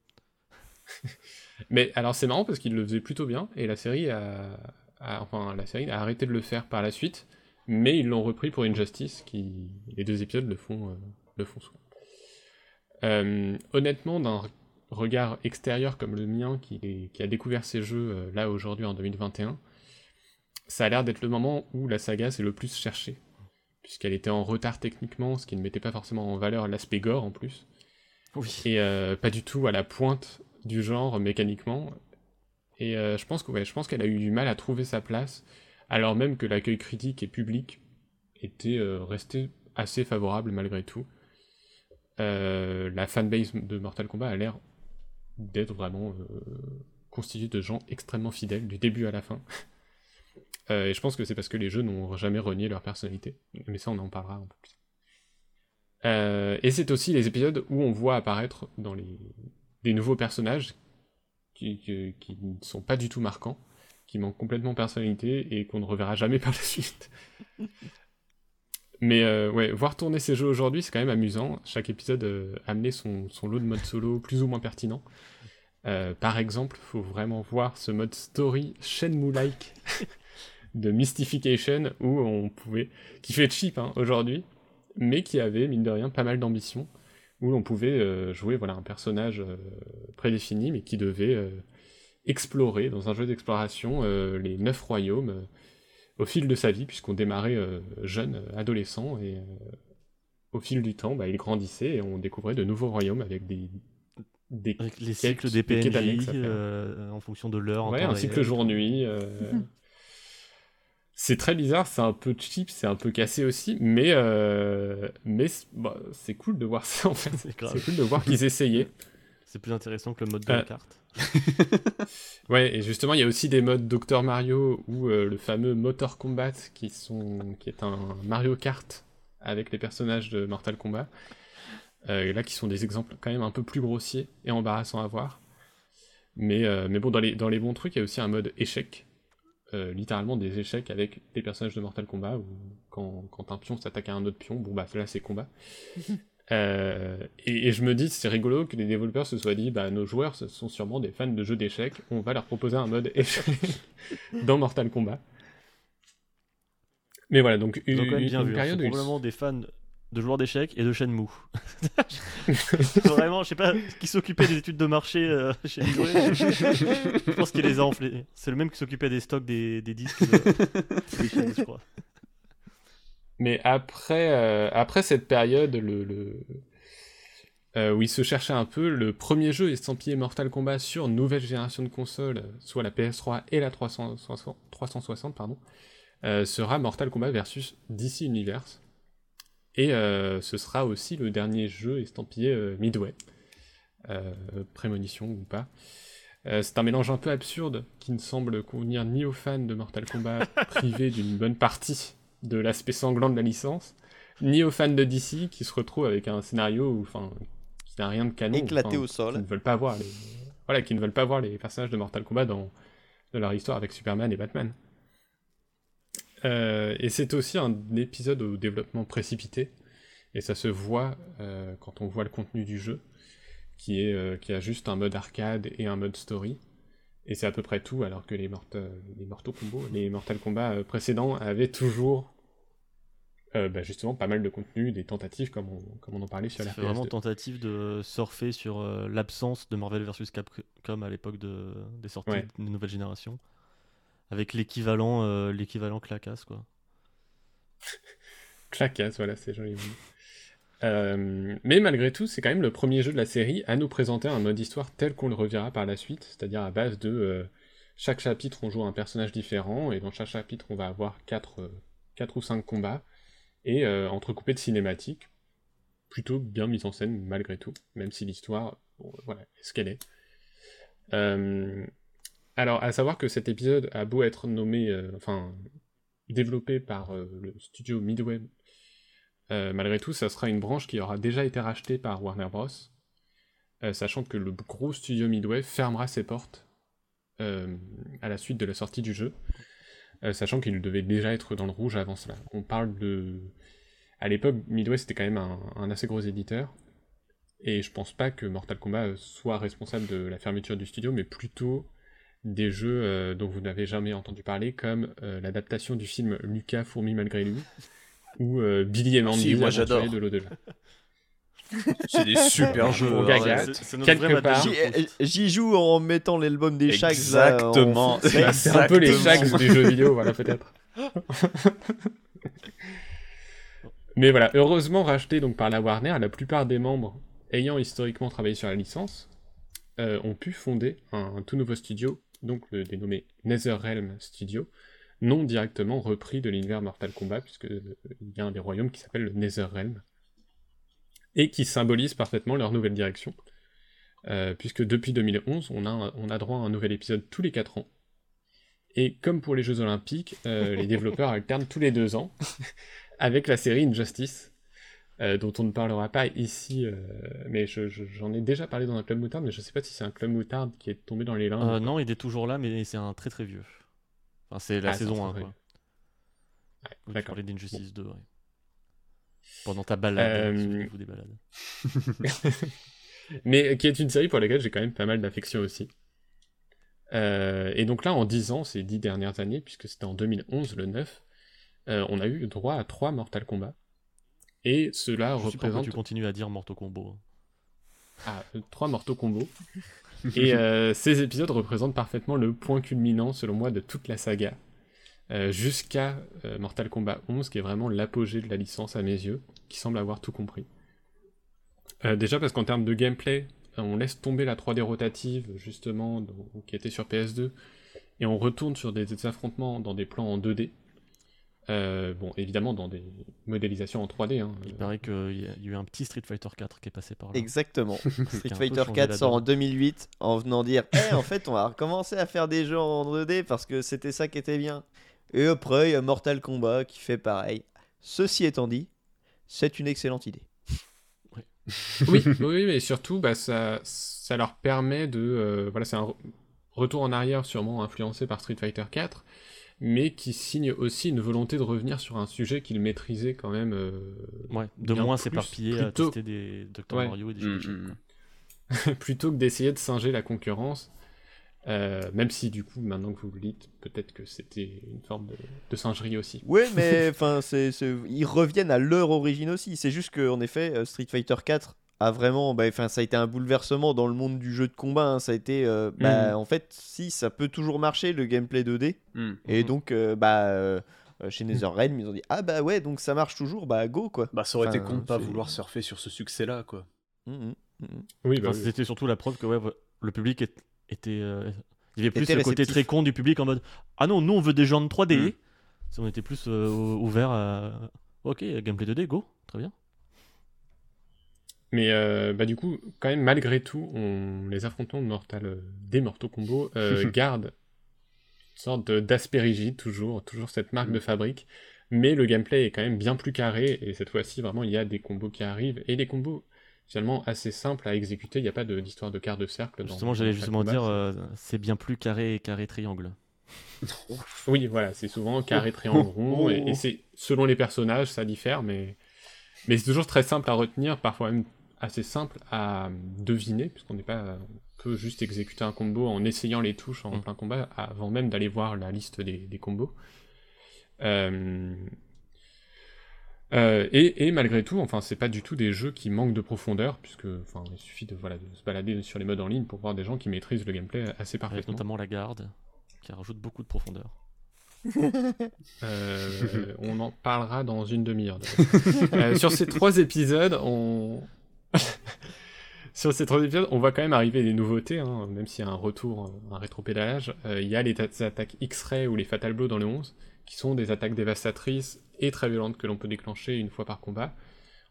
Speaker 3: Mais alors c'est marrant parce qu'il le faisait plutôt bien et la série a, a- enfin la série a arrêté de le faire par la suite, mais ils l'ont repris pour Injustice qui les deux épisodes le font euh, le font souvent. Euh, honnêtement d'un regard extérieur comme le mien qui, a découvert ces jeux euh, là aujourd'hui en 2021, ça a l'air d'être le moment où la saga s'est le plus cherchée puisqu'elle était en retard techniquement, ce qui ne mettait pas forcément en valeur l'aspect gore en plus
Speaker 2: Oui.
Speaker 3: et euh, pas du tout à la pointe du genre mécaniquement. Et euh, je pense que ouais, je pense qu'elle a eu du mal à trouver sa place, alors même que l'accueil critique et public était euh, resté assez favorable malgré tout. La fanbase de Mortal Kombat a l'air d'être vraiment euh, constituée de gens extrêmement fidèles du début à la fin. Euh, et je pense que c'est parce que les jeux n'ont jamais renié leur personnalité. Mais ça, on en parlera un peu plus. Euh, et c'est aussi les épisodes où on voit apparaître dans les des nouveaux personnages qui ne sont pas du tout marquants, qui manquent complètement de personnalité et qu'on ne reverra jamais par la suite. Mais euh, ouais, voir tourner ces jeux aujourd'hui, c'est quand même amusant. Chaque épisode euh, amenait son, lot de mode solo plus ou moins pertinent. Euh, par exemple, faut vraiment voir ce mode story Shenmue-like de Mystification où on pouvait, qui fait cheap hein, aujourd'hui, mais qui avait mine de rien pas mal d'ambition, où l'on pouvait jouer voilà un personnage prédéfini, mais qui devait explorer dans un jeu d'exploration les neuf royaumes au fil de sa vie, puisqu'on démarrait euh, jeune, euh, adolescent, et euh, au fil du temps, bah, il grandissait et on découvrait de nouveaux royaumes avec des, des
Speaker 2: Avec les cycles des PNJ euh, en fonction de l'heure.
Speaker 3: Ouais, un cycle jour-nuit. C'est très bizarre, c'est un peu cheap, c'est un peu cassé aussi, mais, mais c'est bah, c'est cool de voir ça en fait.
Speaker 2: C'est
Speaker 3: cool de voir qu'ils essayaient.
Speaker 2: C'est plus intéressant que le mode de
Speaker 3: Euh,
Speaker 2: la carte.
Speaker 3: Ouais, et justement, il y a aussi des modes Dr Mario ou euh, le fameux Motor Combat qui, sont, qui est un Mario Kart avec les personnages de Mortal Kombat. Euh, et là, qui sont des exemples quand même un peu plus grossiers et embarrassants à voir. Mais, euh, mais bon, dans les, dans les bons trucs, il y a aussi un mode échec. Euh, littéralement des échecs avec des personnages de Mortal Kombat où quand, quand un pion s'attaque à un autre pion, bon bah là c'est combat. Euh, et, et je me dis, c'est rigolo que les développeurs se soient dit, bah nos joueurs ce sont sûrement des fans de jeux d'échecs, on va leur proposer un mode échec dans Mortal Kombat. Mais voilà, donc une,
Speaker 2: ont quand même bien
Speaker 3: une
Speaker 2: vu. hein.
Speaker 3: période ils-
Speaker 2: probablement des fans de joueurs d'échecs et de Shenmue. Vraiment, je sais pas qui s'occupait des études de marché euh, chez Midway. je pense qu'il les a enflés. C'est le même qui s'occupait des stocks des, des disques de, de Shenmue, je crois.
Speaker 3: Mais après, euh, après cette période, le, le- euh, où il se cherchait un peu, le premier jeu estampillé Mortal Kombat sur nouvelle génération de consoles, soit la PS3 et la 360, 360 pardon, euh, sera Mortal Kombat versus DC Universe. Et ce sera aussi le dernier jeu estampillé Midway, prémonition ou pas. Euh, c'est un mélange un peu absurde qui ne semble convenir ni aux fans de Mortal Kombat privés d'une bonne partie de l'aspect sanglant de la licence, ni aux fans de DC qui se retrouvent avec un scénario où, enfin, qui n'a rien de canon.
Speaker 1: Éclaté au sol.
Speaker 3: Qui ne veulent pas voir les, voilà, qui ne veulent pas voir les personnages de Mortal Kombat dans de leur histoire avec Superman et Batman. Euh, et c'est aussi un épisode au développement précipité, et ça se voit euh, quand on voit le contenu du jeu, qui, est, euh, qui a juste un mode arcade et un mode story. Et c'est à peu près tout, alors que les, Mortal, les Mortal Kombat, les Mortal Kombat euh, précédents avaient toujours euh, bah, justement pas mal de contenu, des tentatives comme on, comme on en parlait sur la
Speaker 2: fait vraiment
Speaker 3: PS2.
Speaker 2: tentative de surfer sur euh, l'absence de Marvel vs Capcom à l'époque de, des sorties
Speaker 3: Ouais.
Speaker 2: de nouvelle génération. Avec l'équivalent euh, l'équivalent clacasse, quoi.
Speaker 3: Clacasse, voilà, c'est joli. Euh, mais malgré tout, c'est quand même le premier jeu de la série à nous présenter un mode histoire tel qu'on le reverra par la suite, c'est-à-dire à base de euh, chaque chapitre on joue un personnage différent, et dans chaque chapitre on va avoir 4, ou 5 combats, et euh, entrecoupés de cinématiques, plutôt bien mises en scène malgré tout, même si l'histoire, voilà, est ce qu'elle est. Euh, alors, à savoir que cet épisode a beau être nommé, euh, enfin, développé par euh, le studio Midway euh, malgré tout, ça sera une branche qui aura déjà été rachetée par Warner Bros. euh, sachant que le gros studio Midway fermera ses portes euh, à la suite de la sortie du jeu, sachant qu'il devait déjà être dans le rouge avant cela. On parle de... À l'époque, Midway c'était quand même un, un assez gros éditeur, et je pense pas que Mortal Kombat soit responsable de la fermeture du studio, mais plutôt des jeux dont vous n'avez jamais entendu parler, comme l'adaptation du film Lucas Fourmi malgré lui, ou euh, Billy et Mandy,
Speaker 4: Si, moi, j'adore.
Speaker 3: de l'au-delà.
Speaker 4: C'est des super jeux.
Speaker 3: Bon,
Speaker 4: arrête.
Speaker 3: gaga.
Speaker 2: C'est- c'est notre
Speaker 3: Quelque part.
Speaker 1: J'y- joue en mettant l'album des Shags. en
Speaker 4: Exactement. C'est
Speaker 3: C'est un peu les shags des jeux vidéo, voilà, peut-être. Mais voilà, heureusement racheté donc par la Warner, la plupart des membres ayant historiquement travaillé sur la licence euh, ont pu fonder un, un tout nouveau studio, donc le dénommé NetherRealm Studio, non directement repris de l'univers Mortal Kombat, puisque euh, il y a un des royaumes qui s'appelle le NetherRealm, et qui symbolise parfaitement leur nouvelle direction. Euh, puisque depuis 2011, on a, un- on a droit à un nouvel épisode tous les 4 ans. Et comme pour les Jeux Olympiques, euh, les développeurs alternent tous les 2 ans avec la série Injustice, euh, dont on ne parlera pas ici, euh, mais je- je- j'en ai déjà parlé dans un club moutarde, mais je sais pas si c'est un club moutarde qui est tombé dans les limbes.
Speaker 2: Euh, non, il est toujours là, mais c'est un très très vieux. Enfin, c'est la
Speaker 3: Ah,
Speaker 2: saison
Speaker 3: un
Speaker 2: 1,
Speaker 3: très
Speaker 2: quoi.
Speaker 3: Ouais,
Speaker 2: Oui, tu parlais d'Injustice 2, ouais. Pendant ta balade,
Speaker 3: Euh,
Speaker 2: souvenez-vous des balades.
Speaker 3: mais qui est une série pour laquelle j'ai quand même pas mal d'affection aussi. Euh, et donc là, en 10 ans, ces 10 dernières années, puisque c'était en 2011, le 9, euh, on a eu droit à 3 Mortal Kombat. Et cela
Speaker 2: Je sais pas
Speaker 3: représente
Speaker 2: tu continues à dire Mortal Kombo.
Speaker 3: Ah, euh, trois mortaux combos. Et euh, ces épisodes représentent parfaitement le point culminant, selon moi, de toute la saga. euh, Jusqu'à euh, Mortal Kombat 11, qui est vraiment l'apogée de la licence à mes yeux, qui semble avoir tout compris. Déjà parce qu'en termes de gameplay, on laisse tomber la 3D rotative, justement, qui était sur PS2, et on retourne sur des affrontements dans des plans en 2D. Euh, bon, évidemment, dans des modélisations en 3D. Hein,
Speaker 2: Il paraît qu'il y, a il y a eu un petit Street Fighter 4 qui est passé par là.
Speaker 1: Exactement. Street Fighter
Speaker 2: changé
Speaker 1: 4
Speaker 2: la
Speaker 1: sort en
Speaker 2: donne.
Speaker 1: 2008 en venant dire Eh, en fait, on va recommencer à faire des jeux en 2D parce que c'était ça qui était bien. Et après, il y a Mortal Kombat qui fait pareil. Ceci étant dit, c'est une excellente idée.
Speaker 3: oui, oui, mais surtout, bah, ça, ça leur permet de. euh, voilà, c'est un re- retour en arrière, sûrement influencé par Street Fighter 4, mais qui signe aussi une volonté de revenir sur un sujet qu'ils maîtrisaient quand même. euh,
Speaker 2: Ouais, de moins
Speaker 3: plus,
Speaker 2: s'éparpiller à
Speaker 3: plutôt-
Speaker 2: tester des Dr
Speaker 3: Ouais.
Speaker 2: Mario et des
Speaker 4: Mm, mm.
Speaker 2: quoi.
Speaker 3: plutôt que d'essayer de singer la concurrence. euh, même si du coup, maintenant que vous le dites, peut-être que c'était une forme de, de singerie aussi.
Speaker 1: Ouais, mais enfin, ils reviennent à leur origine aussi. C'est juste que, en effet, euh, Street Fighter 4 a vraiment, bah, enfin, ça a été un bouleversement dans le monde du jeu de combat. hein. Ça a été, euh, bah,
Speaker 3: Mhm.
Speaker 1: en fait, si ça peut toujours marcher le gameplay 2D.
Speaker 4: Mm.
Speaker 1: Et
Speaker 2: Mhm.
Speaker 1: donc, euh, bah, euh, chez NetherRealm, ils ont dit ah bah ouais, donc ça marche toujours, bah go quoi.
Speaker 4: Bah, ça aurait été con de pas vouloir surfer sur ce succès-là, quoi.
Speaker 3: Oui, bah,
Speaker 2: Enfin,
Speaker 3: oui.
Speaker 2: C'était surtout la preuve que ouais, le public est- était. euh, il y avait plus le côté très con du public en mode Ah non, nous on veut des gens de 3D.
Speaker 4: Mm.
Speaker 2: Si on était plus euh, ou- ouvert à. Ok, gameplay 2D, go, très bien.
Speaker 3: Mais euh, bah, du coup, quand même, malgré tout, on, les affrontements de Mortal, euh, des Mortal Kombo euh, gardent une sorte de- d'aspect rigide, toujours, toujours cette marque de fabrique. Mais le gameplay est quand même bien plus carré, et cette fois-ci, vraiment, il y a des combos qui arrivent, et des combos finalement assez simples à exécuter. Il n'y a pas de- d'histoire de, quart de cercle. Dans,
Speaker 2: Justement, j'allais justement dire,
Speaker 3: c'est-
Speaker 2: euh, c'est bien plus carré carré triangle.
Speaker 3: Oui, voilà, c'est souvent carré, triangle, rond, et, et c'est selon les personnages, ça diffère, mais, mais c'est toujours très simple à retenir, parfois même assez simple à deviner, puisqu'on n'est pas, on peut juste exécuter un combo en essayant les touches en
Speaker 2: Mm.
Speaker 3: plein combat, avant même d'aller voir la liste des, des combos. Euh, euh, et, et malgré tout, enfin, c'est pas du tout des jeux qui manquent de profondeur, puisque, enfin, il suffit de, voilà, de se balader sur les modes en ligne pour voir des gens qui maîtrisent le gameplay assez
Speaker 2: Avec
Speaker 3: parfaitement.
Speaker 2: notamment la garde, qui rajoute beaucoup de profondeur.
Speaker 3: Euh, on en parlera dans une demi-heure. sur ces trois épisodes, on... sur ces trois épisodes, on voit quand même arriver des nouveautés, hein, même s'il y a un retour, un rétropédalage. Euh, Il y a les ta- attaques X-Ray ou les Fatal Blow dans le 11, qui sont des attaques dévastatrices et très violentes que l'on peut déclencher une fois par combat.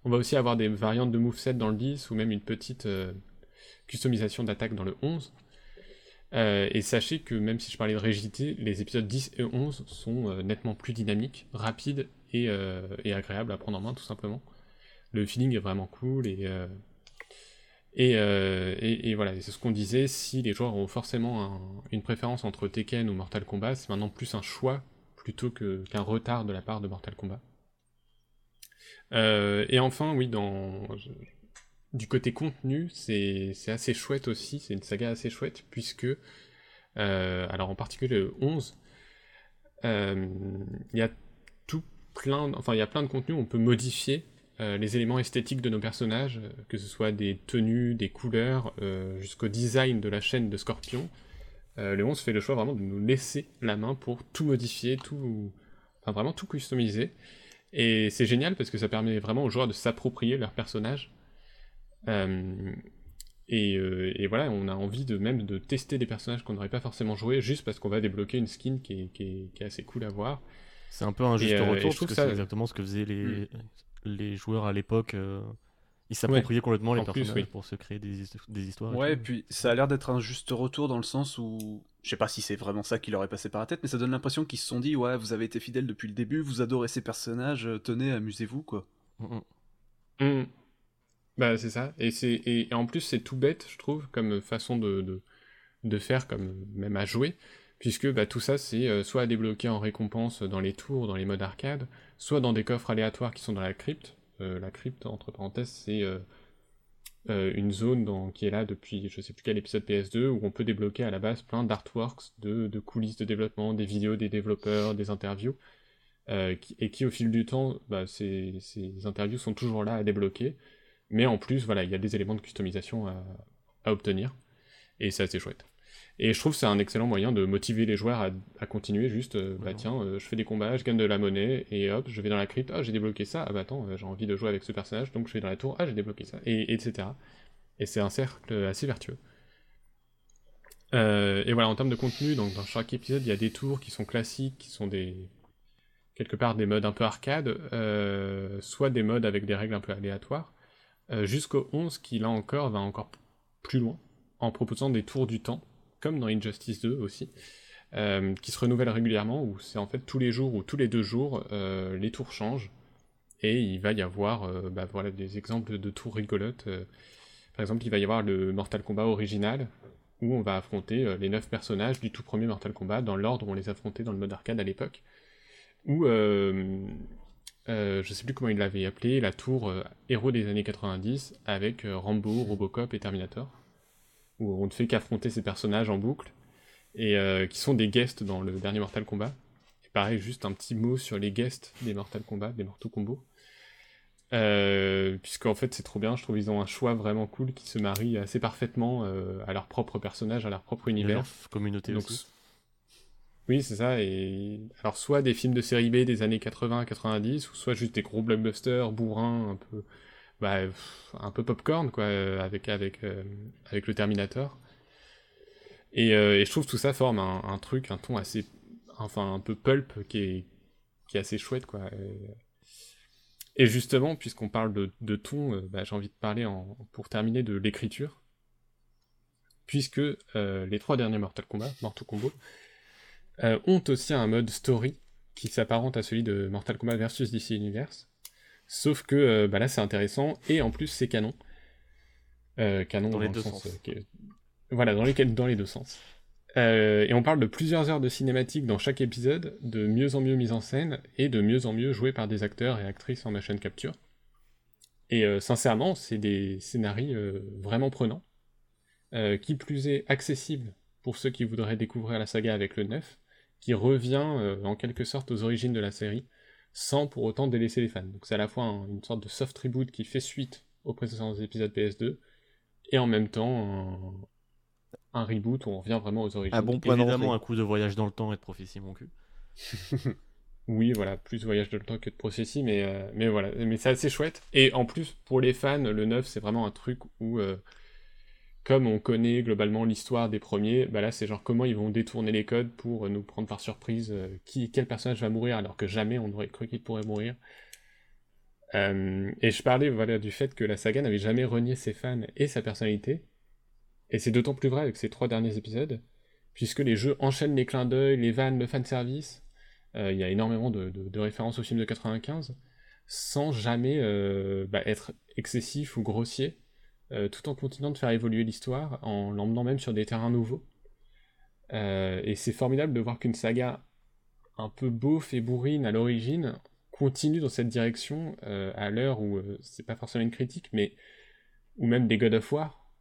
Speaker 3: On va aussi avoir des variantes de moveset dans le 10, ou même une petite euh, customisation d'attaque dans le 11. Euh, et sachez que même si je parlais de rigidité, les épisodes 10 et 11 sont nettement plus dynamiques, rapides et agréables à prendre en main tout simplement. Le feeling est vraiment cool et, euh, euh, voilà, c'est ce qu'on disait, si les joueurs ont forcément un- une préférence entre Tekken ou Mortal Kombat, c'est maintenant plus un choix plutôt qu'un retard de la part de Mortal Kombat. Euh, et enfin, oui, dans, du côté contenu, c'est assez chouette aussi, c'est une saga assez chouette, puisque, alors en particulier le 11, euh, il y a tout plein, enfin il y a plein de contenus, on peut modifier euh, les éléments esthétiques de nos personnages, euh, que ce soit des tenues, des couleurs, euh, jusqu'au design de la chaîne de Scorpion. Euh, le 11 fait le choix vraiment de nous laisser la main pour tout modifier, tout, enfin vraiment tout customiser. Et c'est génial parce que ça permet vraiment aux joueurs de s'approprier leur personnage. Et, et voilà, on a envie de même de tester des personnages qu'on n'aurait pas forcément joué juste parce qu'on va débloquer une skin qui est, qui est- qui est assez cool à voir.
Speaker 2: C'est un peu un juste
Speaker 3: Et, et
Speaker 2: retour,
Speaker 3: je trouve
Speaker 2: parce que
Speaker 3: ça-
Speaker 2: c'est exactement ce que faisaient les,
Speaker 3: Mm.
Speaker 2: Les joueurs à l'époque. euh, Ils s'appropriaient complètement les
Speaker 3: En plus,
Speaker 2: personnages
Speaker 3: oui.
Speaker 2: pour se créer des, his- des histoires. et
Speaker 4: Ouais,
Speaker 2: tout.
Speaker 4: puis ça a l'air d'être un juste retour dans le sens où. Je sais pas si c'est vraiment ça qui leur est passé par la tête, mais ça donne l'impression qu'ils se sont dit Ouais, vous avez été fidèles depuis le début, vous adorez ces personnages, euh, tenez, amusez-vous, quoi.
Speaker 2: Mm, mm.
Speaker 3: Mm. Bah c'est ça. Et, c'est, et, et en plus c'est tout bête, je trouve, comme façon de, de, de faire, comme même à jouer, puisque bah, tout ça c'est euh, soit à débloquer en récompense dans les tours, dans les modes arcade, soit dans des coffres aléatoires qui sont dans la crypte. Euh, la crypte, entre parenthèses, c'est euh, euh, une zone qui est là depuis je sais plus quel épisode PS2 où on peut débloquer à la base plein d'artworks, de, coulisses de développement, des vidéos des développeurs, des interviews. et qui au fil du temps, bah, ces, ces interviews sont toujours là à débloquer. Mais en plus, voilà, il y a des éléments de customisation à, à obtenir. Et c'est assez chouette. Et je trouve que c'est un excellent moyen de motiver les joueurs à, à continuer. Juste, euh, bah tiens, euh, je fais des combats, je gagne de la monnaie, et hop, je vais dans la crypte, ah, j'ai débloqué ça, ah bah attends, euh, j'ai envie de jouer avec ce personnage, donc je vais dans la tour, ah, j'ai débloqué ça, et, etc. Et c'est un cercle assez vertueux. Euh, et voilà, en termes de contenu, donc dans chaque épisode, il y a des tours qui sont classiques, qui sont des quelque part des modes un peu arcade, soit des modes avec des règles un peu aléatoires, jusqu'au 11 qui là encore va encore plus loin, en proposant des tours du temps, comme dans Injustice 2 aussi, euh, qui se renouvellent régulièrement, où c'est en fait tous les jours ou tous les deux jours, euh, les tours changent, et il va y avoir euh, bah, voilà, des exemples de tours rigolotes. par exemple, il va y avoir le Mortal Kombat original, où on va affronter les 9 personnages du tout premier Mortal Kombat, dans l'ordre où on les affrontait dans le mode arcade à l'époque, ou euh, je sais plus comment il l'avait appelé, la tour héros des années 90 avec Rambo, Robocop et Terminator, où on ne fait qu'affronter ces personnages en boucle, et euh, qui sont des guests dans le dernier Mortal Kombat. Et pareil, juste un petit mot sur les guests des Mortal Kombat, des Mortal Kombo. Euh, puisqu'en fait c'est trop bien, je trouve ils ont un choix vraiment cool qui se marie assez parfaitement euh, à leur propre personnage, à leur propre univers.
Speaker 2: leur communauté
Speaker 3: Donc,
Speaker 2: aussi.
Speaker 3: Oui, c'est ça. Et alors, soit des films de série B des années 80-90, ou soit juste des gros blockbusters bourrins, un peu, bah, un peu popcorn, quoi, euh, avec, avec, euh, avec le Terminator. Et, euh, et je trouve tout ça forme un, truc, un ton assez, enfin, un peu pulp qui est, qui est assez chouette, quoi. Et, justement, puisqu'on parle de, de ton, bah, j'ai envie de parler en, pour terminer de l'écriture. Puisque les trois derniers Mortal Kombat, Mortal Kombat, ont aussi un mode story qui s'apparente à celui de Mortal Kombat versus DC Universe. Sauf que euh, bah là c'est intéressant et en plus c'est canon. Euh, canon
Speaker 2: Dans les
Speaker 3: le
Speaker 2: deux
Speaker 3: sens, Voilà, dans, lesquels, dans les deux sens. Euh, et on parle de plusieurs heures de cinématique dans chaque épisode, de mieux en mieux mise en scène et de mieux en mieux joué par des acteurs et actrices en motion capture. Et euh, sincèrement, c'est des scénarios euh, vraiment prenants, qui plus est accessible pour ceux qui voudraient découvrir la saga avec le 9, qui revient en quelque sorte aux origines de la série, sans pour autant délaisser les fans. Donc c'est à la fois un- une sorte de soft reboot qui fait suite aux précédents épisodes PS2, et en même temps un, un reboot où on revient vraiment aux origines.
Speaker 1: Un bon point
Speaker 2: Évidemment, un coup de voyage dans le temps et de prophétie, mon cul.
Speaker 3: Oui, voilà, plus voyage de le temps que de prophétie, mais, euh, mais voilà, mais c'est assez chouette. Et en plus, pour les fans, le 9, c'est vraiment un truc où, euh, comme on connaît globalement l'histoire des premiers, bah là, c'est genre comment ils vont détourner les codes pour nous prendre par surprise, euh, qui, quel personnage va mourir alors que jamais on aurait cru qu'il pourrait mourir. Euh, et je parlais du fait que la saga n'avait jamais renié ses fans et sa personnalité. Et c'est d'autant plus vrai avec ces trois derniers épisodes, puisque les jeux enchaînent les clins d'œil, les vannes, le fanservice. Euh, Il y a énormément de, références au film de 95, sans jamais bah, être excessif ou grossier, tout en continuant de faire évoluer l'histoire, en l'emmenant même sur des terrains nouveaux. Euh, et c'est formidable de voir qu'une saga un peu beauf et bourrine à l'origine continue dans cette direction euh, à l'heure où euh, c'est pas forcément une critique, mais ou même des God of War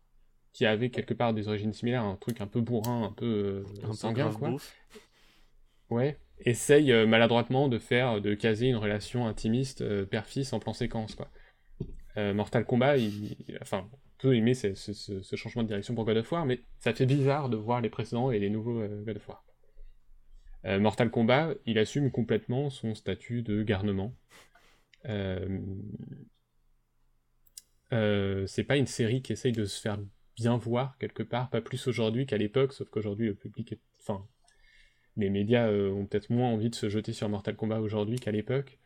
Speaker 3: qui avaient quelque part des origines similaires, un truc un peu bourrin, un peu euh,
Speaker 2: Un peu
Speaker 3: sanguin,
Speaker 2: grave
Speaker 3: quoi. Ouais, essaye euh, maladroitement de faire, de caser une relation intimiste euh, père-fils en plan séquence, quoi. Euh, Mortal Kombat, enfin, on peut aimer ce, changement de direction pour God of War, mais ça fait bizarre de voir les précédents et les nouveaux euh, God of War. Euh, Mortal Kombat, il assume complètement son statut de garnement. Euh, c'est pas une série qui essaye de se faire bien voir quelque part, pas plus aujourd'hui qu'à l'époque, sauf qu'aujourd'hui le public est, enfin, les médias ont peut-être moins envie de se jeter sur Mortal Kombat aujourd'hui qu'à l'époque.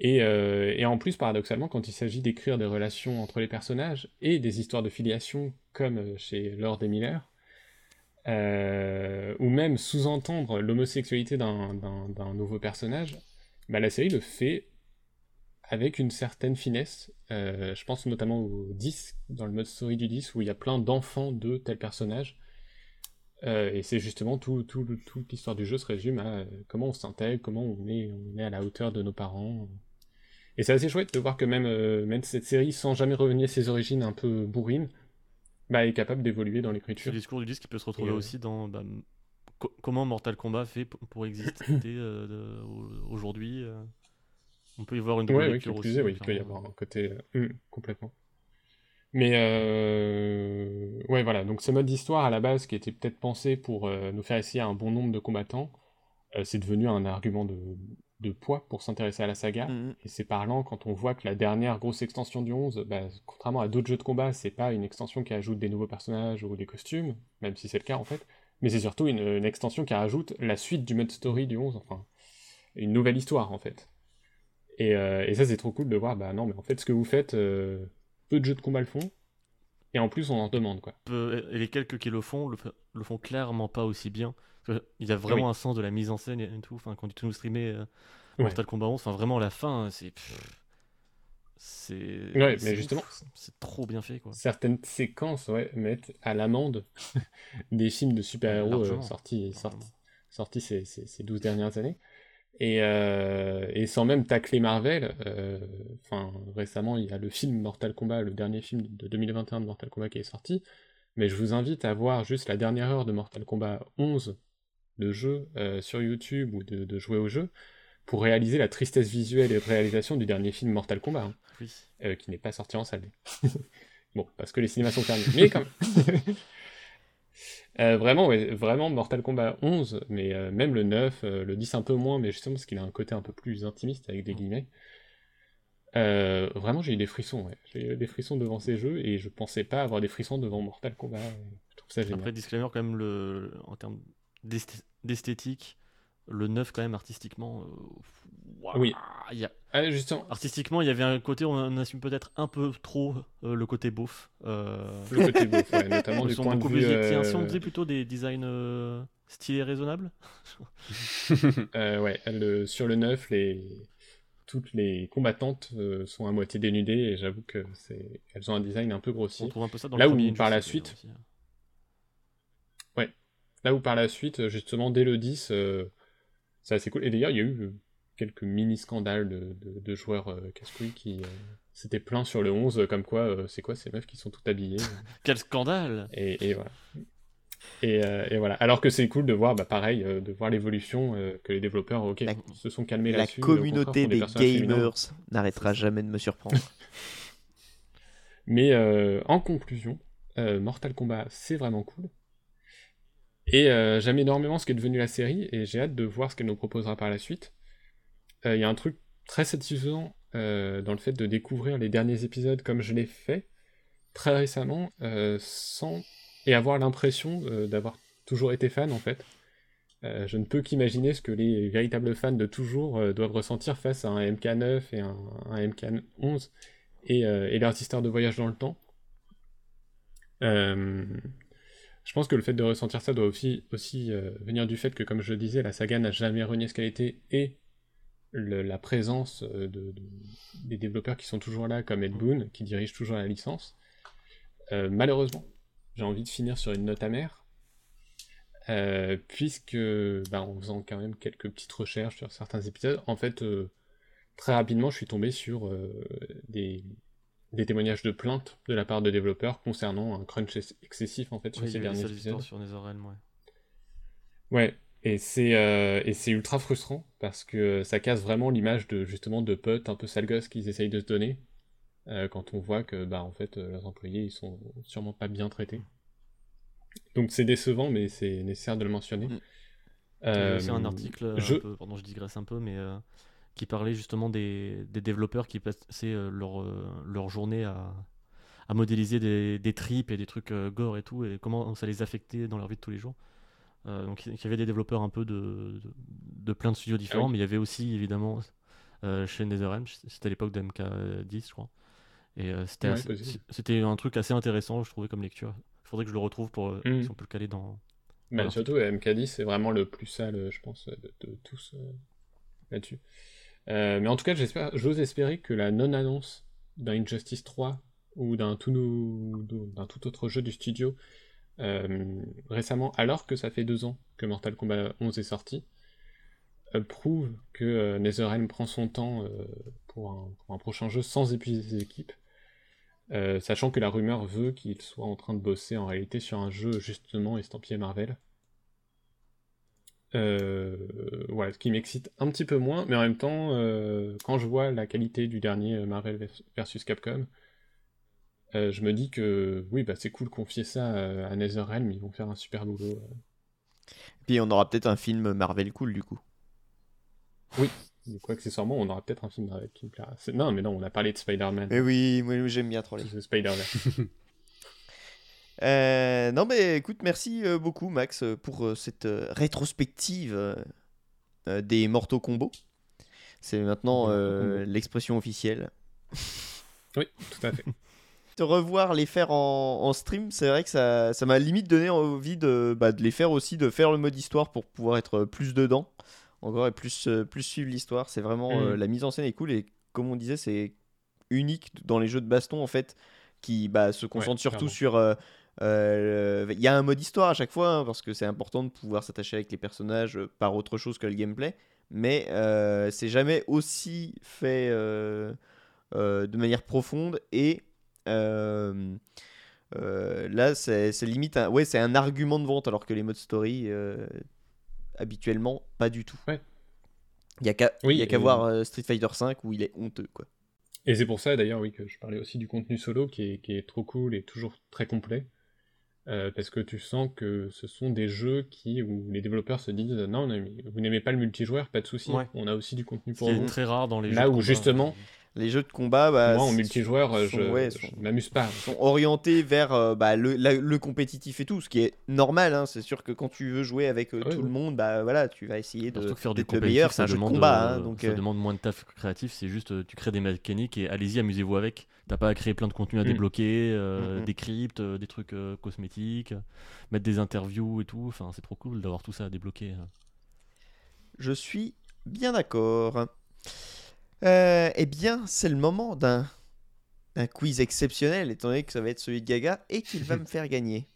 Speaker 3: Et, euh, et en plus, paradoxalement, quand il s'agit d'écrire des relations entre les personnages et des histoires de filiation, comme euh, chez Lord et Miller, euh, ou même sous-entendre l'homosexualité d'un- nouveau personnage, bah, la série le fait avec une certaine finesse. Je pense notamment au 10, dans le mode story du 10, où il y a plein d'enfants de tel personnage. Et c'est justement toute l'histoire du jeu se résume à comment on s'intègre, comment on est à la hauteur de nos parents. Et c'est assez chouette de voir que même, euh, même cette série, sans jamais revenir à ses origines un peu bourrines, bah, est capable d'évoluer dans l'écriture.
Speaker 2: le discours du disque qui peut se retrouver
Speaker 3: Et, euh,
Speaker 2: aussi dans bah, co- comment Mortal Kombat fait pour exister euh, aujourd'hui. On peut y voir une
Speaker 3: Ouais, oui,
Speaker 2: lecture aussi.
Speaker 3: oui, il peut y avoir un côté. hum, complètement. Mais euh, ouais, voilà. Donc ce mode d'histoire à la base qui était peut-être pensé pour euh, nous faire essayer un bon nombre de combattants, euh, c'est devenu un argument de, de poids pour s'intéresser à la saga.
Speaker 1: Mhm.
Speaker 3: Et c'est parlant quand on voit que la dernière grosse extension du 11, bah, contrairement à d'autres jeux de combat, c'est pas une extension qui ajoute des nouveaux personnages ou des costumes, même si c'est le cas en fait, mais c'est surtout une, une extension qui rajoute la suite du mode story du 11, enfin, une nouvelle histoire en fait. Et, euh, et ça c'est trop cool de voir, bah non, mais en fait ce que vous faites, euh, peu de jeux de combat le font, et en plus on en demande quoi.
Speaker 2: Peu- et les quelques qui le font le font clairement pas aussi bien. Il y a vraiment
Speaker 3: Oui.
Speaker 2: un sens de la mise en scène et tout. Enfin, quand tu nous streamais euh,
Speaker 3: Ouais.
Speaker 2: Mortal Kombat 11, enfin vraiment la fin, c'est. pff, C'est.
Speaker 3: Ouais,
Speaker 2: c'est
Speaker 3: mais justement.
Speaker 2: C'est trop bien fait quoi.
Speaker 3: certaines séquences ouais, mettent à l'amende des films de super-héros euh, sortis, sortis, sortis ces, ces, ces 12 dernières années. Et, euh, et sans même tacler Marvel, enfin récemment il y a le film Mortal Kombat, le dernier film de 2021 de Mortal Kombat qui est sorti, mais je vous invite à voir juste la dernière heure de Mortal Kombat 11 de jeu euh, sur YouTube ou de, de jouer au jeu pour réaliser la tristesse visuelle et réalisation du dernier film Mortal Kombat. hein
Speaker 2: Oui.
Speaker 3: euh, qui n'est pas sorti en salle. bon, parce que les cinémas sont fermés, mais quand même. Euh, vraiment, ouais, vraiment Mortal Kombat 11, mais euh, même le 9, euh, le 10 un peu moins, mais justement parce qu'il a un côté un peu plus intimiste avec des guillemets. Euh, vraiment, j'ai eu des frissons, ouais. J'ai eu des frissons devant ces jeux et je pensais pas avoir des frissons devant Mortal Kombat. Je trouve ça génial.
Speaker 2: Après, disclaimer quand même, le, en termes d'esthétique, le 9 quand même artistiquement, euh, Ouah,
Speaker 3: Oui.
Speaker 2: y a-
Speaker 3: Ah, justement,
Speaker 2: Artistiquement, il y avait un côté, on, on assume peut-être un peu trop euh, le côté beauf. Euh,
Speaker 3: le côté beau, ouais, notamment du point de vue.
Speaker 2: tiens, Si on
Speaker 3: euh,
Speaker 2: plutôt des designs euh, stylés raisonnables
Speaker 3: Euh, ouais, le- sur le 9, les... toutes les combattantes euh, sont à moitié dénudées et j'avoue que c'est elles ont un design un peu
Speaker 2: On
Speaker 3: grossier.
Speaker 2: trouve un peu ça dans
Speaker 3: Là
Speaker 2: le
Speaker 3: où, par la suite,
Speaker 2: aussi.
Speaker 3: Là où par la suite, justement, dès le 10, euh, c'est assez cool. Et d'ailleurs, il y a eu euh, quelques mini-scandales de, de- de joueurs euh, casse-couilles qui euh, s'étaient plaints sur le 11, euh, comme quoi, euh, c'est quoi ces meufs qui sont toutes habillées
Speaker 2: Quel scandale
Speaker 3: et, et voilà. Et, euh, et voilà. Alors que c'est cool de voir, bah, pareil, euh, de voir l'évolution, euh, que les développeurs, ok,
Speaker 1: La-
Speaker 3: se sont calmés
Speaker 1: La
Speaker 3: là-dessus. contraire,
Speaker 1: communauté des gamers n'arrêtera jamais de me surprendre.
Speaker 3: Mais euh, en conclusion, euh, Mortal Kombat, c'est vraiment cool. Et euh, j'aime énormément ce qu'est devenu la série, et j'ai hâte de voir ce qu'elle nous proposera par la suite. Euh, Il y a un truc très satisfaisant euh, dans le fait de découvrir les derniers épisodes comme je l'ai fait très récemment, euh, sans et avoir l'impression euh, d'avoir toujours été fan en fait. Euh, je ne peux qu'imaginer ce que les véritables fans de toujours euh, doivent ressentir face à un MK9 et un, un MK11 et, euh, et leurs histoires de voyage dans le temps. Euh, je pense que le fait de ressentir ça doit aussi, aussi euh, venir du fait que, comme je le disais, la saga n'a jamais renié ce qu'elle était et le- la présence euh, de, de- des développeurs qui sont toujours là, comme Ed Boon, qui dirige toujours la licence. Euh, malheureusement, j'ai envie de finir sur une note amère, euh, puisque, bah, en faisant quand même quelques petites recherches sur certains épisodes, en fait, très rapidement, je suis tombé sur des, des témoignages de plaintes de la part de développeurs concernant un crunch ex- excessif en fait sur
Speaker 2: Oui, il y
Speaker 3: ces derniers épisodes.
Speaker 2: sur NetherRealm, ouais.
Speaker 3: Ouais, et c'est euh, et c'est ultra frustrant parce que ça casse vraiment l'image de justement de potes un peu sale gosses qu'ils essayent de se donner euh, quand on voit que bah en fait euh, leurs employés ils sont sûrement pas bien traités. Donc c'est décevant mais c'est nécessaire de le mentionner.
Speaker 1: Mm.
Speaker 2: Avait
Speaker 3: Euh,
Speaker 2: aussi un article, un
Speaker 3: je-
Speaker 2: peu, pardon, je digresse un peu, mais qui parlait justement des, des développeurs qui passaient euh, leur, euh, leur journée à, à modéliser des, des tripes et des trucs euh, gore et tout, et comment ça les affectait dans leur vie de tous les jours. Euh, donc il y avait des développeurs un peu de, de, de plein de studios différents,
Speaker 3: Ah oui.
Speaker 2: mais il y avait aussi évidemment euh, chez NetherRealm, c'était à l'époque de MK10, je crois. Et euh, c'était
Speaker 3: Ouais,
Speaker 2: un truc assez intéressant, je trouvais, comme lecture. Il faudrait que je le retrouve pour
Speaker 3: Mhm.
Speaker 2: si on peut le caler dans.
Speaker 3: Bah,
Speaker 2: Voilà.
Speaker 3: surtout euh, MK10 c'est vraiment le plus sale je pense de, de tous là-dessus. Euh, mais en tout cas j'ose espérer que la non-annonce d'un Injustice 3 ou d'un tout, autre jeu du studio euh, récemment, alors que ça fait deux ans que Mortal Kombat 11 est sorti, euh, prouve que NetherRealm prend son temps pour, un, prochain jeu sans épuiser ses équipes, sachant que la rumeur veut qu'il soit en train de bosser en réalité sur un jeu justement estampillé Marvel. Euh, voilà, ce qui m'excite un petit peu moins, mais en même temps, euh, quand je vois la qualité du dernier euh, Marvel vers- versus Capcom, euh, je me dis que oui, bah c'est cool confier ça euh, à NetherRealm, ils vont faire un super boulot. euh.
Speaker 1: Puis on aura peut-être un film Marvel cool du coup.
Speaker 3: Donc, accessoirement, on aura peut-être un film Marvel qui me plaira. C'est- Non, mais non, on a parlé de Spider-Man.
Speaker 1: Mais oui, moi j'aime bien troller.
Speaker 3: Spider-Man.
Speaker 1: Euh, non mais écoute, merci euh, beaucoup Max euh, pour cette rétrospective des Mortaux Combos. C'est maintenant euh, l'expression officielle.
Speaker 3: oui, tout à fait.
Speaker 1: De revoir les faire en, en stream, c'est vrai que ça ça m'a limite donné envie de, bah, de les faire aussi, de faire le mode histoire pour pouvoir être plus dedans encore et plus, plus suivre l'histoire. C'est vraiment euh, la mise en scène est cool et comme on disait, c'est unique dans les jeux de baston en fait qui bah, se concentre surtout
Speaker 3: clairement.
Speaker 1: sur. euh, Il y a un mode histoire à chaque fois hein, parce que c'est important de pouvoir s'attacher avec les personnages euh, par autre chose que le gameplay, mais euh, c'est jamais aussi fait euh, euh, de manière profonde et euh, euh, là c'est limite un, ouais, c'est un argument de vente alors que les modes story euh, habituellement pas du tout.
Speaker 3: Ouais.
Speaker 1: Il y a qu'à
Speaker 3: Oui,
Speaker 1: il y a qu'à voir euh, Street Fighter 5 où il est honteux quoi.
Speaker 3: Et c'est pour ça d'ailleurs, oui, que je parlais aussi du contenu solo qui est, qui est trop cool et toujours très complet. Euh, parce que tu sens que ce sont des jeux qui, où les développeurs se disent non, vous n'aimez pas le multijoueur, pas de souci,
Speaker 2: Ouais.
Speaker 3: on a aussi du contenu pour vous.
Speaker 2: est très rare dans les
Speaker 3: Là
Speaker 2: jeux de
Speaker 3: où,
Speaker 2: combat.
Speaker 3: justement,
Speaker 1: Les jeux de combat, bah,
Speaker 3: Moi, en multijoueur, euh,
Speaker 1: sont-
Speaker 3: je,
Speaker 1: ouais,
Speaker 3: je m'amuse pas.
Speaker 1: sont orientés vers euh, bah, le, la- le compétitif et tout, ce qui est normal. hein. C'est sûr que quand tu veux jouer avec euh,
Speaker 3: Ouais,
Speaker 1: tout le monde, bah voilà, tu vas essayer de
Speaker 2: faire du
Speaker 1: le meilleur. C'est
Speaker 2: ça
Speaker 1: un jeu de
Speaker 2: demande,
Speaker 1: combat,
Speaker 2: euh,
Speaker 1: hein, donc
Speaker 2: ça
Speaker 1: euh,
Speaker 2: demande moins de taf créatif. C'est juste, tu crées des mécaniques et allez-y, amusez-vous avec. T'as pas à créer plein de contenus à
Speaker 3: Mm.
Speaker 2: débloquer, euh,
Speaker 1: Mhm.
Speaker 2: des cryptes, euh, des trucs euh, cosmétiques, mettre des interviews et tout. Enfin, c'est trop cool d'avoir tout ça à débloquer. euh.
Speaker 1: je suis bien d'accord. Euh, eh bien, c'est le moment d'un quiz exceptionnel, étant donné que ça va être celui de Gaga et qu'il va me faire gagner.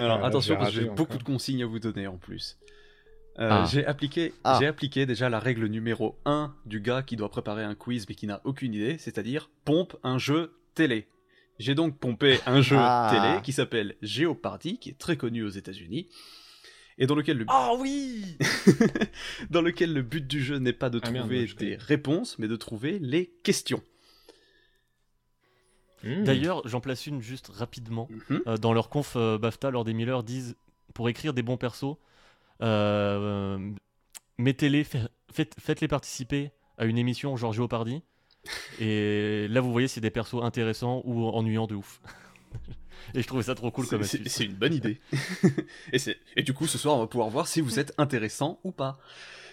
Speaker 4: Alors
Speaker 3: Ah,
Speaker 4: attention,
Speaker 3: j'ai
Speaker 4: parce que j'ai beaucoup de consignes à vous donner en plus. Euh,
Speaker 2: Ah.
Speaker 4: J'ai appliqué,
Speaker 1: Ah.
Speaker 4: j'ai appliqué déjà la règle numéro 1 du gars qui doit préparer un quiz mais qui n'a aucune idée, c'est-à-dire pompe un jeu télé. J'ai donc pompé un jeu
Speaker 1: Ah.
Speaker 4: télé qui s'appelle Jeopardy, qui est très connu aux États-Unis, et dans lequel le
Speaker 1: Oh oui
Speaker 4: dans lequel le but du jeu n'est pas de
Speaker 3: Ah, merde,
Speaker 4: trouver des réponses, mais de trouver les questions.
Speaker 3: Hmm.
Speaker 2: D'ailleurs, j'en place une juste rapidement.
Speaker 4: Mhm.
Speaker 2: Euh, dans leur conf euh, BAFTA, lors des Miller disent pour écrire des bons persos, mettez-les, fa- faites, faites-les participer à une émission genre Jeopardy. Et là, vous voyez, c'est des persos intéressants ou ennuyants de ouf. Et je trouvais ça trop cool
Speaker 4: C'est-
Speaker 2: comme astuce.
Speaker 4: c'est une bonne idée. et, du coup, ce soir, on va pouvoir voir si vous êtes intéressant ou pas.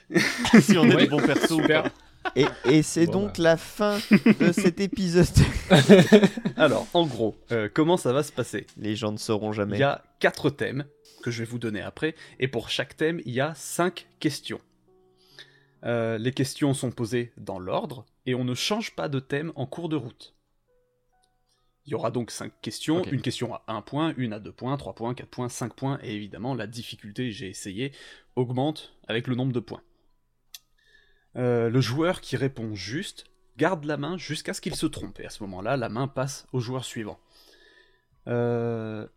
Speaker 2: si on est
Speaker 3: Ouais,
Speaker 2: des bons persos ou
Speaker 3: super.
Speaker 2: pas.
Speaker 1: Et, et c'est donc
Speaker 3: bah.
Speaker 1: la fin de cet épisode.
Speaker 4: Alors, en gros, euh, comment ça va se passer?
Speaker 1: Les gens ne sauront
Speaker 4: Il
Speaker 1: jamais.
Speaker 4: y a quatre thèmes que je vais vous donner après, et pour chaque thème, il y a cinq questions. Euh, les questions sont posées dans l'ordre, et on ne change pas de thème en cours de route. Il y aura donc cinq questions,
Speaker 2: Ok.
Speaker 4: une question à 1 point, une à 2 points, 3 points, 4 points, 5 points, et évidemment la difficulté, j'ai essayé, augmente avec le nombre de points. Euh, le joueur qui répond juste garde la main jusqu'à ce qu'il se trompe, et à ce moment-là, la main passe au joueur suivant. Euh,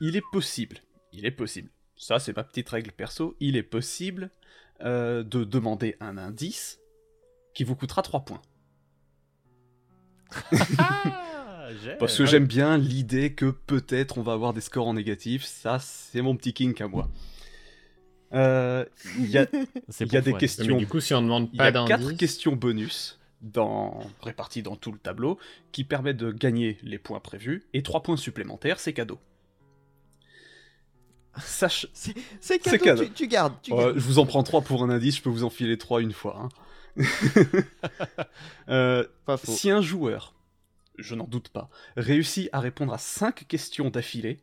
Speaker 4: il est possible, il est possible, ça c'est ma petite règle perso, il est possible euh, de demander un indice qui vous coûtera 3 points.
Speaker 2: Ah.
Speaker 4: Parce que j'aime bien l'idée que peut-être on va avoir des scores en négatif, ça c'est mon petit kink à moi. Euh, Il y a, y des questions
Speaker 3: Mais du coup, si on demande
Speaker 4: Il y
Speaker 3: pas
Speaker 4: a quatre questions bonus dans... réparties dans tout le tableau qui permettent de gagner les points prévus et trois points supplémentaires, c'est cadeau. Sache...
Speaker 1: C'est cadeau,
Speaker 4: cadeau.
Speaker 1: Tu, tu gardes. Tu
Speaker 4: Ouais,
Speaker 1: gardes.
Speaker 4: je vous en prends trois pour un indice, je peux vous en filer trois une fois. hein. Euh,
Speaker 1: Pas faux.
Speaker 4: si un joueur, je n'en doute pas, réussit à répondre à cinq questions d'affilée,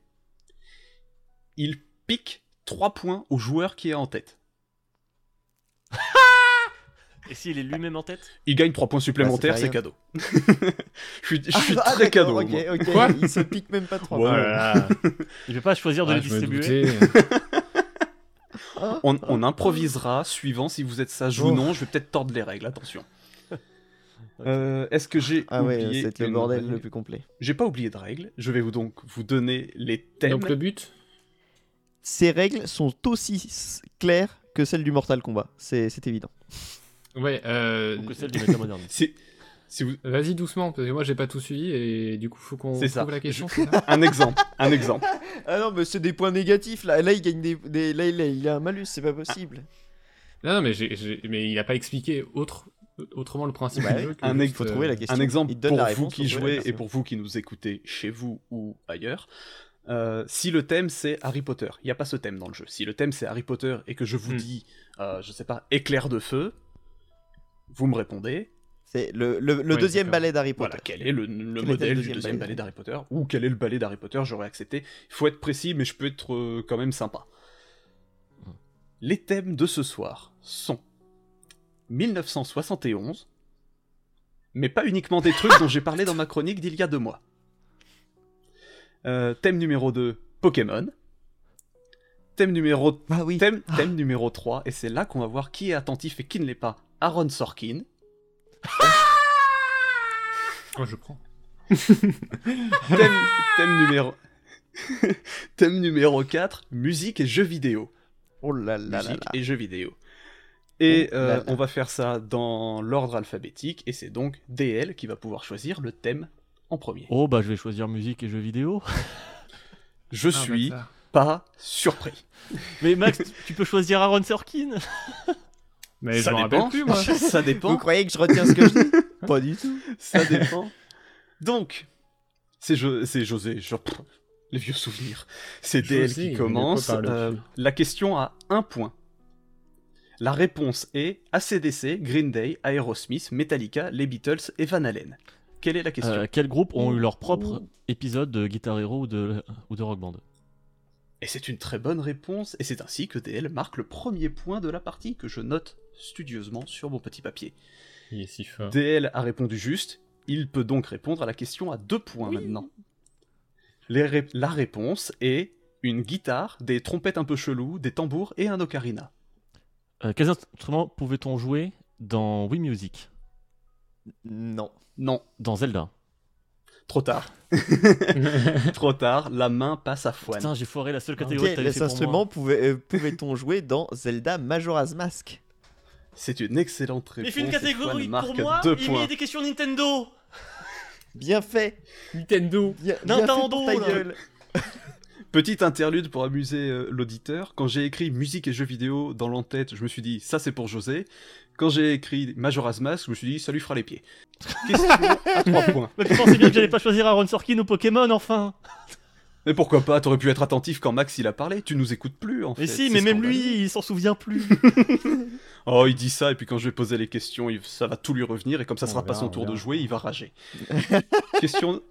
Speaker 4: il pique trois points au joueur qui est en tête.
Speaker 2: Et s'il est lui-même en tête
Speaker 4: Il gagne trois points supplémentaires,
Speaker 1: Bah,
Speaker 4: c'est cadeau. je suis, je suis
Speaker 1: ah,
Speaker 4: très cadeau. moi.
Speaker 1: ok.
Speaker 3: Quoi
Speaker 1: Il se pique même pas trop.
Speaker 4: Ouais.
Speaker 3: Oh là là.
Speaker 2: Il veut pas choisir de
Speaker 3: Ah,
Speaker 2: le
Speaker 3: je me
Speaker 2: distribuer.
Speaker 4: On, on improvisera suivant si vous êtes sage ou non. Je vais peut-être tordre les règles, attention. Euh, Est-ce que j'ai
Speaker 1: Ah ouais,
Speaker 4: oublié
Speaker 1: c'est le bordel
Speaker 4: règle
Speaker 1: le plus complet.
Speaker 4: J'ai pas oublié de règles. Je vais vous donc vous donner les thèmes.
Speaker 3: Donc le but
Speaker 1: Ces règles sont aussi claires que celles du Mortal Kombat. C'est c'est évident.
Speaker 3: Ouais, euh,
Speaker 2: Ou que celle du
Speaker 4: si vous...
Speaker 3: vas-y doucement, parce que moi j'ai pas tout suivi et du coup faut qu'on
Speaker 4: C'est ça.
Speaker 3: trouve la question. c'est ça
Speaker 4: Un exemple. un exemple.
Speaker 1: Ah non, mais c'est des points négatifs là. Là, il gagne des. des- Là, il a, il a un malus, c'est pas possible.
Speaker 3: non, non, mais, j'ai- j'ai- mais il a pas expliqué autre... autrement le principe
Speaker 1: Ouais,
Speaker 3: du jeu. que
Speaker 4: un
Speaker 3: juste,
Speaker 4: ex-
Speaker 1: Faut trouver la
Speaker 3: euh,
Speaker 1: question.
Speaker 4: Un exemple
Speaker 1: Il te donne
Speaker 4: pour
Speaker 1: la
Speaker 4: vous
Speaker 1: réponse,
Speaker 4: qui jouez et pour vous qui nous écoutez chez vous ou ailleurs. Euh, si le thème c'est Harry Potter, il n'y a pas ce thème dans le jeu. Si le thème c'est Harry Potter et que je vous
Speaker 3: Hmm.
Speaker 4: dis, euh, je sais pas, éclair de feu, vous me répondez,
Speaker 1: C'est le, le, le
Speaker 3: Ouais,
Speaker 1: deuxième ballet d'Harry Potter.
Speaker 4: voilà, quel est le, le
Speaker 1: Quel est le
Speaker 4: modèle du
Speaker 1: deuxième
Speaker 4: deuxième
Speaker 1: ballet
Speaker 4: ballet d'Harry Potter, ou quel est le ballet d'Harry Potter, j'aurais accepté. Il faut être précis, mais je peux être euh, quand même sympa. Les thèmes de ce soir sont 1971, mais pas uniquement des trucs dont j'ai parlé dans ma chronique d'il y a deux mois. Euh, thème numéro 2, Pokémon. Thème numéro,
Speaker 1: Ah oui.
Speaker 4: thème, thème numéro 3, et c'est là qu'on va voir qui est attentif et qui ne l'est pas. Aaron Sorkin.
Speaker 3: Oh, je prends.
Speaker 4: thème, thème numéro... thème numéro 4, musique et jeux vidéo.
Speaker 1: Oh là là
Speaker 4: musique
Speaker 1: là.
Speaker 4: et jeux vidéo. Et
Speaker 1: Oh
Speaker 4: euh,
Speaker 1: là là.
Speaker 4: on va faire ça dans l'ordre alphabétique, et c'est donc DL qui va pouvoir choisir le thème en premier.
Speaker 2: Oh, bah je vais choisir musique et jeux vidéo.
Speaker 4: Je
Speaker 3: Ah,
Speaker 4: suis pas surpris.
Speaker 2: Mais Max, tu peux choisir Aaron Sorkin.
Speaker 3: Mais
Speaker 4: ça
Speaker 3: je m'en
Speaker 4: dépend.
Speaker 3: rappelle plus, moi.
Speaker 4: ça
Speaker 1: Vous
Speaker 4: dépend.
Speaker 1: croyez que je retiens ce que je dis? Pas du tout.
Speaker 4: Ça dépend. Donc, c'est Jo- c'est José. je- les vieux souvenirs. C'est DL qui commence. Euh, la question a un point. La réponse est ACDC, Green Day, Aerosmith, Metallica, les Beatles et Van Halen. Quelle est la question?
Speaker 2: Euh, quels groupes ont eu leur propre épisode de Guitar Hero ou de, ou de Rock Band?
Speaker 4: Et c'est une très bonne réponse, et c'est ainsi que DL marque le premier point de la partie que je note studieusement sur mon petit papier.
Speaker 3: Il est si fort.
Speaker 4: DL a répondu juste, il peut donc répondre à la question à deux points maintenant. Les ré- la réponse est une guitare, des trompettes un peu cheloues, des tambours et un ocarina.
Speaker 2: Euh, Quels instruments pouvait-on jouer dans Wii Music?
Speaker 1: Non.
Speaker 4: Non,
Speaker 2: Dans Zelda
Speaker 4: trop tard. trop tard, la main passe à Fouane.
Speaker 2: Putain, j'ai foiré la seule catégorie que
Speaker 1: Quel
Speaker 2: t'avais fait pour
Speaker 1: instrument
Speaker 2: moi.
Speaker 1: pouvait, euh, pouvait-on jouer dans Zelda Majora's Mask?
Speaker 4: C'est une excellente réponse.
Speaker 2: Mais fais une catégorie pour moi,
Speaker 4: deux
Speaker 2: il
Speaker 4: points.
Speaker 2: met des questions Nintendo
Speaker 1: Bien fait
Speaker 3: Nintendo.
Speaker 1: Bien, bien
Speaker 2: Nintendo,
Speaker 1: fait pour ta gueule
Speaker 4: Petite interlude pour amuser euh, l'auditeur. Quand j'ai écrit musique et jeux vidéo dans l'entête, je me suis dit ça c'est pour José. Quand j'ai écrit Majora's Mask, je me suis dit ça lui fera les pieds. Question à 3 points.
Speaker 2: Mais tu pensais bien que j'allais pas choisir Aaron Sorkin ou Pokémon, enfin
Speaker 4: Mais pourquoi pas, t'aurais pu être attentif quand Max il a parlé, tu nous écoutes plus en fait.
Speaker 2: Mais si,
Speaker 4: c'est
Speaker 2: mais même
Speaker 4: scandaleux.
Speaker 2: lui, il s'en souvient plus
Speaker 4: Oh, il dit ça, et puis quand je vais poser les questions, il- ça va tout lui revenir, et comme ça
Speaker 3: On
Speaker 4: sera pas son
Speaker 3: on
Speaker 4: tour de
Speaker 3: verra.
Speaker 4: jouer, il va rager. Question.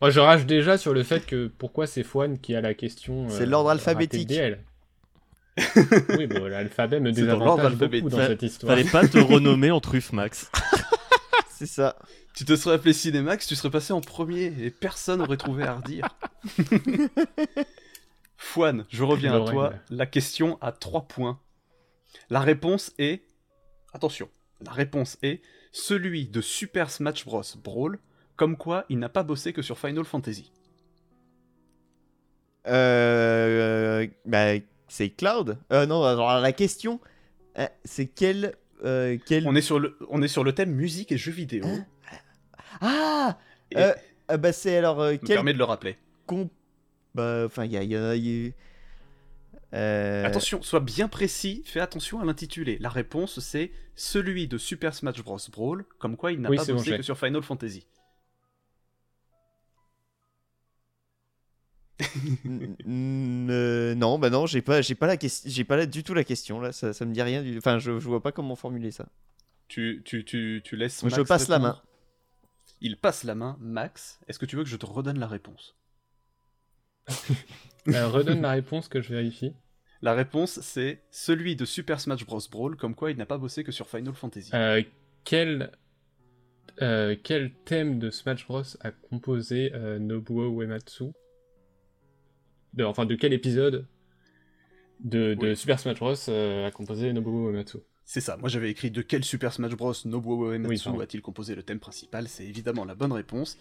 Speaker 3: Moi, je rage déjà sur le fait que pourquoi c'est Fouane qui a la question.
Speaker 1: C'est
Speaker 3: euh,
Speaker 1: l'ordre
Speaker 3: ratée de
Speaker 1: alphabétique.
Speaker 3: DL. oui, bon, l'alphabet me
Speaker 4: C'est dans l'ordre
Speaker 3: désavantage
Speaker 4: alphabétique.
Speaker 3: beaucoup dans
Speaker 2: Fa-
Speaker 3: cette histoire.
Speaker 2: Fallait pas te renommer en truffe, Max.
Speaker 1: C'est ça.
Speaker 4: Tu te serais appelé Cinémax, tu serais passé en premier, et personne n'aurait trouvé à redire. Fouane, je reviens à toi. La question a 3 points. La réponse est. Attention, la réponse est celui de Super Smash Bros. Brawl, comme quoi il n'a pas bossé que sur Final Fantasy.
Speaker 1: Euh, bah, c'est Cloud. Euh, non, alors la question, euh, c'est quel, euh, quel...
Speaker 4: On est sur le, on est sur le thème musique et jeux vidéo.
Speaker 1: Ah,
Speaker 4: Et-
Speaker 1: euh, euh, bah c'est alors euh,
Speaker 4: me
Speaker 1: quel
Speaker 4: permet de le rappeler.
Speaker 1: Bah, enfin, il y a, il y a- il y a- Euh,
Speaker 4: Attention, sois bien précis, fais attention à l'intitulé. La réponse c'est celui de Super Smash Bros. Brawl, comme quoi il n'a
Speaker 3: Oui,
Speaker 4: pas
Speaker 3: bon,
Speaker 4: bossé
Speaker 3: j'ai.
Speaker 4: que sur Final Fantasy.
Speaker 1: Euh, non, bah non, j'ai pas, j'ai pas la question, j'ai pas la- du tout la question là. Ça, ça me dit rien. Du... Enfin, je, je vois pas comment formuler ça.
Speaker 4: Tu, tu, tu, tu laisses.
Speaker 1: Je passe la main.
Speaker 4: Il passe la main, Max. Est-ce que tu veux que je te redonne la réponse?
Speaker 3: Euh, redonne la réponse que je vérifie.
Speaker 4: La réponse c'est celui de Super Smash Bros. Brawl, comme quoi il n'a pas bossé que sur Final Fantasy.
Speaker 3: Euh, quel, euh, quel thème de Smash Bros a composé euh, Nobuo Uematsu? De, Enfin, de quel épisode de, de
Speaker 4: Oui.
Speaker 3: Super Smash Bros euh, a composé Nobuo Uematsu?
Speaker 4: C'est ça, moi j'avais écrit de quel Super Smash Bros. Nobuo
Speaker 3: Oui,
Speaker 4: Uematsu
Speaker 3: pardon.
Speaker 4: a-t-il composé le thème principal? C'est évidemment la bonne réponse.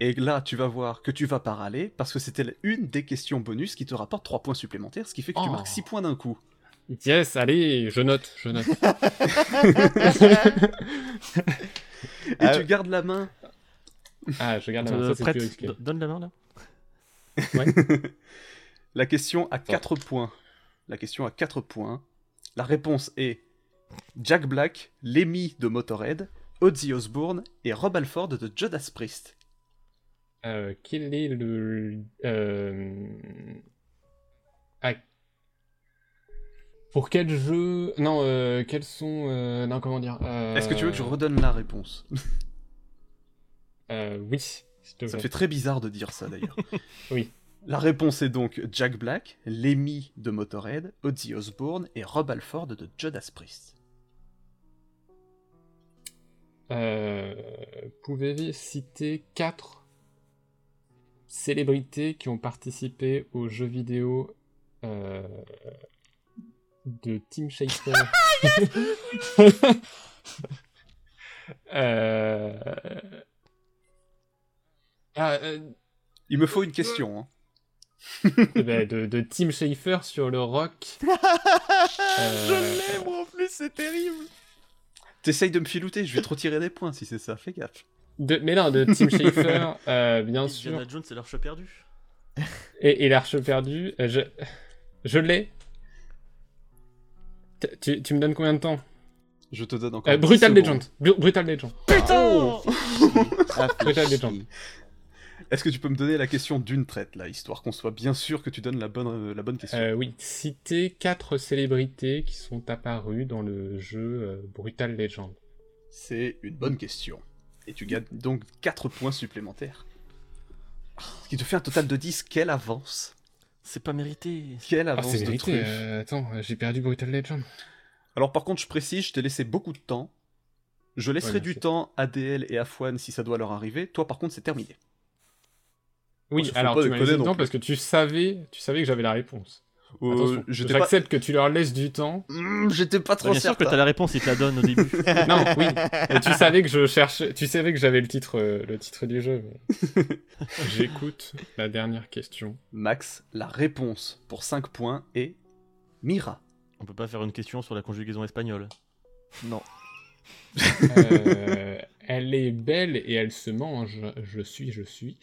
Speaker 4: Et là, tu vas voir que tu vas pas râler, parce que c'était une des questions bonus qui te rapporte 3 points supplémentaires, ce qui fait que tu
Speaker 3: Oh.
Speaker 4: marques 6 points d'un coup.
Speaker 3: Yes, allez, je note, je note.
Speaker 4: Et
Speaker 1: Ah,
Speaker 4: tu gardes la main.
Speaker 3: Ah, je garde la main,
Speaker 2: Euh,
Speaker 3: ça c'est
Speaker 2: prête
Speaker 3: plus risqué.
Speaker 2: Do- Donne la main là.
Speaker 4: La question a 4 points. La question a 4 points. La réponse est Jack Black, Lemmy de Motorhead, Ozzy Osbourne et Rob Alford de Judas Priest.
Speaker 3: Euh, quel est le... Euh... ah. Pour quel jeu... Non, euh, quels sont... Non, comment dire
Speaker 4: Est-ce que tu veux que je redonne la réponse?
Speaker 3: Oui, s'il te
Speaker 4: Ça fait très bizarre de dire ça d'ailleurs.
Speaker 3: Oui.
Speaker 4: La réponse est donc Jack Black, Lemmy de Motorhead, Ozzy Osbourne et Rob Alford de Judas Priest.
Speaker 3: Euh, Pouvez-vous citer quatre célébrités qui ont participé aux jeux vidéo euh, de Tim Schafer? Euh, Ah, euh,
Speaker 4: Il me faut une question. hein.
Speaker 3: Eh ben, de, de Tim Schafer sur le rock. Euh,
Speaker 1: Je l'ai moi en plus. C'est terrible.
Speaker 4: T'essayes de me filouter, je vais te retirer des points si c'est ça, fais gaffe.
Speaker 3: De- mais non, de Tim Schafer, euh, bien sûr.
Speaker 2: Indiana Jones, c'est l'arche perdue.
Speaker 3: Et, et l'Arche perdue, euh, je, je l'ai. Tu, tu me donnes combien de temps?
Speaker 4: Je te donne encore.
Speaker 3: Euh,
Speaker 4: 10
Speaker 3: Brutal. Legend. Bru- Brutal Legend.
Speaker 2: Putain
Speaker 1: fait
Speaker 3: Brutal. Legend.
Speaker 4: Est-ce que tu peux me donner la question d'une traite, là, histoire qu'on soit bien sûr que tu donnes la bonne, euh, la bonne question
Speaker 3: Euh, oui, citer quatre célébrités qui sont apparues dans le jeu euh, Brutal Legend.
Speaker 4: C'est une bonne question. Et tu gagnes donc 4 points supplémentaires. Ce qui te fait un total de 10. Quelle avance
Speaker 2: C'est pas mérité.
Speaker 4: Quelle
Speaker 3: Ah,
Speaker 4: avance
Speaker 3: c'est
Speaker 4: de
Speaker 3: euh, attends, j'ai perdu Brutal Legend.
Speaker 4: Alors par contre, je précise, je t'ai laissé beaucoup de temps. Je laisserai
Speaker 3: Ouais,
Speaker 4: du temps à DL et à Fouane si ça doit leur arriver. Toi par contre, c'est terminé.
Speaker 3: Oui, alors
Speaker 4: pas
Speaker 3: tu m'as laissé du
Speaker 4: non
Speaker 3: temps parce que tu savais, tu savais que j'avais la réponse.
Speaker 4: Euh, pas...
Speaker 3: j'accepte que tu leur laisses du temps.
Speaker 4: Hmm, J'étais pas trop
Speaker 2: Bien sûr que t'as la réponse, il te la donne au début.
Speaker 3: Non, oui. Et tu savais que je cherchais, tu savais que j'avais le titre, euh, le titre du jeu. mais- J'écoute la dernière question.
Speaker 4: Max, la réponse pour 5 points est Mira.
Speaker 2: On peut pas faire une question sur la conjugaison espagnole.
Speaker 1: Non.
Speaker 3: Euh, elle est belle et elle se mange. Je suis, je suis.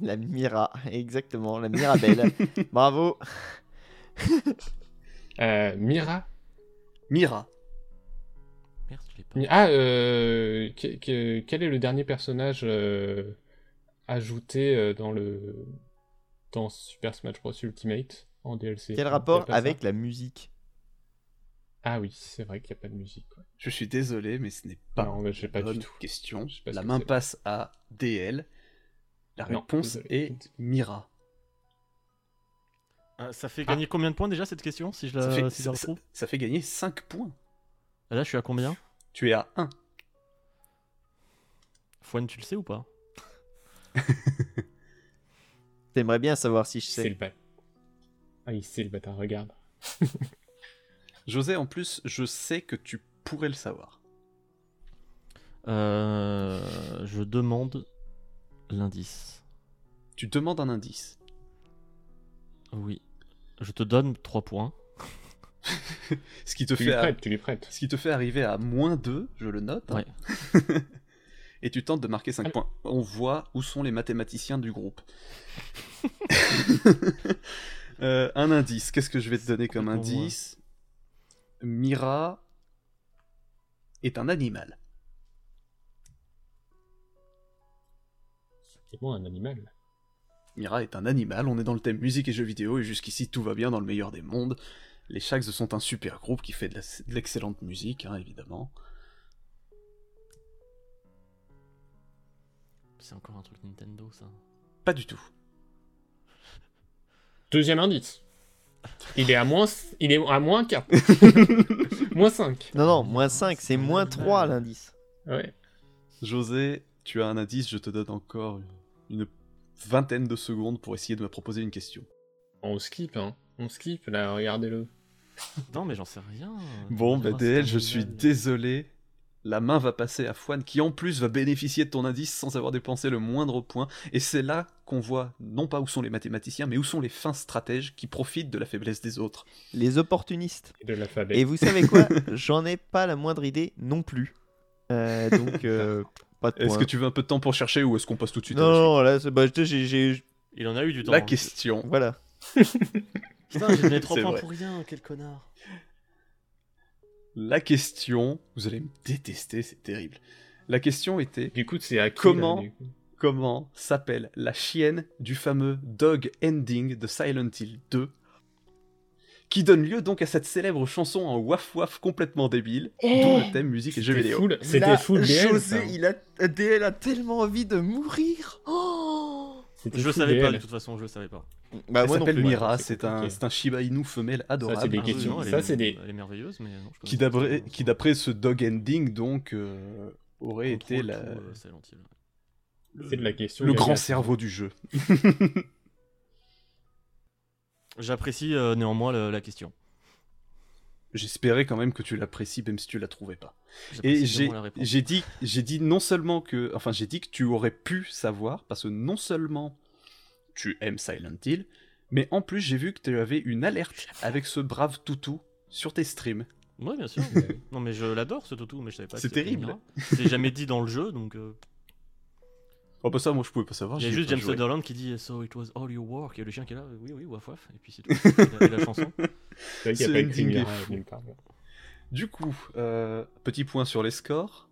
Speaker 1: La Mira, exactement, la Mirabelle. Bravo.
Speaker 3: Euh, Mira?
Speaker 4: Mira.
Speaker 2: Merde, je l'ai pas.
Speaker 3: Ah, euh, que- que- quel est le dernier personnage euh, ajouté dans le dans Super Smash Bros Ultimate en DLC
Speaker 1: Quel rapport avec la musique?
Speaker 3: Ah oui, c'est vrai qu'il n'y a pas de musique. ouais.
Speaker 4: Je suis désolé, mais ce n'est pas
Speaker 3: non, mais j'ai pas
Speaker 4: bonne
Speaker 3: du tout.
Speaker 4: question.
Speaker 3: Pas
Speaker 4: La main passe à DL. La réponse est Mira.
Speaker 2: Ah, ça fait gagner combien de points déjà cette question si je la,
Speaker 4: Ça fait,
Speaker 2: si je la
Speaker 4: ça-
Speaker 2: retrouve
Speaker 4: ça fait gagner 5 points.
Speaker 2: Ah, Là, je suis à combien
Speaker 4: Tu es à 1.
Speaker 2: Fouane, tu le sais ou pas
Speaker 1: T'aimerais bien savoir si je
Speaker 3: C'est
Speaker 1: sais.
Speaker 3: le bâtard. Ah, il sait le bâtard, regarde.
Speaker 4: José, en plus, je sais que tu pourrais le savoir.
Speaker 2: euh, Je demande l'indice.
Speaker 4: Tu demandes un indice.
Speaker 2: Oui. Je te donne 3 points.
Speaker 4: Ce qui te,
Speaker 3: Tu lui
Speaker 4: fait,
Speaker 3: prêtes, tu lui prêtes.
Speaker 4: ce qui te fait arriver à moins 2, je le note. hein.
Speaker 2: Ouais.
Speaker 4: Et tu tentes de marquer 5
Speaker 3: Allez.
Speaker 4: points. On voit où sont les mathématiciens du groupe. Euh, un indice. Qu'est-ce que je vais te donner comme indice? Mira est un animal.
Speaker 3: Un animal.
Speaker 4: Mira est un animal, on est dans le thème musique et jeux vidéo, et jusqu'ici tout va bien dans le meilleur des mondes. Les Shags sont un super groupe qui fait de l'excellente musique, hein, évidemment.
Speaker 2: C'est encore un truc Nintendo ça.
Speaker 4: Pas du tout.
Speaker 3: Deuxième indice. Il est à moins, il est à moins 4. moins 5.
Speaker 1: Non, non, moins 5, c'est moins 3 l'indice.
Speaker 3: Ouais.
Speaker 4: José, tu as un indice, je te donne encore une vingtaine de secondes pour essayer de me proposer une question.
Speaker 3: On skip, hein. On skip, là, regardez-le.
Speaker 2: Non, mais j'en sais rien.
Speaker 4: Bon,
Speaker 2: On
Speaker 4: bah DL, je suis désolé. La main va passer à Fouane, qui en plus va bénéficier de ton indice sans avoir dépensé le moindre point. Et c'est là qu'on voit non pas où sont les mathématiciens, mais où sont les fins stratèges qui profitent de la faiblesse des autres.
Speaker 1: Les opportunistes.
Speaker 3: Et de l'alphabet.
Speaker 1: Et vous savez quoi J'en ai pas la moindre idée non plus. Euh, donc, euh,
Speaker 4: Est-ce que tu veux un peu de temps pour chercher ou est-ce qu'on passe tout de suite à
Speaker 1: Non, non, là, c'est- bah, j'ai- j'ai- j'ai-
Speaker 2: Il en a eu du temps.
Speaker 4: La
Speaker 2: hein.
Speaker 4: question.
Speaker 1: Voilà.
Speaker 2: Putain, j'ai donné 3
Speaker 4: C'est
Speaker 2: points
Speaker 4: vrai.
Speaker 2: pour rien, quel connard.
Speaker 4: La question, vous allez me détester, c'est terrible. La question était
Speaker 3: Du coup, c'est à qui,
Speaker 4: Comment
Speaker 3: là, du coup?
Speaker 4: comment s'appelle la chienne du fameux dog ending de Silent Hill 2 qui donne lieu donc à cette célèbre chanson en waf waf complètement débile, d'où le thème musique et jeux
Speaker 3: C'était
Speaker 4: vidéo.
Speaker 3: full, c'était full DL,
Speaker 1: José,
Speaker 3: ça.
Speaker 1: il a, DL a tellement envie de mourir. Oh
Speaker 2: Je le savais pas, de toute façon, je le savais pas.
Speaker 1: bah,
Speaker 4: Elle s'appelle. Mira, c'est un, un Shiba Inu femelle adorable.
Speaker 3: c'est des questions. Ça,
Speaker 2: est-
Speaker 3: c'est des-
Speaker 2: Elle est merveilleuse, mais non, je
Speaker 4: qui
Speaker 2: pas.
Speaker 4: d'après qui d'après ce dog ending donc euh, aurait été la-
Speaker 2: euh.
Speaker 3: C'est de la question.
Speaker 4: le grand cerveau du jeu.
Speaker 2: J'apprécie euh, néanmoins le- la question.
Speaker 4: J'espérais quand même que tu l'apprécies même si tu la trouvais pas.
Speaker 2: J'apprécie
Speaker 4: Et j'ai
Speaker 2: néanmoins la réponse.
Speaker 4: j'ai dit j'ai dit non seulement que enfin j'ai dit que tu aurais pu savoir parce que non seulement tu aimes Silent Hill, mais en plus j'ai vu que tu avais une alerte avec ce brave toutou sur tes streams.
Speaker 2: Ouais, bien sûr. non, mais je l'adore ce toutou, mais je savais pas.
Speaker 4: C'est
Speaker 2: c'était
Speaker 4: terrible.
Speaker 2: Mira. C'est jamais dit dans le jeu, donc. euh,
Speaker 4: Oh bah ça, moi je pouvais pas savoir.
Speaker 2: Il y a juste
Speaker 4: pas
Speaker 2: James
Speaker 4: joué.
Speaker 2: Sutherland qui dit So it was all your work. Et le chien qui est là, oui, oui, waf waf. Et puis c'est tout. et, la, et la chanson.
Speaker 3: C'est vrai qu'il n'y a pas
Speaker 4: est fou. Du coup, euh, petit point sur les scores.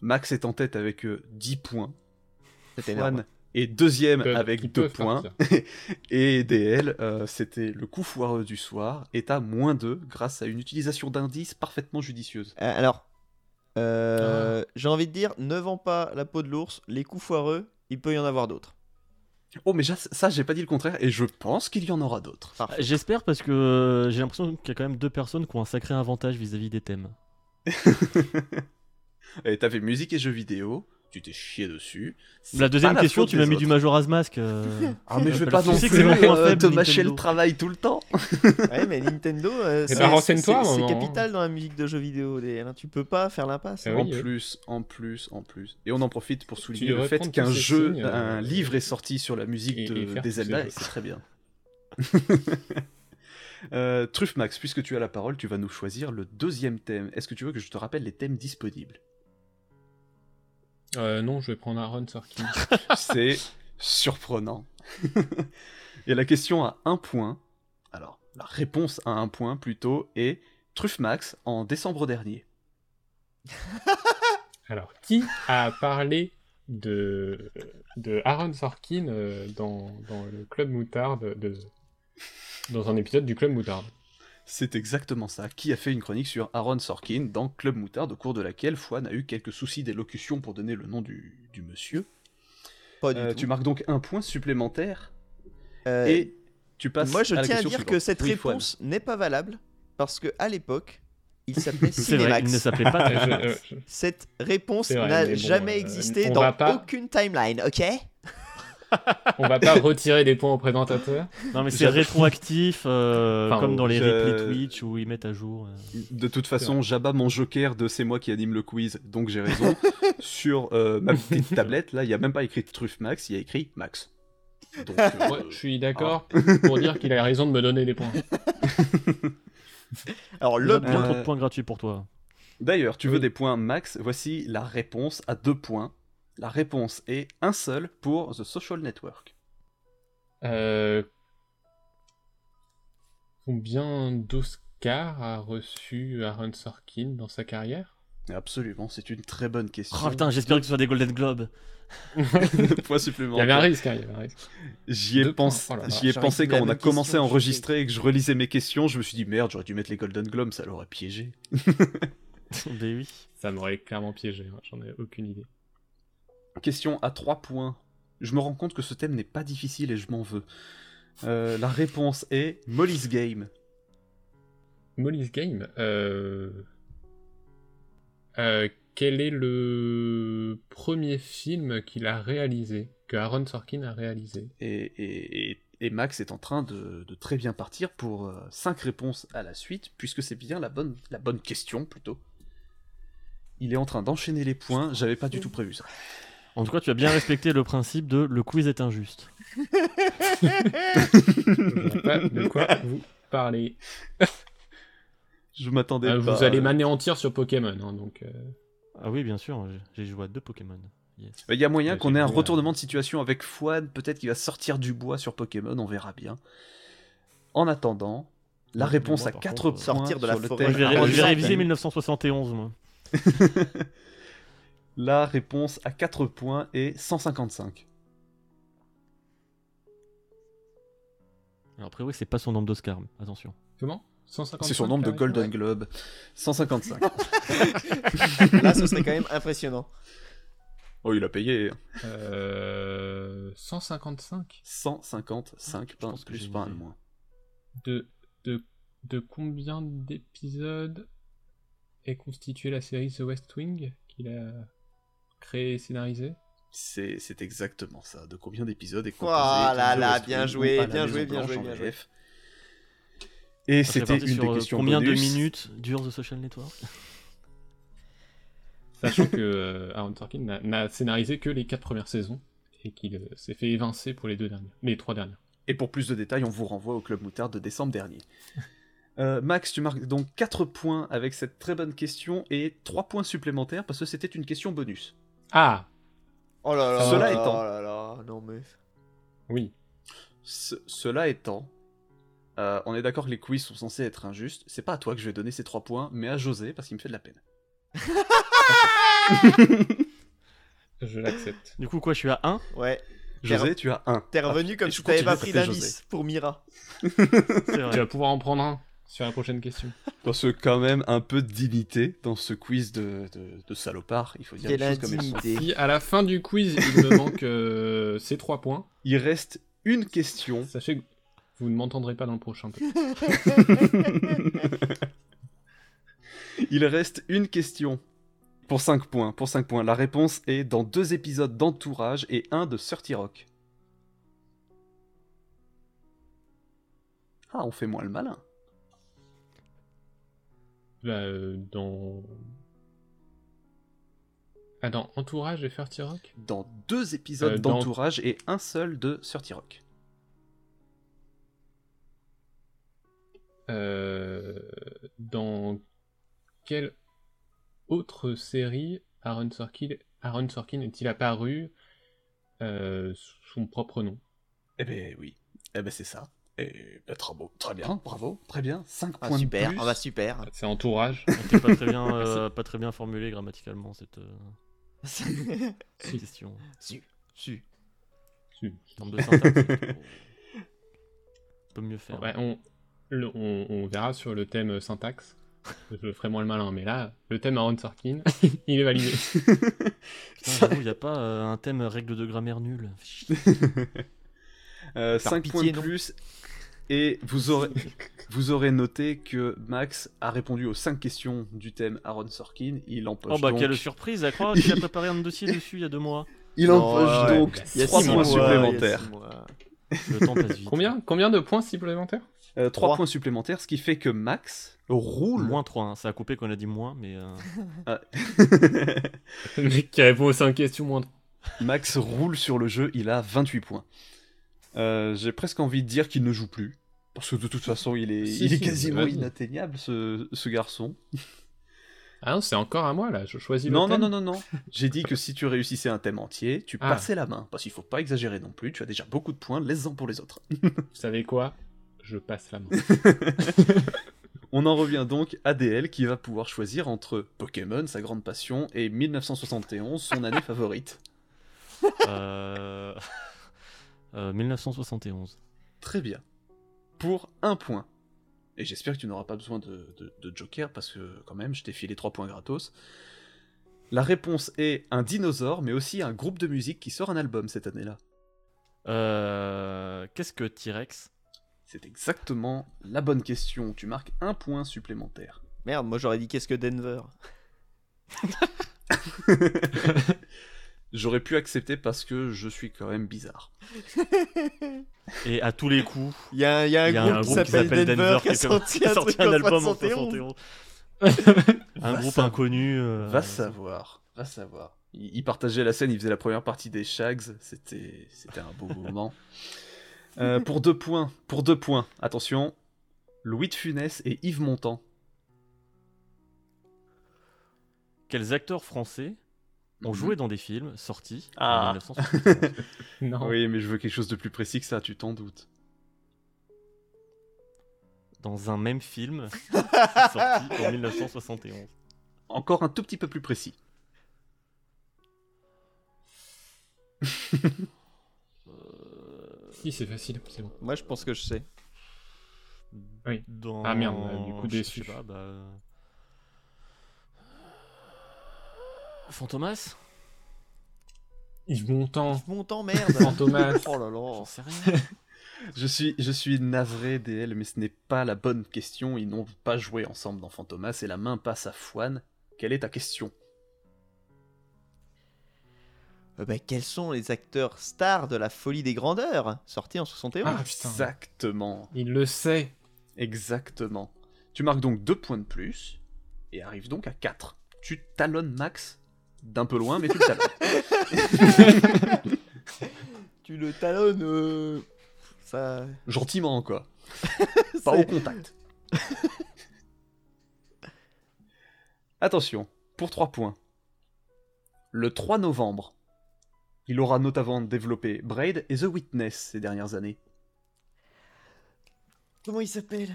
Speaker 4: Max est en tête avec euh, 10 points. Juan est deuxième avec
Speaker 3: ils
Speaker 4: 2
Speaker 3: peuvent
Speaker 4: points. Et DL, euh, c'était le coup foireux du soir, est à moins 2 grâce à une utilisation d'indices parfaitement judicieuse.
Speaker 1: Euh,
Speaker 2: Ah.
Speaker 1: euh, j'ai envie de dire, ne vends pas la peau de l'ours, les coups foireux, il peut y en avoir d'autres.
Speaker 4: Oh, mais ça, j'ai pas dit le contraire, et je pense qu'il y en aura d'autres.
Speaker 1: Parfait.
Speaker 2: J'espère parce que euh, j'ai l'impression qu'il y a quand même deux personnes qui ont un sacré avantage vis-à-vis des thèmes.
Speaker 4: Et t'avais musique et jeux vidéo, tu t'es chié dessus.
Speaker 2: La deuxième question, tu m'as
Speaker 4: des
Speaker 2: mis du. Majora's Mask. euh,
Speaker 4: Ah, mais je vais pas non
Speaker 2: que
Speaker 4: plus
Speaker 2: c'est mon point
Speaker 4: euh, te mâcher
Speaker 2: Nintendo.
Speaker 4: le travail tout le temps.
Speaker 1: Ouais, mais Nintendo, euh,
Speaker 3: Eh
Speaker 1: c'est
Speaker 3: ben,
Speaker 1: c'est- capital dans la musique de jeux vidéo. DL, hein. Tu peux pas faire l'impasse. Hein.
Speaker 3: oui,
Speaker 4: en plus, en plus, en plus. Et on en profite pour souligner le fait qu'un jeu,
Speaker 3: signes, euh,
Speaker 4: un livre est sorti sur la musique
Speaker 3: et-
Speaker 4: de-
Speaker 3: et faire
Speaker 4: des Zelda, et c'est très bien. euh, Truffe Max, puisque tu as la parole, tu vas nous choisir le deuxième thème. Est-ce que tu veux que je te rappelle les thèmes disponibles?
Speaker 3: Euh, non, je vais prendre Aaron Sorkin.
Speaker 4: C'est surprenant. et la question a un point. Alors, la réponse à un point plutôt est Truffe Max en décembre dernier.
Speaker 3: Alors, qui a parlé de, de Aaron Sorkin euh, dans, dans le Club Moutarde de, dans un épisode du Club Moutarde?
Speaker 4: C'est exactement ça. Qui a fait une chronique sur Aaron Sorkin dans Club Moutarde, au cours de laquelle Fouane a eu quelques soucis d'élocution pour donner le nom du, du monsieur.
Speaker 1: Pas du
Speaker 4: Euh,
Speaker 1: tout.
Speaker 4: tu marques donc un point supplémentaire
Speaker 1: Euh,
Speaker 4: et tu passes
Speaker 1: Moi, je
Speaker 4: à la
Speaker 1: tiens à dire
Speaker 4: suivante.
Speaker 1: que cette
Speaker 4: Oui,
Speaker 1: réponse n'est pas valable parce que à l'époque, il s'appelait
Speaker 2: C'est vrai,
Speaker 1: Cinemax.
Speaker 2: il ne s'appelait pas.
Speaker 3: Euh, je- euh, je-
Speaker 1: Cette réponse n'a
Speaker 3: bon,
Speaker 1: jamais
Speaker 3: euh,
Speaker 1: existé dans
Speaker 3: pas-
Speaker 1: aucune timeline, ok?
Speaker 3: on va pas retirer des points au présentateur.
Speaker 2: Non, mais c'est rétroactif, euh,
Speaker 3: Enfin,
Speaker 2: comme dans les replays Twitch où ils mettent à jour. euh.
Speaker 4: De toute façon, j'abats mon joker de c'est moi qui anime le quiz, donc j'ai raison. Sur euh, ma petite tablette, là, il n'y a même pas écrit Truffe Max, il y a écrit Max. Donc, euh,
Speaker 3: Ouais, je suis d'accord pour dire qu'il a raison de me donner des points.
Speaker 1: Alors le
Speaker 2: bien
Speaker 4: Euh,
Speaker 2: trop de points gratuits pour toi.
Speaker 4: D'ailleurs, tu veux des points max? Voici la réponse à deux points. La réponse est un seul pour The Social Network.
Speaker 3: Euh, Combien d'Oscars a reçu Aaron Sorkin dans sa carrière?
Speaker 4: Absolument, c'est une très bonne question.
Speaker 2: Oh putain, j'espère que ce soit des Golden Globes.
Speaker 4: Point
Speaker 3: Il y
Speaker 4: supplémentaire.
Speaker 3: avait un risque, hein, il y avait un risque.
Speaker 4: J'y ai.
Speaker 3: Oh là.
Speaker 4: j'y ai pensé
Speaker 1: dit
Speaker 4: quand on a commencé à enregistrer et que je relisais mes questions. Je me suis dit merde, j'aurais dû mettre les Golden Globes, ça l'aurait piégé.
Speaker 2: Ben oui.
Speaker 3: Ça m'aurait clairement piégé, hein, j'en ai aucune idée.
Speaker 4: Question à 3 points. Je me rends compte que ce thème n'est pas difficile et je m'en veux. Euh, la réponse est Molly's Game.
Speaker 3: Molly's Game, euh... euh, quel est le premier film qu'il a réalisé, que Aaron Sorkin a réalisé?
Speaker 4: Et, et- et- et Max est en train de, de très bien partir pour 5 réponses à la suite, puisque c'est bien la bonne, la bonne question plutôt. Il est en train d'enchaîner les points, j'avais pas du tout prévu ça.
Speaker 2: En tout cas, tu as bien respecté le principe de le quiz est injuste.
Speaker 3: Je pas de quoi vous parlez.
Speaker 4: Je m'attendais
Speaker 3: Euh,
Speaker 4: pas.
Speaker 3: vous allez m'anéantir sur Pokémon, hein, donc... euh,
Speaker 2: Ah oui, bien sûr, j'ai joué à deux Pokémon. Yes.
Speaker 4: Il y a moyen qu'on ait un retournement de situation avec Fouad, peut-être qu'il va sortir du bois sur Pokémon, on verra bien. En attendant, la réponse
Speaker 2: moi,
Speaker 4: à
Speaker 2: par
Speaker 4: 4
Speaker 2: contre,
Speaker 4: points
Speaker 1: sortir de la
Speaker 4: sur
Speaker 1: forêt.
Speaker 2: Je vais, réviser 1971, moi.
Speaker 4: La réponse à 4 points est 155.
Speaker 2: Alors, a priori, c'est pas son nombre d'Oscar, mais attention.
Speaker 3: Comment 155
Speaker 4: C'est son nombre de Golden
Speaker 1: ouais.
Speaker 4: Globe. 155.
Speaker 1: Là, ce serait quand même impressionnant.
Speaker 4: oh, il a payé.
Speaker 3: Euh, 155
Speaker 4: 155, pas un
Speaker 2: pense que
Speaker 4: plus, pas un de moins.
Speaker 3: de, de, de combien d'épisodes est constituée la série The West Wing qu'il a créé et scénarisé
Speaker 4: C'est c'est exactement ça. De combien d'épisodes est
Speaker 1: Oh là là, bien joué, bien joué, bien joué, bien.
Speaker 4: Et c'était une
Speaker 2: sur,
Speaker 4: des
Speaker 2: euh,
Speaker 4: questions
Speaker 2: Combien
Speaker 4: bonus.
Speaker 2: de minutes dure The Social Network?
Speaker 3: Sachant que euh, Aaron Sorkin n'a- n'a scénarisé que les quatre premières saisons et qu'il euh, s'est fait évincer pour les deux dernières, les trois dernières.
Speaker 4: Et pour plus de détails, on vous renvoie au Club Moutard de décembre dernier. Euh, Max, tu marques donc 4 points avec cette très bonne question et 3 points supplémentaires parce que c'était une question bonus.
Speaker 3: Ah
Speaker 1: Oh là là.
Speaker 4: Cela
Speaker 1: oh
Speaker 4: étant.
Speaker 1: là là. Non mais.
Speaker 3: Oui.
Speaker 4: Ce- cela étant, euh, on est d'accord que les quiz sont censés être injustes. C'est pas à toi que je vais donner ces 3 points, mais à José parce qu'il me fait de la peine.
Speaker 3: Je l'accepte.
Speaker 2: Du coup, quoi, je suis à 1
Speaker 1: Ouais.
Speaker 4: José, tu as 1.
Speaker 1: T'es revenu comme
Speaker 4: et je
Speaker 1: si t'avais pas pris d'indice pour Mira.
Speaker 2: C'est
Speaker 3: Tu vas pouvoir en prendre un sur la prochaine question.
Speaker 4: Parce que quand même un peu de dignité dans ce quiz de, de, de salopard, il faut dire
Speaker 1: Quelle
Speaker 4: les choses comme elles sont.
Speaker 3: Si à la fin du quiz, il me manque euh, ces trois points,
Speaker 4: Il reste une question.
Speaker 3: sachez que vous ne m'entendrez pas dans le prochain.
Speaker 4: Il reste une question. Pour 5 points, pour 5 points. La réponse est dans deux épisodes d'Entourage et un de Surty Rock. Ah, on fait moins le malin.
Speaker 3: Bah, euh, dans... Ah, dans Entourage et Ferty Rock
Speaker 4: Dans deux épisodes
Speaker 3: Euh, dans-
Speaker 4: d'Entourage et un seul de Surty Rock.
Speaker 3: Euh, Dans quelle autre série Aaron Sorkin, Aaron Sorkin est-il apparu sous son propre nom?
Speaker 4: Eh ben oui, eh ben c'est ça. Et ben, très, beau. très bien, bravo, très bien. 5
Speaker 1: Ah,
Speaker 4: points
Speaker 1: super.
Speaker 4: de plus.
Speaker 1: Ah bah super.
Speaker 3: C'est Entourage.
Speaker 2: C'était pas très bien, euh, pas très bien formulé grammaticalement cette, euh, cette question. De syntaxe, c'est trop- on peut mieux faire.
Speaker 3: Ouais, on, le- on, on verra sur le thème syntaxe. Je ferai moins le malin, mais là, le thème Aaron Sorkin, il est validé.
Speaker 2: Putain, il n'y a pas euh, un thème règle de grammaire nulle.
Speaker 4: Euh,
Speaker 1: Par
Speaker 4: 5
Speaker 1: pitié,
Speaker 4: points de
Speaker 1: non.
Speaker 4: plus. Et vous aurez, vous aurez noté que Max a répondu aux 5 questions du thème Aaron Sorkin. Il empoche
Speaker 2: Oh bah
Speaker 4: donc...
Speaker 2: quelle surprise, à croire qu'il a préparé un dossier dessus il y a deux mois.
Speaker 4: Il empoche
Speaker 1: ouais,
Speaker 4: donc
Speaker 1: Il y a
Speaker 4: 3
Speaker 1: six
Speaker 4: points
Speaker 1: mois,
Speaker 4: supplémentaires.
Speaker 1: mois.
Speaker 2: Le temps passe vite.
Speaker 3: Combien, combien de points supplémentaires
Speaker 4: 3
Speaker 1: Trois.
Speaker 4: points supplémentaires, ce qui fait que Max roule.
Speaker 2: Moins 3, hein. ça a coupé qu'on a dit moins, mais... euh,
Speaker 3: Le mec qui répond aux 5 questions moins.
Speaker 4: Max roule sur le jeu, il a 28 points. Euh, J'ai presque envie de dire qu'il ne joue plus. Parce que de toute façon, il est,
Speaker 3: Si,
Speaker 4: il est
Speaker 3: si,
Speaker 4: quasiment inatteignable, ce, ce garçon.
Speaker 3: Ah non, c'est encore à moi là, je choisis le
Speaker 4: Non, non,
Speaker 3: thème.
Speaker 4: non, non, non. J'ai dit que si tu réussissais un thème entier, tu
Speaker 3: Ah.
Speaker 4: passais la main. Parce qu'il faut pas exagérer non plus, tu as déjà beaucoup de points, laisse-en pour les autres.
Speaker 3: Vous savez quoi? Je passe la main.
Speaker 4: On en revient donc à DL qui va pouvoir choisir entre Pokémon, sa grande passion, et 1971, son année favorite.
Speaker 2: euh, euh, 1971.
Speaker 4: Très bien. Pour un point. Et j'espère que tu n'auras pas besoin de, de- de Joker parce que quand même, je t'ai filé 3 points gratos. La réponse est un dinosaure, mais aussi un groupe de musique qui sort un album cette année-là.
Speaker 2: Euh, Qu'est-ce que T-Rex?
Speaker 4: C'est exactement la bonne question. Tu marques un point supplémentaire.
Speaker 1: Merde, moi j'aurais dit qu'est-ce que Denver?
Speaker 4: J'aurais pu accepter parce que je suis quand même bizarre.
Speaker 2: Et à tous les coups,
Speaker 1: Il y a, il y a un
Speaker 2: il y a
Speaker 1: groupe
Speaker 2: un
Speaker 1: qui
Speaker 2: groupe qui
Speaker 1: s'appelle Denver, qui a sorti
Speaker 2: qui a
Speaker 1: un,
Speaker 2: sorti album en
Speaker 1: 71.
Speaker 2: 71. Un
Speaker 4: Va
Speaker 2: groupe
Speaker 4: savoir.
Speaker 2: inconnu. euh,
Speaker 4: Va savoir, va savoir. Il, il partageait la scène, il faisait la première partie des Shags, c'était c'était un beau moment. Euh, pour deux points, pour deux points, attention, Louis de Funès et Yves Montand.
Speaker 2: Quels acteurs français ont
Speaker 4: Mhm.
Speaker 2: joué dans des films sortis
Speaker 4: Ah.
Speaker 2: en 1971
Speaker 3: Non.
Speaker 4: Oui, mais je veux quelque chose de plus précis que ça, tu t'en doutes.
Speaker 2: dans un même film sorti en 1971
Speaker 4: Encore un tout petit peu plus précis.
Speaker 3: Si, c'est facile, c'est bon.
Speaker 1: Moi je pense que je sais.
Speaker 3: Oui.
Speaker 2: Dans...
Speaker 3: Ah merde, du coup,
Speaker 2: je-
Speaker 3: déçu.
Speaker 2: Je sais pas, bah... euh, Fantomas
Speaker 3: Yves Montand,
Speaker 1: Montant, merde
Speaker 3: Fantomas.
Speaker 1: Oh là
Speaker 2: J'en
Speaker 1: là
Speaker 2: sais rien.
Speaker 4: Je suis, je suis navré DL, mais ce n'est pas la bonne question. Ils n'ont pas joué ensemble dans Fantomas et la main passe à Fouane. Quelle est ta question?
Speaker 1: Euh, bah, Quels sont les acteurs stars de la folie des grandeurs Sortis en 71
Speaker 3: Ah putain,
Speaker 4: Exactement.
Speaker 3: il le sait.
Speaker 4: Exactement. Tu marques donc 2 points de plus et arrives donc à 4. Tu talonnes Max d'un peu loin, mais tu le talonnes.
Speaker 1: Tu le talonnes euh, Ça...
Speaker 4: Gentiment, quoi. Pas au contact. Attention, pour 3 points. Le 3 novembre, il aura notamment développé Braid et The Witness ces dernières années.
Speaker 1: Comment il s'appelle?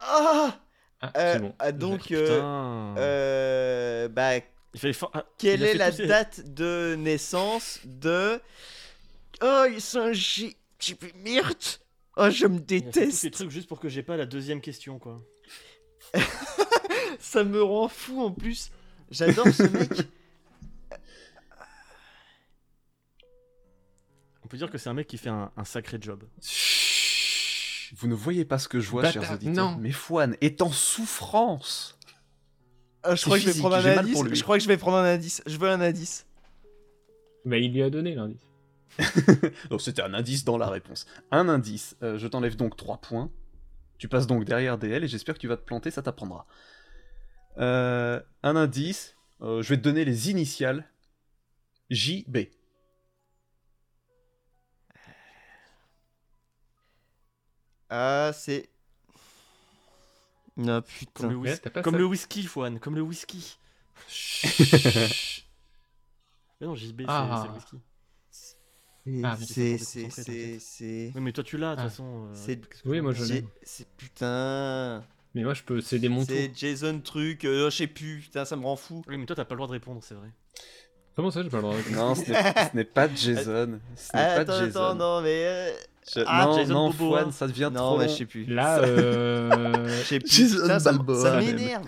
Speaker 1: Ah
Speaker 3: Ah,
Speaker 1: Euh,
Speaker 3: c'est bon.
Speaker 1: ah, Donc,
Speaker 2: Putain.
Speaker 1: euh, euh, bah,
Speaker 2: Il fallait for- ah,
Speaker 1: quelle
Speaker 2: il a
Speaker 1: est la date de naissance de. Oh, c'est un J. Myrte Oh, je me
Speaker 2: il a fait tous ces
Speaker 1: déteste
Speaker 2: trucs juste pour que j'ai pas la deuxième question, quoi.
Speaker 1: Ça me rend fou en plus J'adore ce mec
Speaker 2: On peut dire que c'est un mec qui fait un, un sacré job.
Speaker 3: Chut.
Speaker 4: Vous ne voyez pas ce que je vois, chers auditeurs,
Speaker 3: non.
Speaker 4: mais Fouane est en souffrance.
Speaker 1: Ah, Je crois que je vais prendre un indice. Je crois que je vais prendre un indice. Je veux un indice.
Speaker 3: Bah, il lui a donné l'indice.
Speaker 4: Donc c'était un indice dans la réponse. Un indice, euh, je t'enlève donc 3 points. Tu passes donc derrière DL et j'espère que tu vas te planter, ça t'apprendra. Euh, un indice, euh, je vais te donner les initiales. JB.
Speaker 1: Ah, c'est. Non,
Speaker 2: Comme le,
Speaker 1: putain.
Speaker 2: whis-
Speaker 3: Ouais, t'as pas
Speaker 2: comme le whisky, Fouane, comme le whisky. Mais non, JB, c'est
Speaker 3: Ah.
Speaker 2: c'est le whisky.
Speaker 3: Ah,
Speaker 1: C'est.
Speaker 2: mais
Speaker 1: C'est.
Speaker 2: c'est
Speaker 1: C'est. C'est. C'est.
Speaker 2: Oui, mais toi tu l'as, de toute
Speaker 3: Ah.
Speaker 2: façon. euh,
Speaker 1: C'est-
Speaker 3: Oui, moi, je l'ai.
Speaker 1: C'est. Putain.
Speaker 3: Mais moi, je peux céder mon tour.
Speaker 1: C'est Jason truc. euh, je sais plus. Putain, ça me rend fou.
Speaker 2: Oui, mais toi t'as pas le droit de répondre, c'est vrai.
Speaker 3: Comment ça, j'ai pas le droit de répondre
Speaker 4: Non, ce n'est ce n'est pas Jason. Ce n'est
Speaker 1: Ah,
Speaker 4: pas
Speaker 1: attends,
Speaker 4: Jason.
Speaker 1: attends, non, mais. euh,
Speaker 4: Je-
Speaker 1: Ah,
Speaker 4: non,
Speaker 2: Jason
Speaker 4: non. Fouane, ça devient
Speaker 1: Non,
Speaker 4: trop
Speaker 1: mais
Speaker 4: long.
Speaker 1: je sais plus.
Speaker 3: Là, euh...
Speaker 1: Je sais plus.
Speaker 4: Jason
Speaker 1: ça ça m'énerve.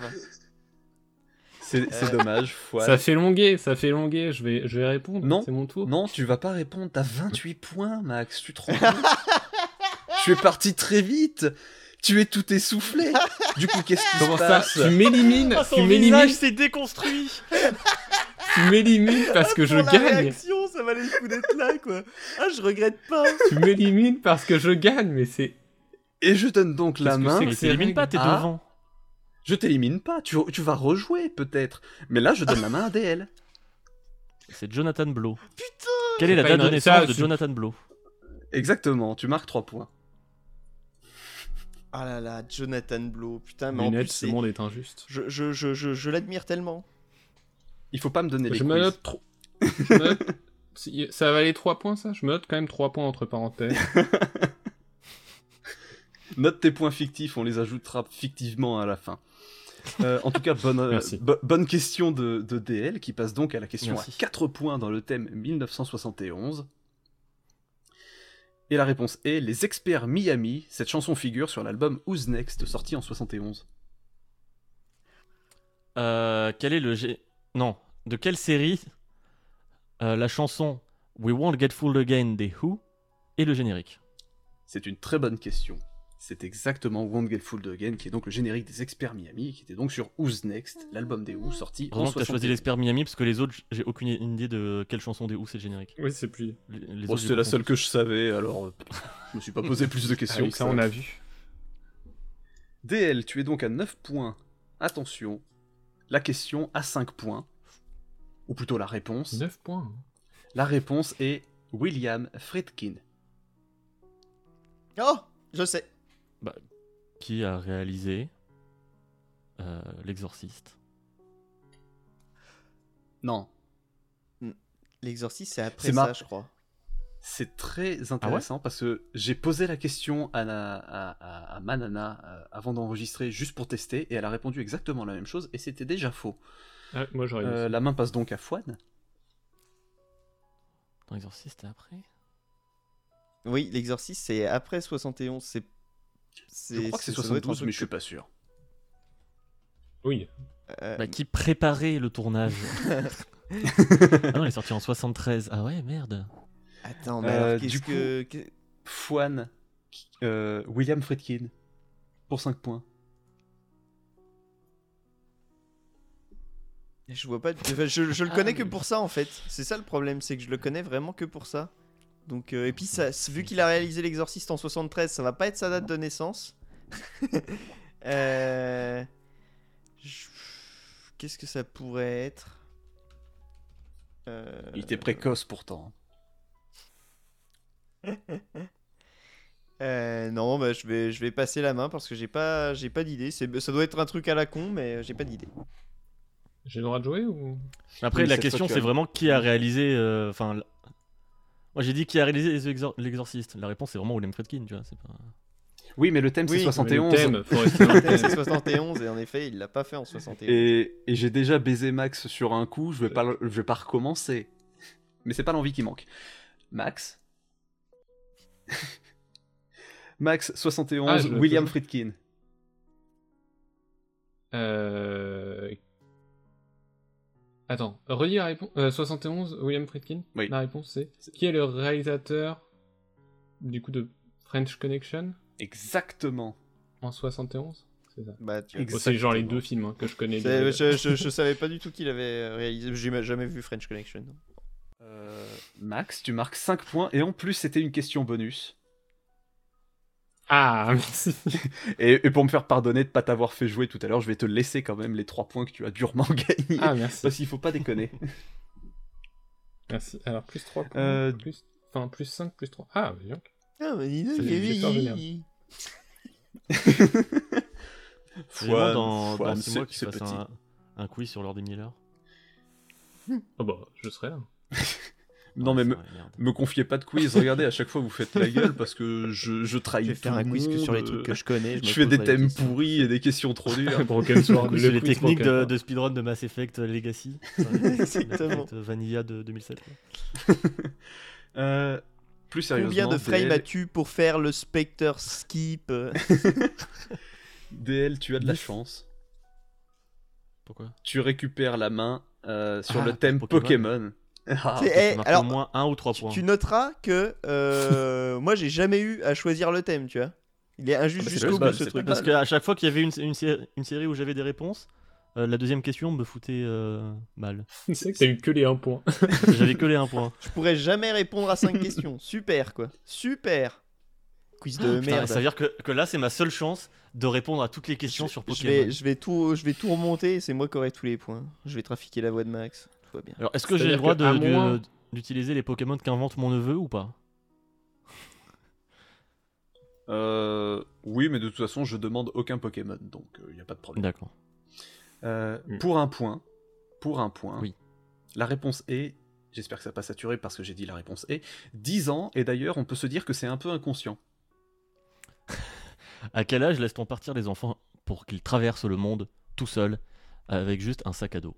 Speaker 4: C'est dommage, Fouane.
Speaker 3: ça fait longuer, ça fait longuer. Je vais, je vais répondre.
Speaker 4: Non.
Speaker 3: C'est mon tour.
Speaker 4: Non, tu vas pas répondre. T'as 28 points, Max. Tu te rends compte? Tu es parti très vite. Tu es tout essoufflé. Du coup, qu'est-ce qui se
Speaker 3: ça
Speaker 4: passe?
Speaker 3: Tu m'élimines
Speaker 2: Ah,
Speaker 3: Tu
Speaker 2: son
Speaker 3: m'élimines
Speaker 2: visage s'est déconstruit
Speaker 3: Tu m'élimines parce que je gagne.
Speaker 1: réaction, ça valait le coup d'être là, quoi. Ah, je regrette pas.
Speaker 3: Tu m'élimines parce que je gagne, mais c'est.
Speaker 4: Et je donne donc la
Speaker 3: Qu'est-ce que
Speaker 4: main.
Speaker 3: ces
Speaker 2: t'élimines pas, t'es
Speaker 4: Ah.
Speaker 2: devant.
Speaker 4: Je t'élimine pas. Tu, tu vas rejouer peut-être. Mais là, je donne la main à DL.
Speaker 2: C'est Jonathan Blow.
Speaker 1: Putain.
Speaker 2: Quelle est la date de naissance de Jonathan Blow
Speaker 4: Exactement. Tu marques 3 points.
Speaker 1: Ah là là, Jonathan Blow. Putain, mais en plus,
Speaker 3: ce monde est injuste.
Speaker 1: je, je, je, je, je l'admire tellement.
Speaker 4: Il faut pas me donner les
Speaker 3: Je me note trop. Ça valait 3 points, ça? Je me note quand même 3 points entre parenthèses.
Speaker 4: Note tes points fictifs, on les ajoutera fictivement à la fin. Euh, en tout cas, bonne, euh, bonne question de, de DL qui passe donc à la question
Speaker 2: Merci.
Speaker 4: à 4 points dans le thème 1971. Et la réponse est Les Experts Miami. Cette chanson figure sur l'album Who's Next sorti en 71.
Speaker 2: Euh, quel est le G... Non, de quelle série euh, la chanson We Won't Get Fooled Again des Who et le générique
Speaker 4: C'est une très bonne question. C'est exactement Won't Get Fooled Again qui est donc le générique des Experts Miami qui était donc sur Who's Next, l'album des Who sorti en
Speaker 2: Heureusement que t'as
Speaker 4: 71.
Speaker 2: choisi l'expert Miami parce que les autres, j'ai aucune idée de quelle chanson des Who c'est le générique.
Speaker 3: oui, c'est plus.
Speaker 2: Les, les
Speaker 4: Bon,
Speaker 2: autres,
Speaker 4: c'était
Speaker 2: j'ai
Speaker 4: la seule que je savais, alors euh, je me suis pas posé plus de
Speaker 3: Ah
Speaker 4: questions.
Speaker 3: oui,
Speaker 4: que
Speaker 3: ça, on a vu.
Speaker 4: DL, tu es donc à 9 points. Attention, la question à 5 points. Ou plutôt la réponse.
Speaker 3: 9 points.
Speaker 4: La réponse est William Friedkin.
Speaker 1: Oh, je sais.
Speaker 2: Qui a réalisé euh, L'Exorciste?
Speaker 4: Non,
Speaker 1: L'exorciste, c'est après ça,
Speaker 4: ma-
Speaker 1: je crois.
Speaker 4: c'est très intéressant parce que j'ai posé la question à, la- à- à- à Manana euh, avant d'enregistrer juste pour tester et elle a répondu exactement la même chose et c'était déjà faux.
Speaker 3: Ah, moi, j'aurais
Speaker 4: Euh, la main passe donc à Fouane.
Speaker 2: Dans L'Exorciste après
Speaker 1: Oui, l'exorciste, c'est après 71. C'est.
Speaker 4: Je crois que c'est
Speaker 1: ça doit être un
Speaker 4: 72
Speaker 1: truc
Speaker 4: mais je suis pas sûr.
Speaker 3: Oui.
Speaker 1: euh,
Speaker 2: Bah, Qui préparait le tournage Ah non, il est sorti en 73. Ah ouais, merde.
Speaker 1: Attends, mais
Speaker 4: Euh,
Speaker 1: alors
Speaker 4: du
Speaker 1: qu'est-ce
Speaker 4: coup-
Speaker 1: que. que-
Speaker 4: Fouane, euh, William Friedkin, pour 5 points.
Speaker 1: Je vois pas. enfin, je, je le
Speaker 2: Ah,
Speaker 1: connais que pour ça en fait. C'est ça le problème, c'est que je le connais vraiment que pour ça. Donc, euh, et puis, ça, vu qu'il a réalisé l'exorciste en 73, ça va pas être sa date de naissance. Euh, je- Qu'est-ce que ça pourrait être? Euh,
Speaker 4: Il était précoce pourtant.
Speaker 1: Euh, non, bah, je vais, je vais passer la main parce que j'ai pas, j'ai pas d'idée. Ça doit être un truc à la con, mais j'ai pas d'idée.
Speaker 3: J'ai le droit de jouer ou?
Speaker 2: Après,
Speaker 4: Oui,
Speaker 2: la question, c'est vraiment qui a réalisé. euh, Enfin. l- Moi, j'ai dit qui a réalisé l'exorciste. La réponse, c'est vraiment William Friedkin, tu vois. C'est pas...
Speaker 4: Oui, mais le thème
Speaker 1: Oui,
Speaker 4: c'est
Speaker 1: mais le
Speaker 4: 71.
Speaker 3: Le thème,
Speaker 1: C'est
Speaker 3: thème.
Speaker 1: 71 et en effet, il l'a pas fait en 71.
Speaker 4: Et, et j'ai déjà baisé Max sur un coup, je vais pas, je vais pas recommencer. Mais c'est pas l'envie qui manque. Max Max, 71,
Speaker 3: Ah,
Speaker 4: William. Friedkin.
Speaker 3: Euh... Attends, relis la réponse. Euh, 71, William Friedkin
Speaker 4: Oui.
Speaker 3: La réponse c'est Qui est le réalisateur du coup de French Connection?
Speaker 4: Exactement.
Speaker 3: en 71 C'est ça.
Speaker 1: Bah,
Speaker 3: c'est genre les deux films hein, que je connais. Déjà.
Speaker 1: je, je, je savais pas du tout qu'il avait réalisé. J'ai jamais vu French Connection.
Speaker 4: Euh, Max, tu marques 5 points, et en plus c'était une question bonus.
Speaker 3: Ah, merci.
Speaker 4: Et, et pour me faire pardonner de pas t'avoir fait jouer tout à l'heure, je vais te laisser quand même les 3 points que tu as durement gagnés.
Speaker 3: Ah, merci.
Speaker 4: Parce qu'il faut pas déconner.
Speaker 3: Merci. Alors, plus 3
Speaker 4: Euh,
Speaker 3: plus... Enfin, plus 5, plus 3. Ah, bah, donc.
Speaker 1: Ah, mais dis donc,
Speaker 3: C'est
Speaker 1: il.
Speaker 2: Vraiment, dans,
Speaker 4: Fouane,
Speaker 2: dans 6 mois,
Speaker 4: c'est-
Speaker 2: qu'il
Speaker 4: c'est
Speaker 2: fasse
Speaker 4: petit.
Speaker 2: un, un quiz sur Lord Miller.
Speaker 3: Oh bah, je serai là.
Speaker 4: Non,
Speaker 2: Ouais,
Speaker 4: mais me,
Speaker 2: vrai, merde.
Speaker 4: me confiez pas de quiz, regardez, à chaque fois vous faites la gueule parce que je, je trahis
Speaker 1: Je vais
Speaker 4: tout
Speaker 1: faire
Speaker 4: le
Speaker 1: un quiz que
Speaker 4: monde,
Speaker 1: sur les
Speaker 4: euh,
Speaker 1: trucs que je connais.
Speaker 4: Je fais des thèmes pourris et des questions trop dures.
Speaker 3: Broken Sword, le
Speaker 2: les techniques de, speedrun de Mass Effect Legacy. Enfin, Mass
Speaker 1: Exactement.
Speaker 2: Effect Vanilla de 2007. quoi.
Speaker 4: Euh, plus sérieusement,
Speaker 1: Combien de frames
Speaker 4: DL,
Speaker 1: as-tu pour faire le Spectre skip euh
Speaker 4: DL, tu as de la chance.
Speaker 2: Pourquoi?
Speaker 4: Tu récupères la main euh, sur
Speaker 2: Ah,
Speaker 4: le thème
Speaker 2: pour Pokémon.
Speaker 4: Pokémon. Ah,
Speaker 1: eh, alors,
Speaker 2: au moins 1 ou 3
Speaker 1: tu,
Speaker 2: points.
Speaker 1: tu noteras que euh, moi j'ai jamais eu à choisir le thème, tu vois. Il est injuste
Speaker 4: Ah bah,
Speaker 1: jusqu'au bout ce
Speaker 4: c'est
Speaker 1: truc.
Speaker 2: Parce qu'à chaque fois qu'il y avait une, une, sé- une série où j'avais des réponses, euh, la deuxième question me foutait euh, mal.
Speaker 3: C'est vrai que t'as eu que les 1 point.
Speaker 2: J'avais que les 1 point.
Speaker 1: Je pourrais jamais répondre à 5 questions. Super quoi. Super. Quiz de merde.
Speaker 2: ça veut dire que, que là, c'est ma seule chance de répondre à toutes les questions sur
Speaker 1: je
Speaker 2: Pokémon.
Speaker 1: vais, je, vais tout, je vais tout remonter et c'est moi qui aurai tous les points. Je vais trafiquer la voix de Max. Tout va bien.
Speaker 2: Alors, est-ce que j'ai le droit
Speaker 3: moins-
Speaker 2: d'utiliser les Pokémon qu'invente mon neveu ou pas?
Speaker 4: Euh, oui, mais de toute façon, je demande aucun Pokémon, donc il n'y a pas de problème.
Speaker 2: D'accord.
Speaker 4: Euh,
Speaker 3: Mm.
Speaker 4: Pour un point, pour un point,
Speaker 2: Oui.
Speaker 4: la réponse est, j'espère que ça n'a pas saturé parce que j'ai dit la réponse est, 10 ans, et d'ailleurs, on peut se dire que c'est un peu inconscient.
Speaker 2: À quel âge laisse-t-on partir les enfants pour qu'ils traversent le monde tout seuls avec juste un sac à dos?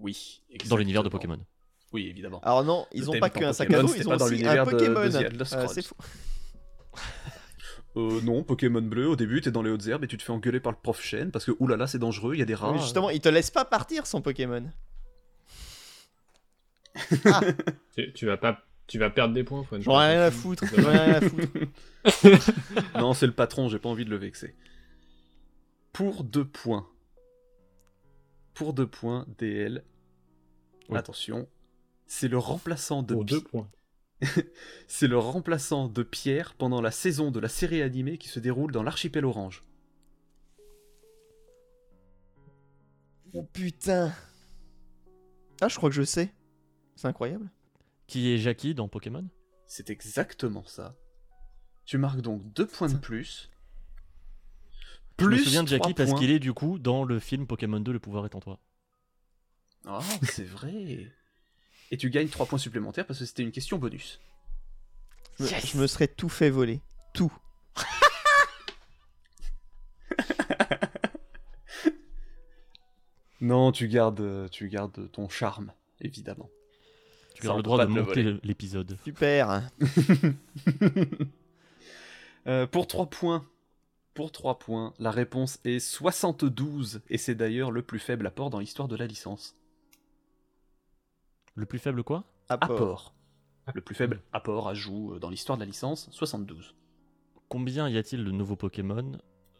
Speaker 4: Oui.
Speaker 2: dans l'univers de. Pokémon
Speaker 4: Oui, évidemment.
Speaker 1: Alors non, ils ont
Speaker 4: thème
Speaker 1: pas qu'un sac
Speaker 4: Pokémon,
Speaker 1: à dos, ils ont
Speaker 4: dans
Speaker 1: aussi
Speaker 4: l'univers
Speaker 1: un Pokémon. Euh, c'est fou.
Speaker 4: Euh, non, Pokémon bleu, au début, t'es dans les hautes herbes et tu te fais engueuler par le prof chêne parce que oulala, c'est dangereux, il y a des rats.
Speaker 1: Mais justement, ils te laissent pas partir sans Pokémon.
Speaker 3: Tu, tu vas pas. Tu vas perdre des points, Fouane.
Speaker 1: J'en ai rien à foutre. J'en ai rien à foutre.
Speaker 4: non, c'est le patron, j'ai pas envie de le vexer. Pour deux points. Pour deux points, DL.
Speaker 2: Oui.
Speaker 4: Attention. C'est le remplaçant de
Speaker 3: Pour 2 points.
Speaker 4: C'est le remplaçant de Pierre pendant la saison de la série animée qui se déroule dans l'archipel orange.
Speaker 1: Oh putain. Ah, je crois que je sais. C'est incroyable.
Speaker 2: Qui est Jackie dans Pokémon?
Speaker 4: C'est exactement ça. Tu marques donc deux points de plus.
Speaker 2: Je me
Speaker 4: Plus
Speaker 2: souviens de Jackie parce qu'il est du coup dans le film Pokémon 2 Le pouvoir est en toi.
Speaker 4: Ah, c'est vrai. Et tu gagnes 3 points supplémentaires parce que c'était une question bonus.
Speaker 1: Je me, je me serais tout fait voler. Tout.
Speaker 4: Non, tu gardes, tu gardes ton charme, évidemment.
Speaker 2: Tu
Speaker 4: on
Speaker 2: le droit de monter l'épisode.
Speaker 1: Super.
Speaker 4: Euh, pour 3 points, pour 3 points, la réponse est 72, et c'est d'ailleurs le plus faible apport dans l'histoire de la licence.
Speaker 2: Le plus faible quoi?
Speaker 1: Apport.
Speaker 4: Apport. Le plus faible apport, ajout euh, dans l'histoire de la licence, 72.
Speaker 2: Combien y a-t-il de nouveaux Pokémon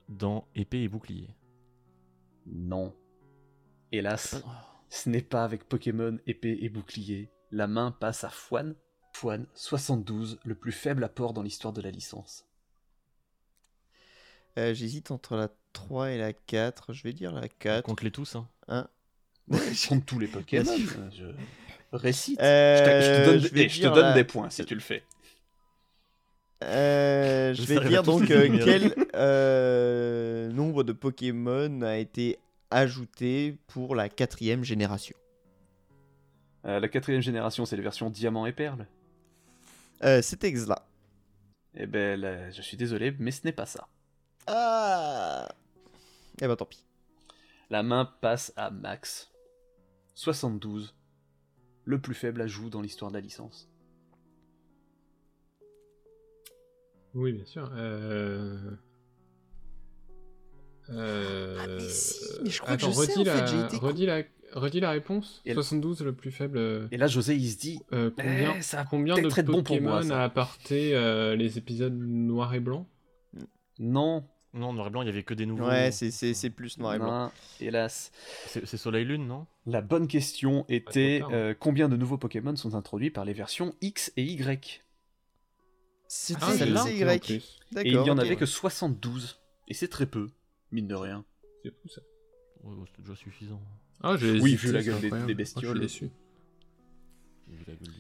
Speaker 2: dans épée et bouclier?
Speaker 4: Non. Hélas, ce n'est pas avec Pokémon épée et bouclier. La main passe à Fouane. Fouane, 72, le plus faible apport dans l'histoire de la licence.
Speaker 1: Euh, J'hésite entre la 3 et la 4. Je vais dire la 4.
Speaker 2: Compte-les tous, hein.
Speaker 4: Compte tous les Pokémon. Je récite.
Speaker 1: Euh,
Speaker 4: je, te- je te donne,
Speaker 1: je vais
Speaker 4: je te
Speaker 1: dire
Speaker 4: donne
Speaker 1: la-
Speaker 4: des points si tu le fais.
Speaker 1: Euh, je vais dire donc euh, quel euh, nombre de Pokémon a été ajouté pour la quatrième génération?
Speaker 4: Euh, la quatrième génération, c'est les versions diamant et perle?
Speaker 1: Euh, C'était cela.
Speaker 4: Eh ben, là, je suis désolé, mais ce n'est pas ça.
Speaker 1: Ah Eh ben tant pis.
Speaker 4: La main passe à Max. 72. Le plus faible ajout dans l'histoire de la licence.
Speaker 3: Oui, bien sûr. Euh... Euh...
Speaker 1: Ah, mais si, mais je crois que
Speaker 3: Attends,
Speaker 1: je sais,
Speaker 3: redis,
Speaker 1: en fait,
Speaker 3: la...
Speaker 1: été con.
Speaker 3: redis, la... redis la réponse.
Speaker 4: Et-
Speaker 3: 72, le plus faible.
Speaker 4: Et là, José, il se dit
Speaker 3: euh, combien
Speaker 4: Eh, ça
Speaker 3: combien de
Speaker 4: bon pour
Speaker 3: Pokémon
Speaker 4: moi, ça.
Speaker 3: a apporté euh, les épisodes noir et blanc?
Speaker 4: Non,
Speaker 2: Non, noir et blanc, il y avait que des nouveaux.
Speaker 1: Ouais, c'est- c'est c'est plus noir et blanc.
Speaker 4: non, hélas.
Speaker 2: C'est c'est Soleil Lune, non?
Speaker 4: La bonne question était
Speaker 3: hein.
Speaker 4: euh, combien de nouveaux Pokémon sont introduits par les versions X et Y?
Speaker 1: C'était
Speaker 2: Ah, celle-là
Speaker 1: Y.
Speaker 4: Et il y en avait que 72. Et c'est très peu, mine de rien.
Speaker 3: C'est fou ça.
Speaker 2: Ouais, ouais, C'est déjà suffisant.
Speaker 3: Ah, j'ai
Speaker 4: Oui, vu la gueule des-
Speaker 3: Ah,
Speaker 4: bestioles.
Speaker 3: je suis déçu.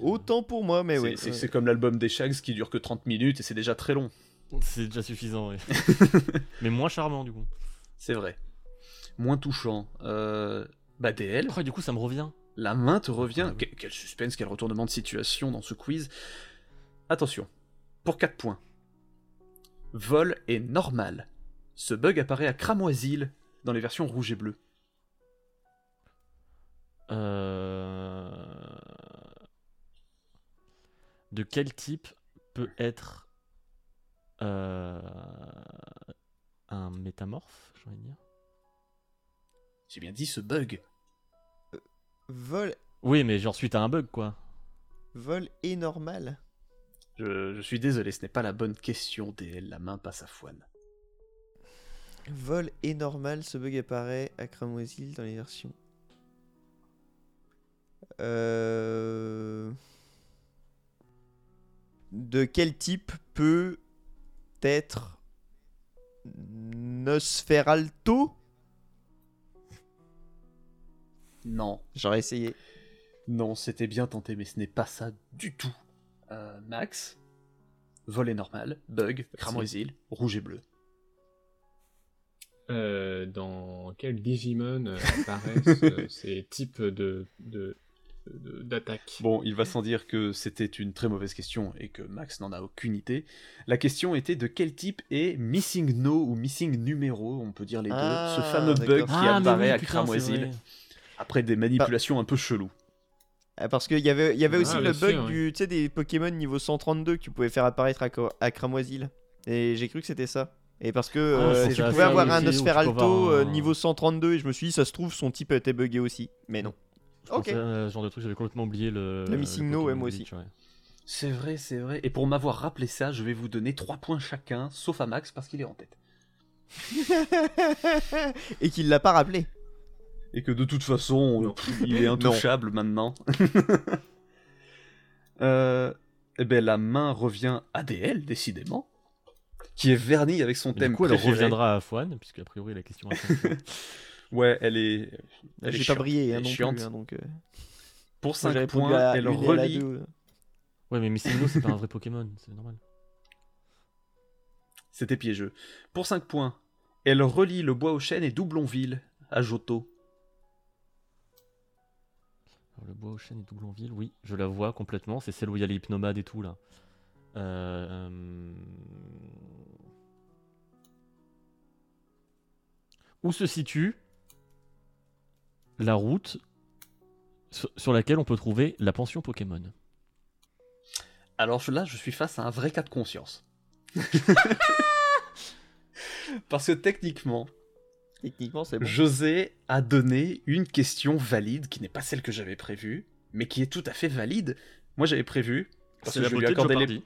Speaker 1: Autant pour moi, mais
Speaker 4: C'est-
Speaker 1: oui.
Speaker 4: c'est c'est comme l'album des Shags qui dure que 30 minutes et c'est déjà très long.
Speaker 2: C'est déjà suffisant, ouais. Mais moins charmant, du coup.
Speaker 4: C'est vrai. Moins touchant. Euh... Bah DL,
Speaker 2: Oh, du coup, ça me revient.
Speaker 4: la main te revient.
Speaker 2: Ah oui.
Speaker 4: Que- Quel suspense, quel retournement de situation dans ce quiz. Attention, pour 4 points. Vol est normal. Ce bug apparaît à Cramoisil dans les versions rouge et bleu.
Speaker 2: Euh... De quel type peut être un métamorphe, j'ai envie de dire
Speaker 4: J'ai bien dit ce bug.
Speaker 1: Vol,
Speaker 2: Oui, mais genre suite à un bug, quoi.
Speaker 1: vol est normal.
Speaker 4: Je, je suis désolé, ce n'est pas la bonne question, DL. La main passe à Foine.
Speaker 1: Vol est normal, ce bug apparaît à Cramoisil dans les versions. Euh... De quel type peut être Nosferalto?
Speaker 4: Non,
Speaker 1: J'aurais essayé.
Speaker 4: non, c'était bien tenté, mais ce n'est pas ça du tout. Euh, Max, vol est normal, bug, Cramoisil, rouge et bleu.
Speaker 3: Euh, dans quel Digimon euh, apparaissent euh, ces types de de- d'attaques
Speaker 4: Bon, il va sans dire que c'était une très mauvaise question et que Max n'en a aucune idée. La question était de quel type est Missing No ou Missing Numéro, on peut dire les
Speaker 1: Ah,
Speaker 4: deux, ce fameux
Speaker 1: d'accord.
Speaker 4: bug qui
Speaker 2: Ah,
Speaker 4: apparaît
Speaker 2: oui,
Speaker 4: à Cramoisil après des manipulations un peu cheloues.
Speaker 1: Ah, Parce qu'il y avait, il y avait aussi
Speaker 3: Ah,
Speaker 1: le
Speaker 3: bien
Speaker 1: bug
Speaker 3: sûr,
Speaker 1: du, tu des Pokémon niveau 132 que tu pouvais faire apparaître à, à Cramoisil. Et j'ai cru que c'était ça. Et parce que
Speaker 2: Ah,
Speaker 1: euh,
Speaker 2: ça,
Speaker 1: pouvais avoir
Speaker 2: oui,
Speaker 1: un
Speaker 2: aussi, tu
Speaker 1: Nosferalto euh, niveau 132 et je me suis dit, ça se trouve, son type était buggé aussi. Mais non.
Speaker 2: Je
Speaker 1: Ok.
Speaker 2: ce genre de truc, j'avais complètement oublié le.
Speaker 1: Le Missing No, ouais, moi
Speaker 2: ouais.
Speaker 4: C'est vrai, c'est vrai. Et pour m'avoir rappelé ça, je vais vous donner 3 points chacun, sauf à Max parce qu'il est en tête.
Speaker 1: et qu'il l'a pas rappelé.
Speaker 4: Et que de toute façon, il est intouchable maintenant. euh, eh ben, la main revient à DL, décidément, qui est vernie avec son thème
Speaker 2: Du coup, elle
Speaker 4: préféré.
Speaker 2: reviendra à Foine, puisque a priori la question.
Speaker 4: Ouais, elle est. elle est
Speaker 1: J'ai pas brillé
Speaker 4: Elle
Speaker 1: hein,
Speaker 4: est
Speaker 1: non
Speaker 4: chiante.
Speaker 1: plus. hein, donc, euh,
Speaker 4: Pour
Speaker 1: moi,
Speaker 4: 5
Speaker 1: j'ai répondu
Speaker 4: points,
Speaker 1: à
Speaker 4: elle relie.
Speaker 1: deux.
Speaker 2: Ouais, mais Missing No, c'est pas un vrai Pokémon, c'est normal.
Speaker 4: C'était piégeux. Pour 5 points, elle relie le bois aux chênes et Doublonville à Johto.
Speaker 2: Alors, le bois aux chênes et Doublonville, oui, je la vois complètement. C'est celle où il y a les hypnomades et tout là. Euh, euh, Où se situe la route sur, laquelle on peut trouver la pension Pokémon
Speaker 4: Alors là, je suis face à un vrai cas de conscience. Parce que techniquement,
Speaker 1: Techniquement, c'est bon.
Speaker 4: José a donné une question valide qui n'est pas celle que j'avais prévue, mais qui est tout à fait valide. Moi, j'avais prévu. Parce que
Speaker 2: la
Speaker 4: je vais lui accorder les.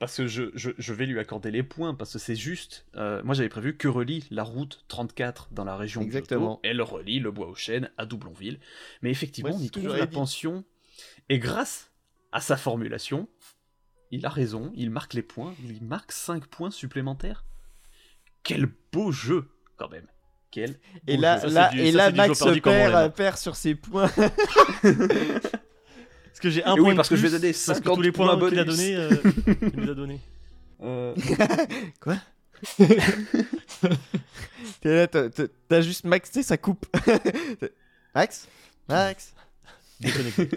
Speaker 4: Parce que je, je- je vais lui accorder les points, parce que c'est juste. euh, moi j'avais prévu que relie la route 34 dans la région
Speaker 1: Exactement.
Speaker 4: de elle relie le bois aux chênes à Doublonville. Mais effectivement, on y trouve la
Speaker 1: dit.
Speaker 4: pension. Et grâce à sa formulation, il a raison, il marque les points, il marque 5 points supplémentaires. Quel beau jeu, quand même. Quel
Speaker 1: Et là,
Speaker 4: jeu.
Speaker 2: c'est
Speaker 1: là,
Speaker 2: du-
Speaker 1: et
Speaker 2: ça,
Speaker 1: là Max perd,
Speaker 2: l'aime.
Speaker 1: perd sur ses points.
Speaker 2: Parce que j'ai un
Speaker 4: Et oui,
Speaker 2: point de
Speaker 4: parce que je vais donner
Speaker 2: parce que
Speaker 4: 50
Speaker 2: tous les points
Speaker 4: points
Speaker 2: qu'il a euh, il nous a donné.
Speaker 4: Euh,
Speaker 1: T'es là, t'as juste Max, tu sais, ça coupe. Max? Max?
Speaker 2: Déconnecté.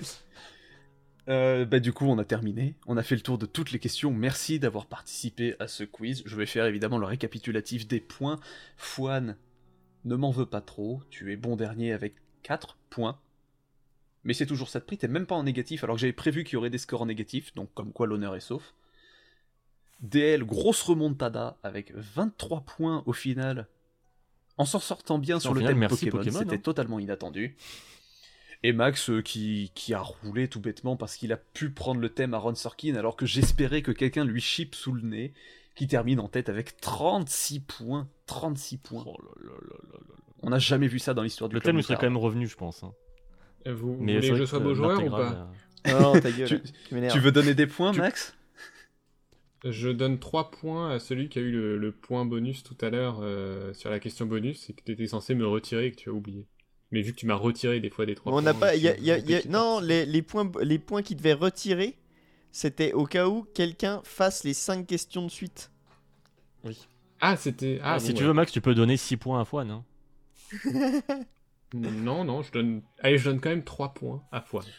Speaker 4: Euh, bah, du coup, on a terminé. On a fait le tour de toutes les questions. Merci d'avoir participé à ce quiz. Je vais faire évidemment le récapitulatif des points. Fouane, ne m'en veux pas trop. Tu es bon dernier avec 4 points. Mais c'est toujours ça de prix. T'es même pas en négatif alors que j'avais prévu qu'il y aurait des scores en négatif. Donc, comme quoi l'honneur est sauf. DL, grosse remontada avec 23 points au final. En s'en sortant bien sur le
Speaker 2: final,
Speaker 4: thème
Speaker 2: merci
Speaker 4: Pokémon,
Speaker 2: Pokémon,
Speaker 4: c'était
Speaker 2: hein.
Speaker 4: totalement inattendu. Et Max euh, qui, qui a roulé tout bêtement parce qu'il a pu prendre le thème à Ron Sorkin alors que j'espérais que quelqu'un lui chip sous le nez, qui termine en tête avec 36 points. 36 points.
Speaker 2: Oh là là là là là.
Speaker 4: On n'a jamais vu ça dans l'histoire du
Speaker 2: Le thème lui serait quand même revenu, je pense. hein.
Speaker 3: Vous,
Speaker 2: Mais
Speaker 3: voulez que je sois beau joueur ou pas
Speaker 2: euh,
Speaker 1: Non, ta gueule.
Speaker 4: Tu- veux donner des points,
Speaker 2: Tu-
Speaker 4: Max?
Speaker 3: Je donne 3 points à celui qui a eu le, le point bonus tout à l'heure euh, sur la question bonus et que tu étais censé me retirer et que tu as oublié. Mais vu que tu m'as retiré des fois des 3
Speaker 1: On
Speaker 3: points.
Speaker 1: n'a pas.
Speaker 3: je-
Speaker 1: y a- y a-
Speaker 3: je
Speaker 1: y a-
Speaker 3: quitte.
Speaker 1: non, les, les points, les points qui devaient retirer, c'était au cas où quelqu'un fasse les 5 questions de suite.
Speaker 3: Ah, c'était. Ah,
Speaker 2: si
Speaker 3: bon,
Speaker 2: tu
Speaker 3: ouais.
Speaker 2: veux, Max, tu peux donner 6 points à Fouane. hein.
Speaker 3: Non, non, je donne. Allez, je donne quand même 3 points à fois.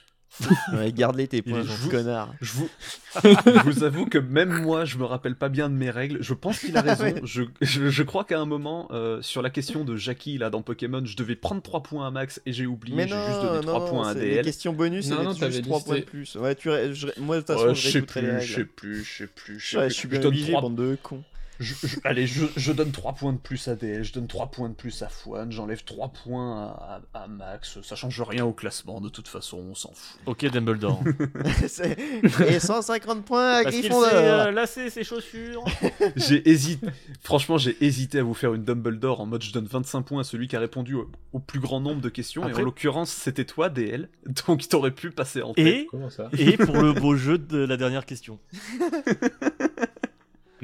Speaker 1: Ouais, Garde-les tes points,
Speaker 2: gentil.
Speaker 1: ce connard.
Speaker 4: Je vous... je vous avoue que même moi, je me rappelle pas bien de mes règles. Je pense qu'il a raison.
Speaker 1: Ouais.
Speaker 4: je, je, je crois qu'à un moment, euh, sur la question de Jackie, là, dans Pokémon, je devais prendre 3 points à Max et j'ai oublié.
Speaker 1: Mais
Speaker 4: J'ai
Speaker 1: non,
Speaker 4: juste donné 3
Speaker 1: non,
Speaker 4: points à
Speaker 1: les
Speaker 4: DL.
Speaker 1: questions bonus,
Speaker 3: Non,
Speaker 1: c'est
Speaker 3: non,
Speaker 1: juste
Speaker 3: t'avais
Speaker 1: 3 points de plus. Ouais, tu, je- moi, de toute façon,
Speaker 4: Ouais,
Speaker 1: je
Speaker 4: je sais
Speaker 1: les
Speaker 4: plus, je sais plus, je sais plus, je sais plus.
Speaker 1: je suis
Speaker 4: Je
Speaker 1: bien obligé, bande de cons.
Speaker 4: Je- je- allez, je, je donne 3 points de plus à DL, je donne 3 points de plus à Fouane, j'enlève 3 points à, à- à Max. Ça change rien au classement, de toute façon, on s'en fout.
Speaker 2: Ok, Dumbledore.
Speaker 1: Et 150 points à
Speaker 2: Parce
Speaker 1: Gryffondor.
Speaker 2: euh, lassé ses chaussures.
Speaker 4: J'ai hésité, franchement, j'ai hésité à vous faire une Dumbledore en mode je donne 25 points à celui qui a répondu au, au plus grand nombre de questions, et en l'occurrence, c'était toi, DL, donc t'aurais pu passer en tête.
Speaker 2: Et,
Speaker 3: Comment ça?
Speaker 2: et pour le beau jeu de la dernière question.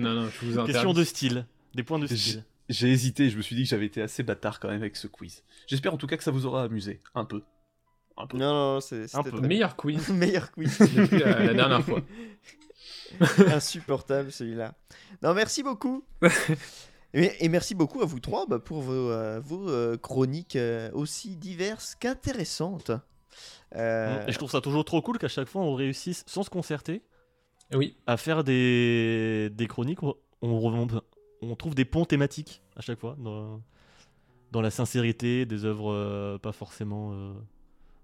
Speaker 3: Non, non, je vous interdis.
Speaker 2: Question de style. Des points de style.
Speaker 4: J'ai hésité, je me suis dit que j'avais été assez bâtard quand même avec ce quiz. J'espère en tout cas que ça vous aura amusé, un peu. Un peu.
Speaker 1: Non, non, c'est
Speaker 2: Un peu.
Speaker 1: très
Speaker 3: Meilleur quiz
Speaker 1: meilleur quiz.
Speaker 3: depuis la, la dernière fois.
Speaker 1: Insupportable celui-là. Non, merci beaucoup. et, et merci beaucoup à vous trois bah, pour vos, euh, vos euh, chroniques euh, aussi diverses qu'intéressantes. Euh,
Speaker 2: Et je trouve ça toujours trop cool qu'à chaque fois on réussisse, sans se concerter,
Speaker 3: Oui,
Speaker 2: à faire des, des chroniques. On, on, on trouve des ponts thématiques à chaque fois. Dans, dans la sincérité des œuvres euh, pas forcément. euh,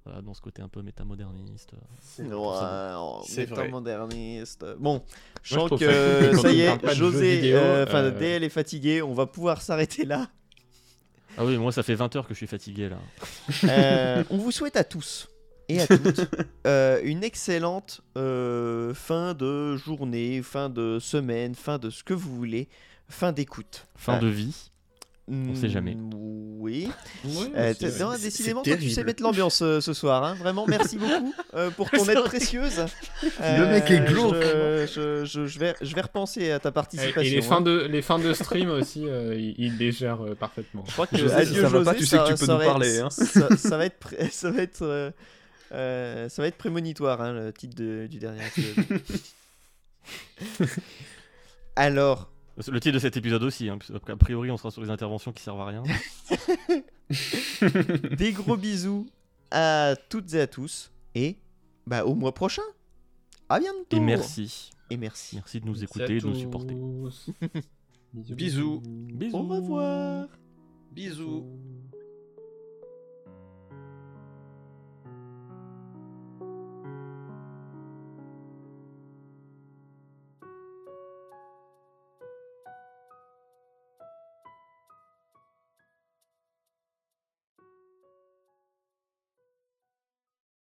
Speaker 2: voilà, dans ce côté un peu métamoderniste.
Speaker 4: C'est
Speaker 1: oh,
Speaker 4: C'est vrai.
Speaker 1: métamoderniste. Bon, je sens que ça y est, José, euh, enfin
Speaker 3: euh,
Speaker 1: DL est fatigué, on va pouvoir s'arrêter là.
Speaker 2: Ah oui, moi ça fait 20 heures que je suis fatigué là.
Speaker 1: Euh, on vous souhaite à tous et à toutes euh, une excellente euh, fin de journée, fin de semaine, fin de ce que vous voulez, fin d'écoute.
Speaker 2: Fin de vie.
Speaker 1: on
Speaker 2: sait jamais.
Speaker 1: Oui.
Speaker 3: Ouais,
Speaker 1: Euh, non, décidément, toi, tu sais mettre l'ambiance euh, ce soir. hein. Vraiment, merci beaucoup euh, pour ton aide précieuse.
Speaker 4: Le mec est glauque.
Speaker 1: Je, je- je- je vais, je vais repenser à ta participation.
Speaker 3: Et les
Speaker 1: hein.
Speaker 3: fins de, les fins de stream aussi, euh, il, les gère euh, parfaitement.
Speaker 2: Je crois que
Speaker 4: José,
Speaker 1: Adieu,
Speaker 4: ça va pas,
Speaker 1: José,
Speaker 4: tu sais que tu peux nous parler,
Speaker 1: être-
Speaker 4: hein.
Speaker 1: Ça, ça va être, ça va être, euh, ça va être prémonitoire, hein, le titre de- du dernier épisode. Alors,
Speaker 2: le titre de cet épisode aussi, hein, puisque a priori on sera sur les interventions qui servent à rien.
Speaker 1: des gros bisous à toutes et à tous et bah au mois prochain. À bientôt.
Speaker 2: Et merci.
Speaker 1: Et merci.
Speaker 2: Merci de nous
Speaker 3: Merci
Speaker 2: écouter et de nous supporter.
Speaker 3: tous.
Speaker 4: Bisous.
Speaker 2: Bisous.
Speaker 1: Au revoir.
Speaker 4: Bisous.
Speaker 3: Bisous.